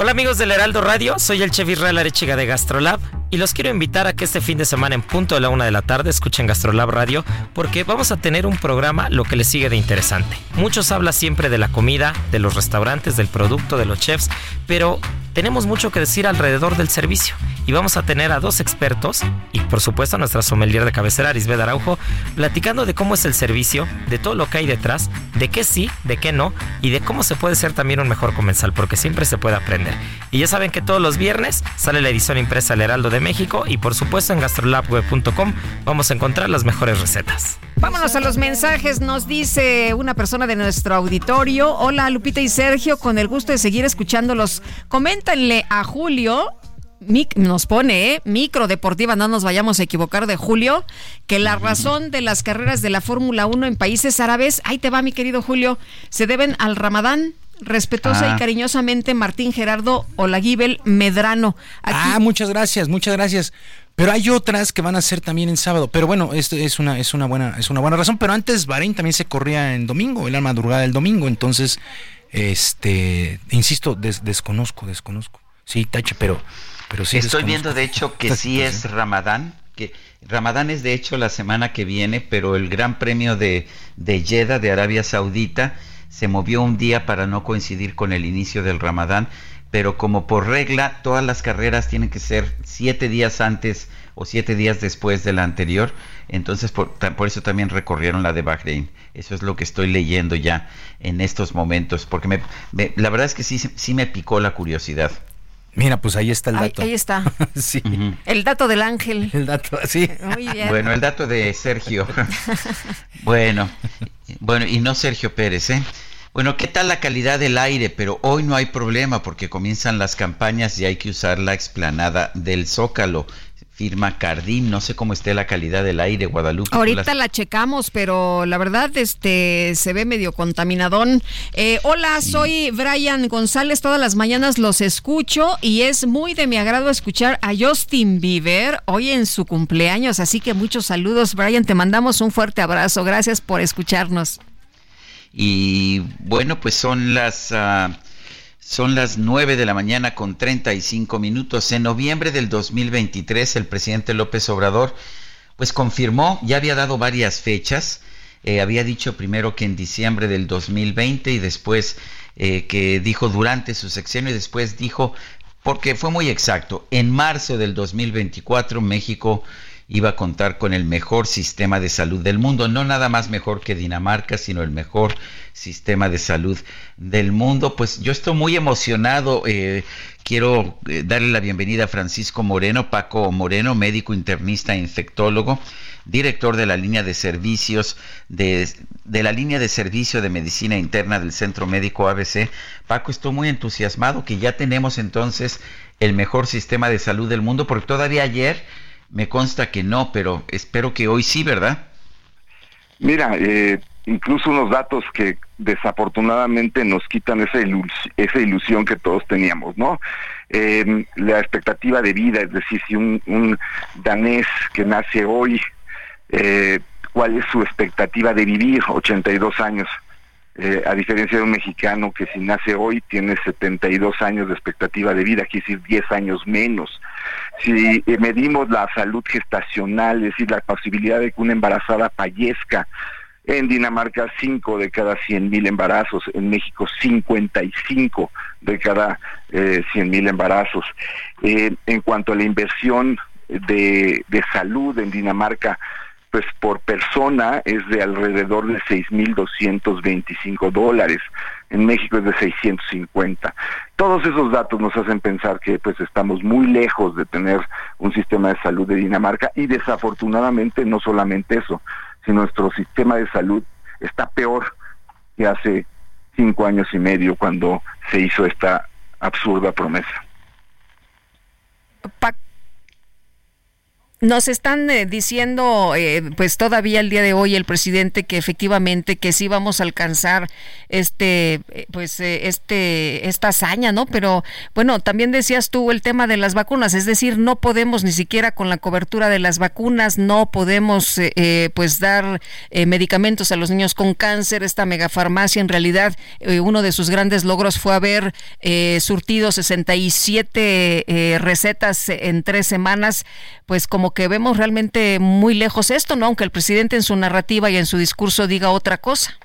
Hola amigos del Heraldo Radio, soy el chef Israel Arechiga de Gastrolab y los quiero invitar a que este fin de semana en punto de la una de la tarde escuchen Gastrolab Radio porque vamos a tener un programa lo que les sigue de interesante. Muchos hablan siempre de la comida, de los restaurantes, del producto, de los chefs, pero tenemos mucho que decir alrededor del servicio y vamos a tener a dos expertos y por supuesto a nuestra sommelier de cabecera Arisbeth Araujo platicando de cómo es el servicio, de todo lo que hay detrás, de qué sí, de qué no y de cómo se puede ser también un mejor comensal porque siempre se puede aprender. Y ya saben que todos los viernes sale la edición impresa del Heraldo de México y por supuesto en gastrolabweb.com vamos a encontrar las mejores recetas. Vámonos a los mensajes. Nos dice una persona de nuestro auditorio. Hola Lupita y Sergio, con el gusto de seguir escuchándolos. A Julio. Mic, nos pone, ¿eh? Micro deportiva, no nos vayamos a equivocar de Julio, que la razón de las carreras de la Fórmula 1 en países árabes, ahí te va mi querido Julio, se deben al Ramadán, respetuosa Ah. y cariñosamente Martín Gerardo Olaguibel Medrano. Aquí- Ah, muchas gracias, muchas gracias. Pero hay otras que van a ser también en sábado. Pero bueno, esto es una, es una buena, es una buena razón. Pero antes Bahrein también se corría en domingo, en la madrugada del domingo. Entonces, este, insisto, des- desconozco, desconozco. Sí, tache, pero, pero sí. Estoy desconozco. viendo de hecho que sí es situación. Ramadán, que Ramadán es de hecho la semana que viene, pero el Gran Premio de, de Jeddah de Arabia Saudita se movió un día para no coincidir con el inicio del Ramadán, pero como por regla todas las carreras tienen que ser siete días antes o siete días después de la anterior, entonces por, por eso también recorrieron la de Bahrein. Eso es lo que estoy leyendo ya en estos momentos, porque me, me- la verdad es que sí, sí me picó la curiosidad. Mira, pues ahí está el Ahí, dato. ahí está. *laughs* sí. El dato del ángel. El dato, sí. Muy bien. Bueno, el dato de Sergio. *laughs* bueno, bueno, y no Sergio Pérez, ¿eh? Bueno, ¿qué tal la calidad del aire? Pero hoy no hay problema porque comienzan las campañas y hay que usar la explanada del Zócalo. Firma Cardim, no sé cómo esté la calidad del aire, Guadalupe. Ahorita las- la checamos, pero la verdad este se ve medio contaminadón. Eh, hola, soy Brian González. Todas las mañanas los escucho y es muy de mi agrado escuchar a Justin Bieber hoy en su cumpleaños. Así que muchos saludos, Brian. Te mandamos un fuerte abrazo. Gracias por escucharnos. Y bueno, pues son las ah, son las 9 de la mañana con 35 minutos. En noviembre del 2023 el presidente López Obrador pues confirmó, ya había dado varias fechas, eh, había dicho primero que en diciembre del 2020 y después eh, que dijo durante su sexenio y después dijo, porque fue muy exacto, en marzo del 2024 México iba a contar con el mejor sistema de salud del mundo, no nada más mejor que Dinamarca, sino el mejor sistema de salud del mundo. Pues yo estoy muy emocionado, eh, quiero eh, darle la bienvenida a Francisco Moreno, Paco Moreno, médico internista e infectólogo, director de la línea de servicios de, de la línea de servicio de medicina interna del Centro Médico ABC. Paco, estoy muy entusiasmado que ya tenemos entonces el mejor sistema de salud del mundo, porque todavía ayer me consta que no, pero espero que hoy sí, ¿verdad? Mira, eh, incluso unos datos que desafortunadamente nos quitan esa, esa ilusión que todos teníamos, ¿no? Eh, la expectativa de vida, es decir, si un, un danés que nace hoy, eh, ¿cuál es su expectativa de vivir? 82 años. Eh, a diferencia de un mexicano que si nace hoy tiene 72 años de expectativa de vida, quiere decir 10 años menos. Si eh, medimos la salud gestacional, es decir, la posibilidad de que una embarazada fallezca, en Dinamarca 5 de cada 100 mil embarazos, en México 55 de cada eh, 100 mil embarazos. Eh, en cuanto a la inversión de, de salud en Dinamarca, pues por persona es de alrededor de 6.225 dólares. En México es de 650. Todos esos datos nos hacen pensar que pues estamos muy lejos de tener un sistema de salud de Dinamarca y desafortunadamente no solamente eso, sino nuestro sistema de salud está peor que hace cinco años y medio cuando se hizo esta absurda promesa. Nos están eh, diciendo, eh, pues todavía el día de hoy el presidente que efectivamente que sí vamos a alcanzar este, eh, pues este, esta hazaña, ¿no? Pero bueno, también decías tú el tema de las vacunas, es decir, no podemos ni siquiera con la cobertura de las vacunas, no podemos, pues dar medicamentos a los niños con cáncer. Esta megafarmacia, en realidad, uno de sus grandes logros fue haber surtido 67 recetas en tres semanas, pues que vemos realmente muy lejos esto, ¿no? Aunque el presidente en su narrativa y en su discurso diga otra cosa.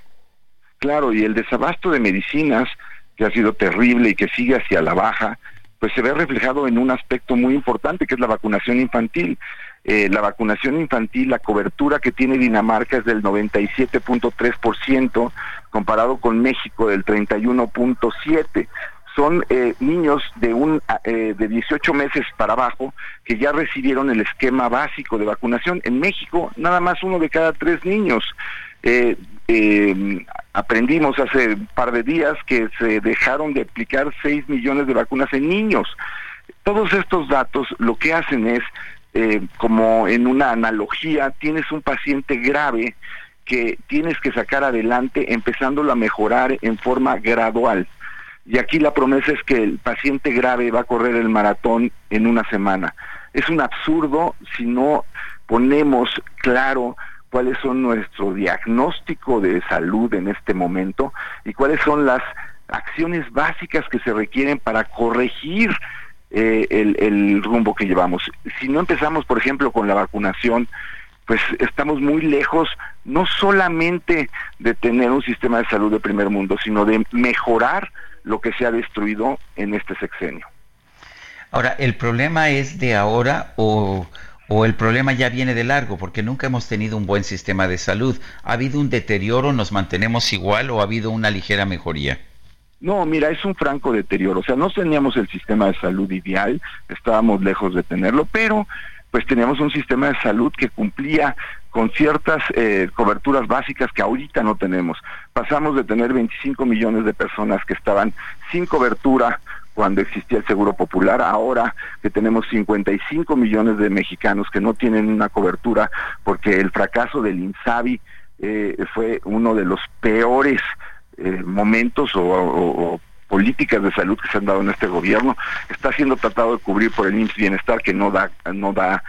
Claro, y el desabasto de medicinas, que ha sido terrible y que sigue hacia la baja, pues se ve reflejado en un aspecto muy importante, que es la vacunación infantil. Eh, la vacunación infantil, la cobertura que tiene Dinamarca es del 97.3%, comparado con México del 31.7% son eh, niños de un eh, de 18 meses para abajo que ya recibieron el esquema básico de vacunación. En México, nada más uno de cada tres niños. Eh, aprendimos hace un par de días que se dejaron de aplicar 6 millones de vacunas en niños. Todos estos datos lo que hacen es, como en una analogía, tienes un paciente grave que tienes que sacar adelante empezándolo a mejorar en forma gradual y aquí la promesa es que el paciente grave va a correr el maratón en una semana. Es un absurdo si no ponemos claro cuáles son nuestro diagnóstico de salud en este momento y cuáles son las acciones básicas que se requieren para corregir eh, el, el rumbo que llevamos. Si no empezamos, por ejemplo, con la vacunación, pues estamos muy lejos no solamente de tener un sistema de salud de primer mundo, sino de mejorar lo que se ha destruido en este sexenio. Ahora, ¿el problema es de ahora o, o, el problema ya viene de largo? Porque nunca hemos tenido un buen sistema de salud. ¿Ha habido un deterioro, nos mantenemos igual o ha habido una ligera mejoría? No, mira, es un franco deterioro. O sea, no teníamos el sistema de salud ideal, estábamos lejos de tenerlo, pero pues teníamos un sistema de salud que cumplía con ciertas eh, coberturas básicas que ahorita no tenemos. Pasamos de tener 25 millones de personas que estaban sin cobertura cuando existía el Seguro Popular, ahora que tenemos 55 millones de mexicanos que no tienen una cobertura porque el fracaso del INSABI eh, fue uno de los peores eh, momentos o, políticas de salud que se han dado en este gobierno está siendo tratado de cubrir por el IMSS Bienestar que no da no da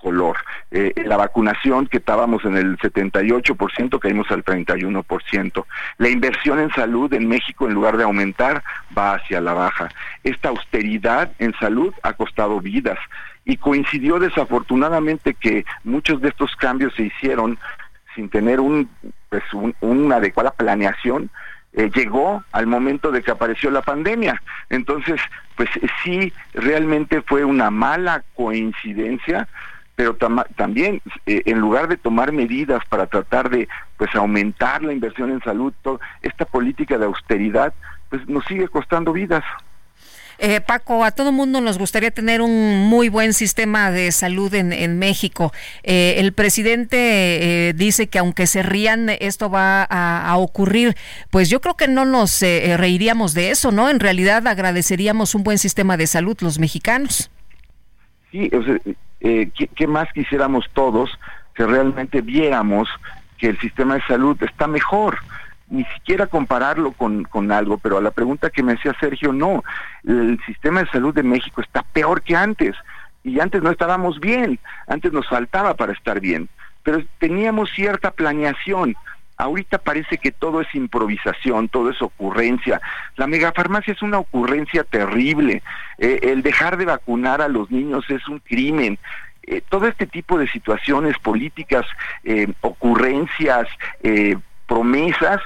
color. Eh, la vacunación que estábamos en el 78%, caímos al 31%. La inversión en salud en México, en lugar de aumentar, va hacia la baja. Esta austeridad en salud ha costado vidas y coincidió desafortunadamente que muchos de estos cambios se hicieron sin tener un, pues, una adecuada planeación, eh, llegó al momento de que apareció la pandemia. Entonces, pues sí, realmente fue una mala coincidencia pero también eh, en lugar de tomar medidas para tratar de pues aumentar la inversión en salud, esta política de austeridad pues nos sigue costando vidas. Eh, Paco, a todo mundo nos gustaría tener un muy buen sistema de salud en, México. Eh, el presidente dice que aunque se rían, esto va a, ocurrir. Pues yo creo que no nos reiríamos de eso, ¿no? En realidad agradeceríamos un buen sistema de salud los mexicanos. Sí, o sea, eh, ¿qué, más quisiéramos todos que realmente viéramos que el sistema de salud está mejor? Ni siquiera compararlo con, con algo, pero a la pregunta que me hacía Sergio, no, el sistema de salud de México está peor que antes y antes no estábamos bien, antes nos faltaba para estar bien, pero teníamos cierta planeación. Ahorita parece que todo es improvisación, todo es ocurrencia. La megafarmacia es una ocurrencia terrible. Eh, el dejar de vacunar a los niños es un crimen. Eh, todo este tipo de situaciones políticas, eh, ocurrencias, promesas,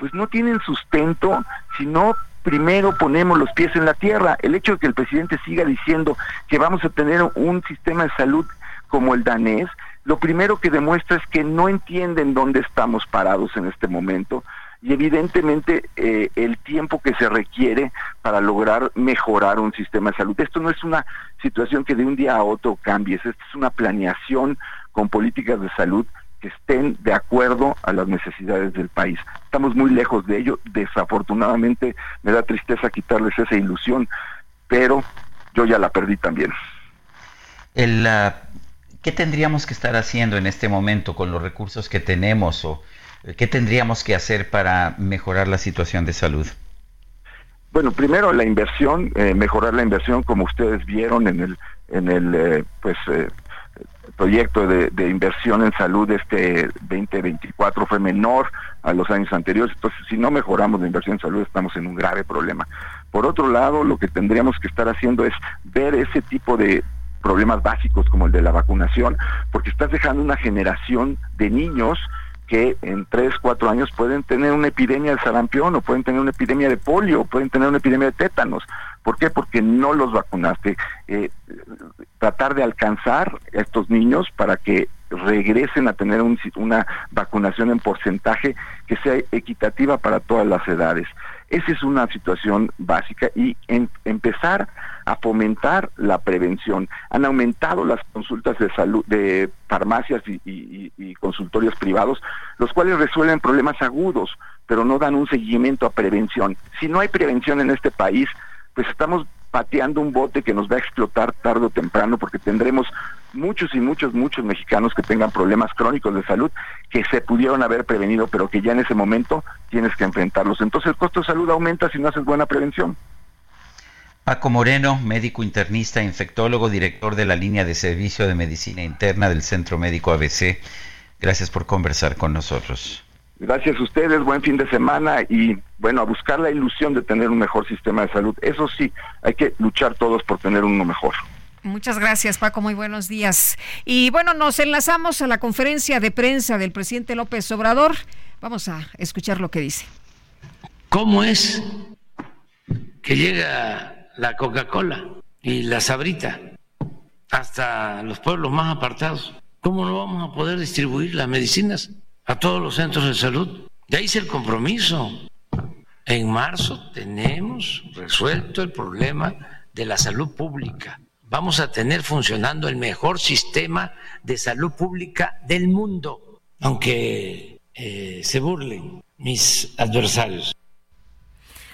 pues no tienen sustento si no primero ponemos los pies en la tierra. El hecho de que el presidente siga diciendo que vamos a tener un sistema de salud como el danés, lo primero que demuestra es que no entienden dónde estamos parados en este momento y evidentemente eh, el tiempo que se requiere para lograr mejorar un sistema de salud. Esto no es una situación que de un día a otro cambie, esta es una planeación con políticas de salud que estén de acuerdo a las necesidades del país. Estamos muy lejos de ello, desafortunadamente me da tristeza quitarles esa ilusión, pero yo ya la perdí también. El, ¿Qué tendríamos que estar haciendo en este momento con los recursos que tenemos o eh, qué tendríamos que hacer para mejorar la situación de salud? Bueno, primero la inversión, eh, mejorar la inversión, como ustedes vieron en el, en el eh, pues proyecto de, de, inversión en salud este 2024 fue menor a los años anteriores, entonces si no mejoramos la inversión en salud estamos en un grave problema. Por otro lado, lo que tendríamos que estar haciendo es ver ese tipo de problemas básicos como el de la vacunación, porque estás dejando una generación de niños que en 3, 4 años pueden tener una epidemia de sarampión o pueden tener una epidemia de polio o pueden tener una epidemia de tétanos. ¿Por qué? Porque no los vacunaste. Eh, tratar de alcanzar a estos niños para que regresen a tener un, una vacunación en porcentaje que sea equitativa para todas las edades. Esa es una situación básica y empezar a fomentar la prevención. Han aumentado las consultas de salud de farmacias y consultorios privados, los cuales resuelven problemas agudos, pero no dan un seguimiento a prevención. Si no hay prevención en este país, pues estamos pateando un bote que nos va a explotar tarde o temprano porque tendremos muchos y muchos, muchos mexicanos que tengan problemas crónicos de salud que se pudieron haber prevenido, pero que ya en ese momento tienes que enfrentarlos. Entonces el costo de salud aumenta si no haces buena prevención. Paco Moreno, médico internista, infectólogo, director de la línea de servicio de medicina interna del Centro Médico ABC. Gracias por conversar con nosotros. Gracias a ustedes, buen fin de semana y bueno, a buscar la ilusión de tener un mejor sistema de salud. Eso sí, hay que luchar todos por tener uno mejor. Muchas gracias, Paco. Muy buenos días. Y bueno, nos enlazamos a la conferencia de prensa del presidente López Obrador. Vamos a escuchar lo que dice. ¿Cómo es que llega la Coca-Cola y la Sabrita hasta los pueblos más apartados? ¿Cómo no vamos a poder distribuir las medicinas a todos los centros de salud? Ya hice el compromiso. En marzo tenemos resuelto el problema de la salud pública vamos a tener funcionando el mejor sistema de salud pública del mundo, aunque eh, se burlen mis adversarios.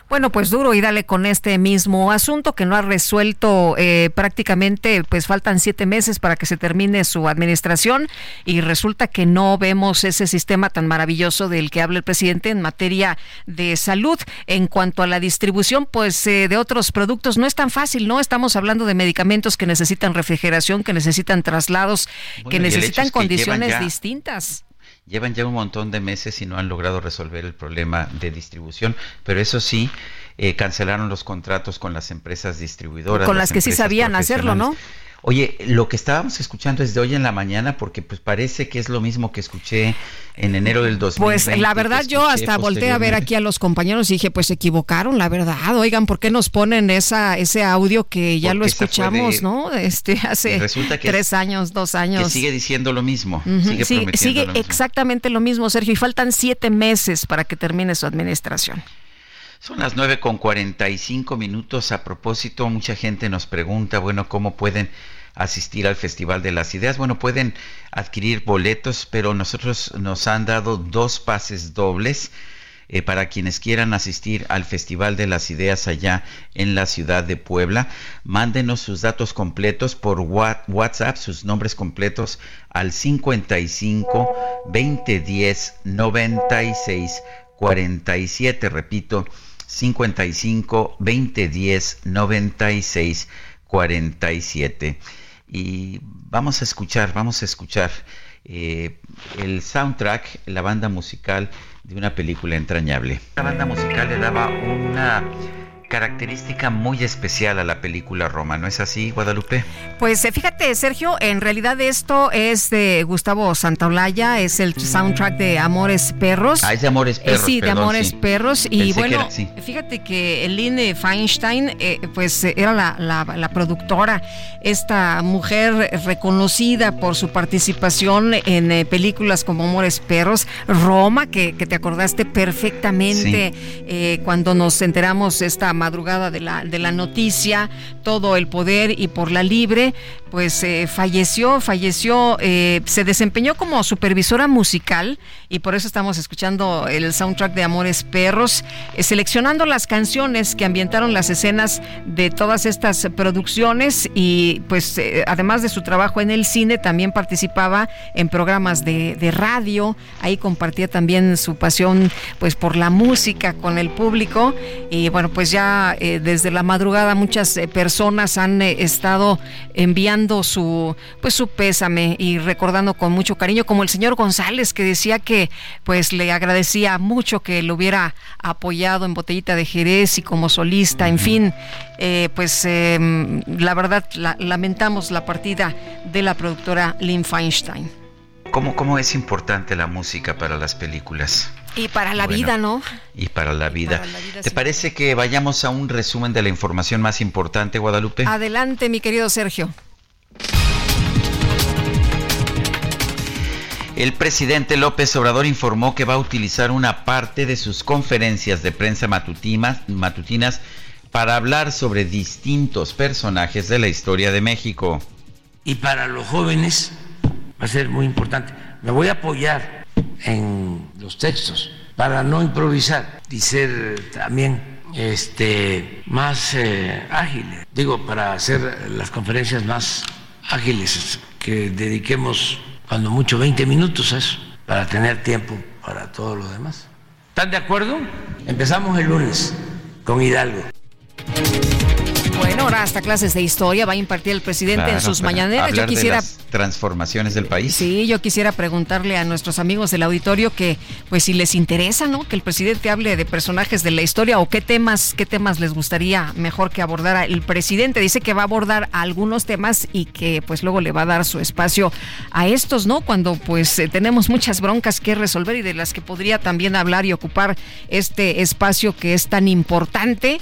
Bueno, pues duro y dale con este mismo asunto que no ha resuelto eh, prácticamente, pues faltan siete meses para que se termine su administración y resulta que no vemos ese sistema tan maravilloso del que habla el presidente en materia de salud. En cuanto a la distribución, pues eh, de otros productos no es tan fácil, ¿no? Estamos hablando de medicamentos que necesitan refrigeración, que necesitan traslados, que necesitan condiciones distintas llevan ya un montón de meses y no han logrado resolver el problema de distribución, pero eso sí, eh, cancelaron los contratos con las empresas distribuidoras. Con las, que sí sabían hacerlo, ¿no? Oye, lo que estábamos escuchando es de hoy en la mañana porque pues parece que es lo mismo que escuché en enero del 2020. Pues la verdad yo hasta volteé a ver aquí a los compañeros y dije, pues se equivocaron, la verdad. Oigan, ¿por qué nos ponen esa ese audio que ya lo escuchamos, no? Este hace tres años, dos años. Que sigue diciendo lo mismo. Sigue, sigue exactamente lo mismo, Sergio, y faltan siete meses para que termine su administración. Son las nueve con cuarenta y cinco minutos. A propósito, mucha gente nos pregunta, bueno, ¿cómo pueden asistir al Festival de las Ideas. Bueno, pueden adquirir boletos, pero nosotros nos han dado dos pases dobles. Eh, para quienes quieran asistir al Festival de las Ideas allá en la ciudad de Puebla. Mándenos sus datos completos por WhatsApp, sus nombres completos al 55 2010 96 47. Repito, 55 2010 96 47 y vamos a escuchar, vamos a escuchar eh, el soundtrack, la banda musical de una película entrañable. La banda musical le daba una característica muy especial a la película Roma, ¿no es así, Guadalupe? Pues eh, fíjate, Sergio, en realidad esto es de Gustavo Santaolalla, es el soundtrack de Amores Perros. Ah, es de Amores Eh, Perros. sí, de Amores sí. Perros. Y Pensé que bueno, era- sí. fíjate que Lynn Feinstein, eh, pues era la, la- la productora, esta mujer reconocida por su participación en películas como Amores Perros, Roma, que, que te acordaste perfectamente cuando nos enteramos esta madrugada de la, de la noticia, todo el poder y por la libre, pues eh, falleció, falleció, eh, se desempeñó como supervisora musical y por eso estamos escuchando el soundtrack de Amores Perros, eh, seleccionando las canciones que ambientaron las escenas de todas estas producciones y pues además de su trabajo en el cine también participaba en programas de, de radio, ahí compartía también su pasión pues por la música con el público y bueno pues ya eh, desde la madrugada muchas eh, personas han eh, estado enviando su pues su pésame y recordando con mucho cariño como el señor González que decía que pues le agradecía mucho que lo hubiera apoyado en Botellita de Jerez y como solista, en fin, pues eh, la verdad la- lamentamos la partida de la productora Lynn Feinstein. ¿Cómo, ¿Cómo es importante la música para las películas Y para la Bueno. vida, ¿no? y para la vida? para la vida, ¿Te sí. parece que vayamos a un resumen de la información más importante, Guadalupe? Adelante, mi querido Sergio. El presidente López Obrador informó que va a utilizar una parte de sus conferencias de prensa matutinas, matutinas para hablar sobre distintos personajes de la historia de México. Y para los jóvenes va a ser muy importante. Me voy a apoyar en los textos para no improvisar y ser también este, más eh, ágil. Digo, para hacer las conferencias más ágiles, que dediquemos cuando mucho 20 minutos a eso, para tener tiempo para todo lo demás. ¿Están de acuerdo? Empezamos el lunes con Hidalgo. Ahora hasta clases de historia va a impartir el presidente en sus mañaneras. Yo de quisiera las transformaciones del país. Sí, yo quisiera preguntarle a nuestros amigos del auditorio que, pues, si les interesa, ¿no? Que el presidente hable de personajes de la historia o qué temas, qué temas les gustaría mejor que abordara el presidente. Dice que va a abordar algunos temas y que, pues, luego le va a dar su espacio a estos, ¿no? Cuando, pues, eh, tenemos muchas broncas que resolver y de las que podría también hablar y ocupar este espacio que es tan importante.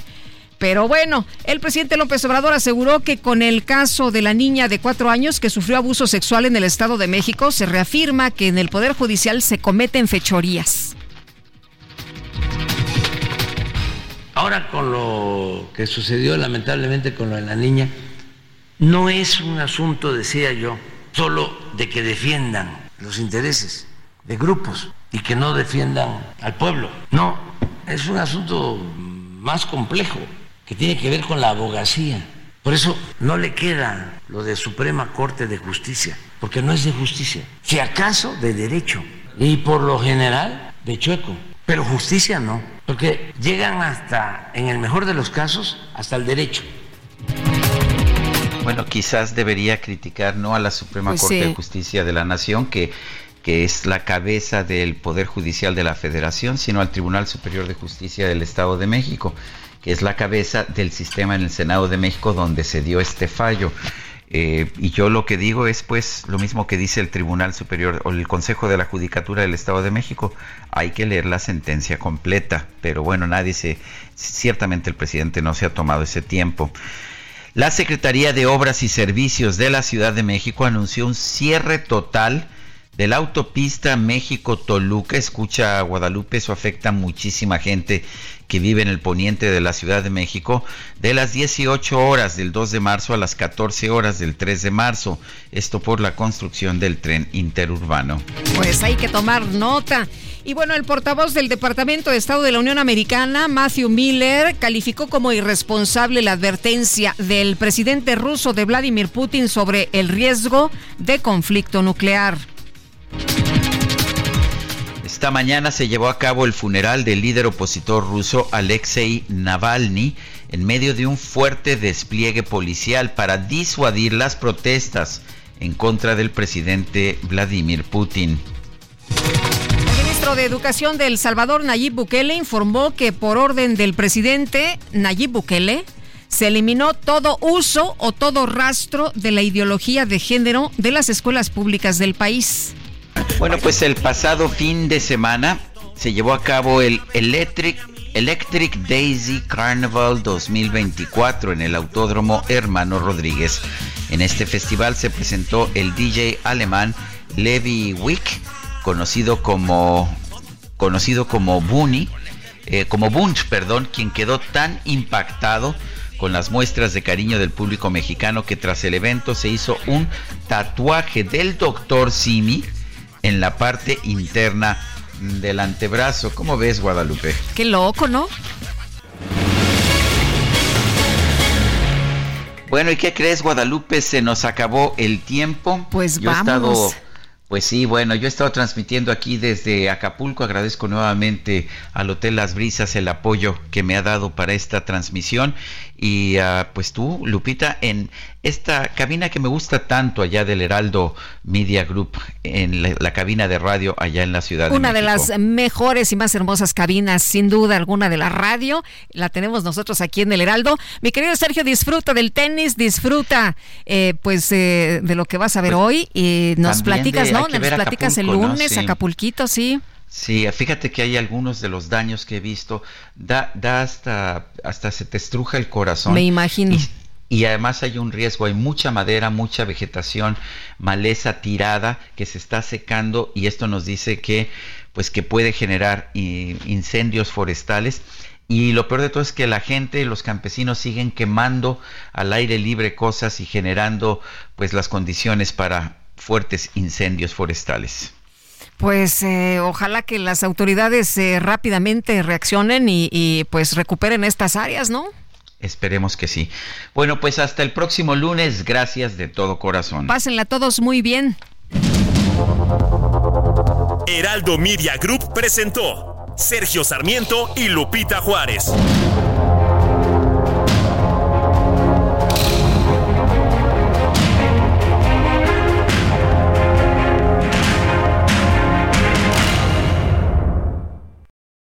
Pero bueno, el presidente López Obrador aseguró que con el caso de la niña de cuatro años que sufrió abuso sexual en el Estado de México, se reafirma que en el Poder Judicial se cometen fechorías. Ahora con lo que sucedió lamentablemente con lo de la niña, no es un asunto, decía yo, solo de que defiendan los intereses de grupos y que no defiendan al pueblo. No, es un asunto más complejo que tiene que ver con la abogacía. Por eso no le queda lo de Suprema Corte de Justicia, porque no es de justicia, si acaso de derecho y por lo general de chueco, pero justicia no, porque llegan hasta, en el mejor de los casos, hasta el derecho. Bueno, quizás debería criticar no a la Suprema Pues Corte sí. de Justicia de la Nación, que, que es la cabeza del Poder Judicial de la Federación, sino al Tribunal Superior de Justicia del Estado de México, que es la cabeza del sistema en el Senado de México donde se dio este fallo. Eh, y yo lo que digo es pues lo mismo que dice el Tribunal Superior o el Consejo de la Judicatura del Estado de México. Hay que leer la sentencia completa, pero bueno, nadie se, ciertamente el presidente no se ha tomado ese tiempo. La Secretaría de Obras y Servicios de la Ciudad de México anunció un cierre total de la autopista México-Toluca. Escucha Guadalupe, eso afecta a muchísima gente que vive en el poniente de la Ciudad de México, de las 18 horas del 2 de marzo a las 14 horas del 3 de marzo. Esto por la construcción del tren interurbano. Pues hay que tomar nota. Y bueno, el portavoz del Departamento de Estado de la Unión Americana, Matthew Miller, calificó como irresponsable la advertencia del presidente ruso de Vladimir Putin sobre el riesgo de conflicto nuclear. Esta mañana se llevó a cabo el funeral del líder opositor ruso Alexei Navalny en medio de un fuerte despliegue policial para disuadir las protestas en contra del presidente Vladimir Putin. Esta ministro de Educación de El Salvador, Nayib Bukele, informó que por orden del presidente Nayib Bukele, se eliminó todo uso o todo rastro de la ideología de género de las escuelas públicas del país. Bueno, pues el pasado fin de semana se llevó a cabo el Electric, Electric Daisy Carnival 2024 en el Autódromo Hermano Rodríguez. En este festival se presentó el DJ alemán Levi Wick, conocido como conocido como Bunny, eh, como Bunch, perdón, quien quedó tan impactado con las muestras de cariño del público mexicano que tras el evento se hizo un tatuaje del doctor Simi en la parte interna del antebrazo. ¿Cómo ves, Guadalupe? Qué loco, ¿no? Bueno, ¿y qué crees, Guadalupe? Se nos acabó el tiempo. Pues Yo he vamos. estado pues sí, bueno, yo he estado transmitiendo aquí desde Acapulco. Agradezco nuevamente al Hotel Las Brisas el apoyo que me ha dado para esta transmisión. Y ah, pues tú, Lupita, en esta cabina que me gusta tanto allá del Heraldo Media Group, en la, la cabina de radio allá en la ciudad Una de de México. las mejores y más hermosas cabinas, sin duda alguna, de la radio. La tenemos nosotros aquí en el Heraldo. Mi querido Sergio, disfruta del tenis, disfruta eh, pues eh, de lo que vas a ver hoy. Y nos platicas, de- ¿no? Nos platicas el Acapulco, ¿no? lunes, Sí. Acapulquito, sí. Sí, fíjate que hay algunos de los daños que he visto, da, da hasta, hasta se te estruja el corazón. Me imagino. Y, y además hay un riesgo, hay mucha madera, mucha vegetación, maleza tirada que se está secando y esto nos dice que pues que puede generar i- incendios forestales. Y lo peor de todo es que la gente, los campesinos siguen quemando al aire libre cosas y generando pues las condiciones para fuertes incendios forestales. Pues eh, ojalá que las autoridades eh, rápidamente reaccionen y, y, pues recuperen estas áreas, ¿no? Esperemos que sí. Bueno, pues hasta el próximo lunes. Gracias de todo corazón. Pásenla todos muy bien. Heraldo Media Group presentó Sergio Sarmiento y Lupita Juárez.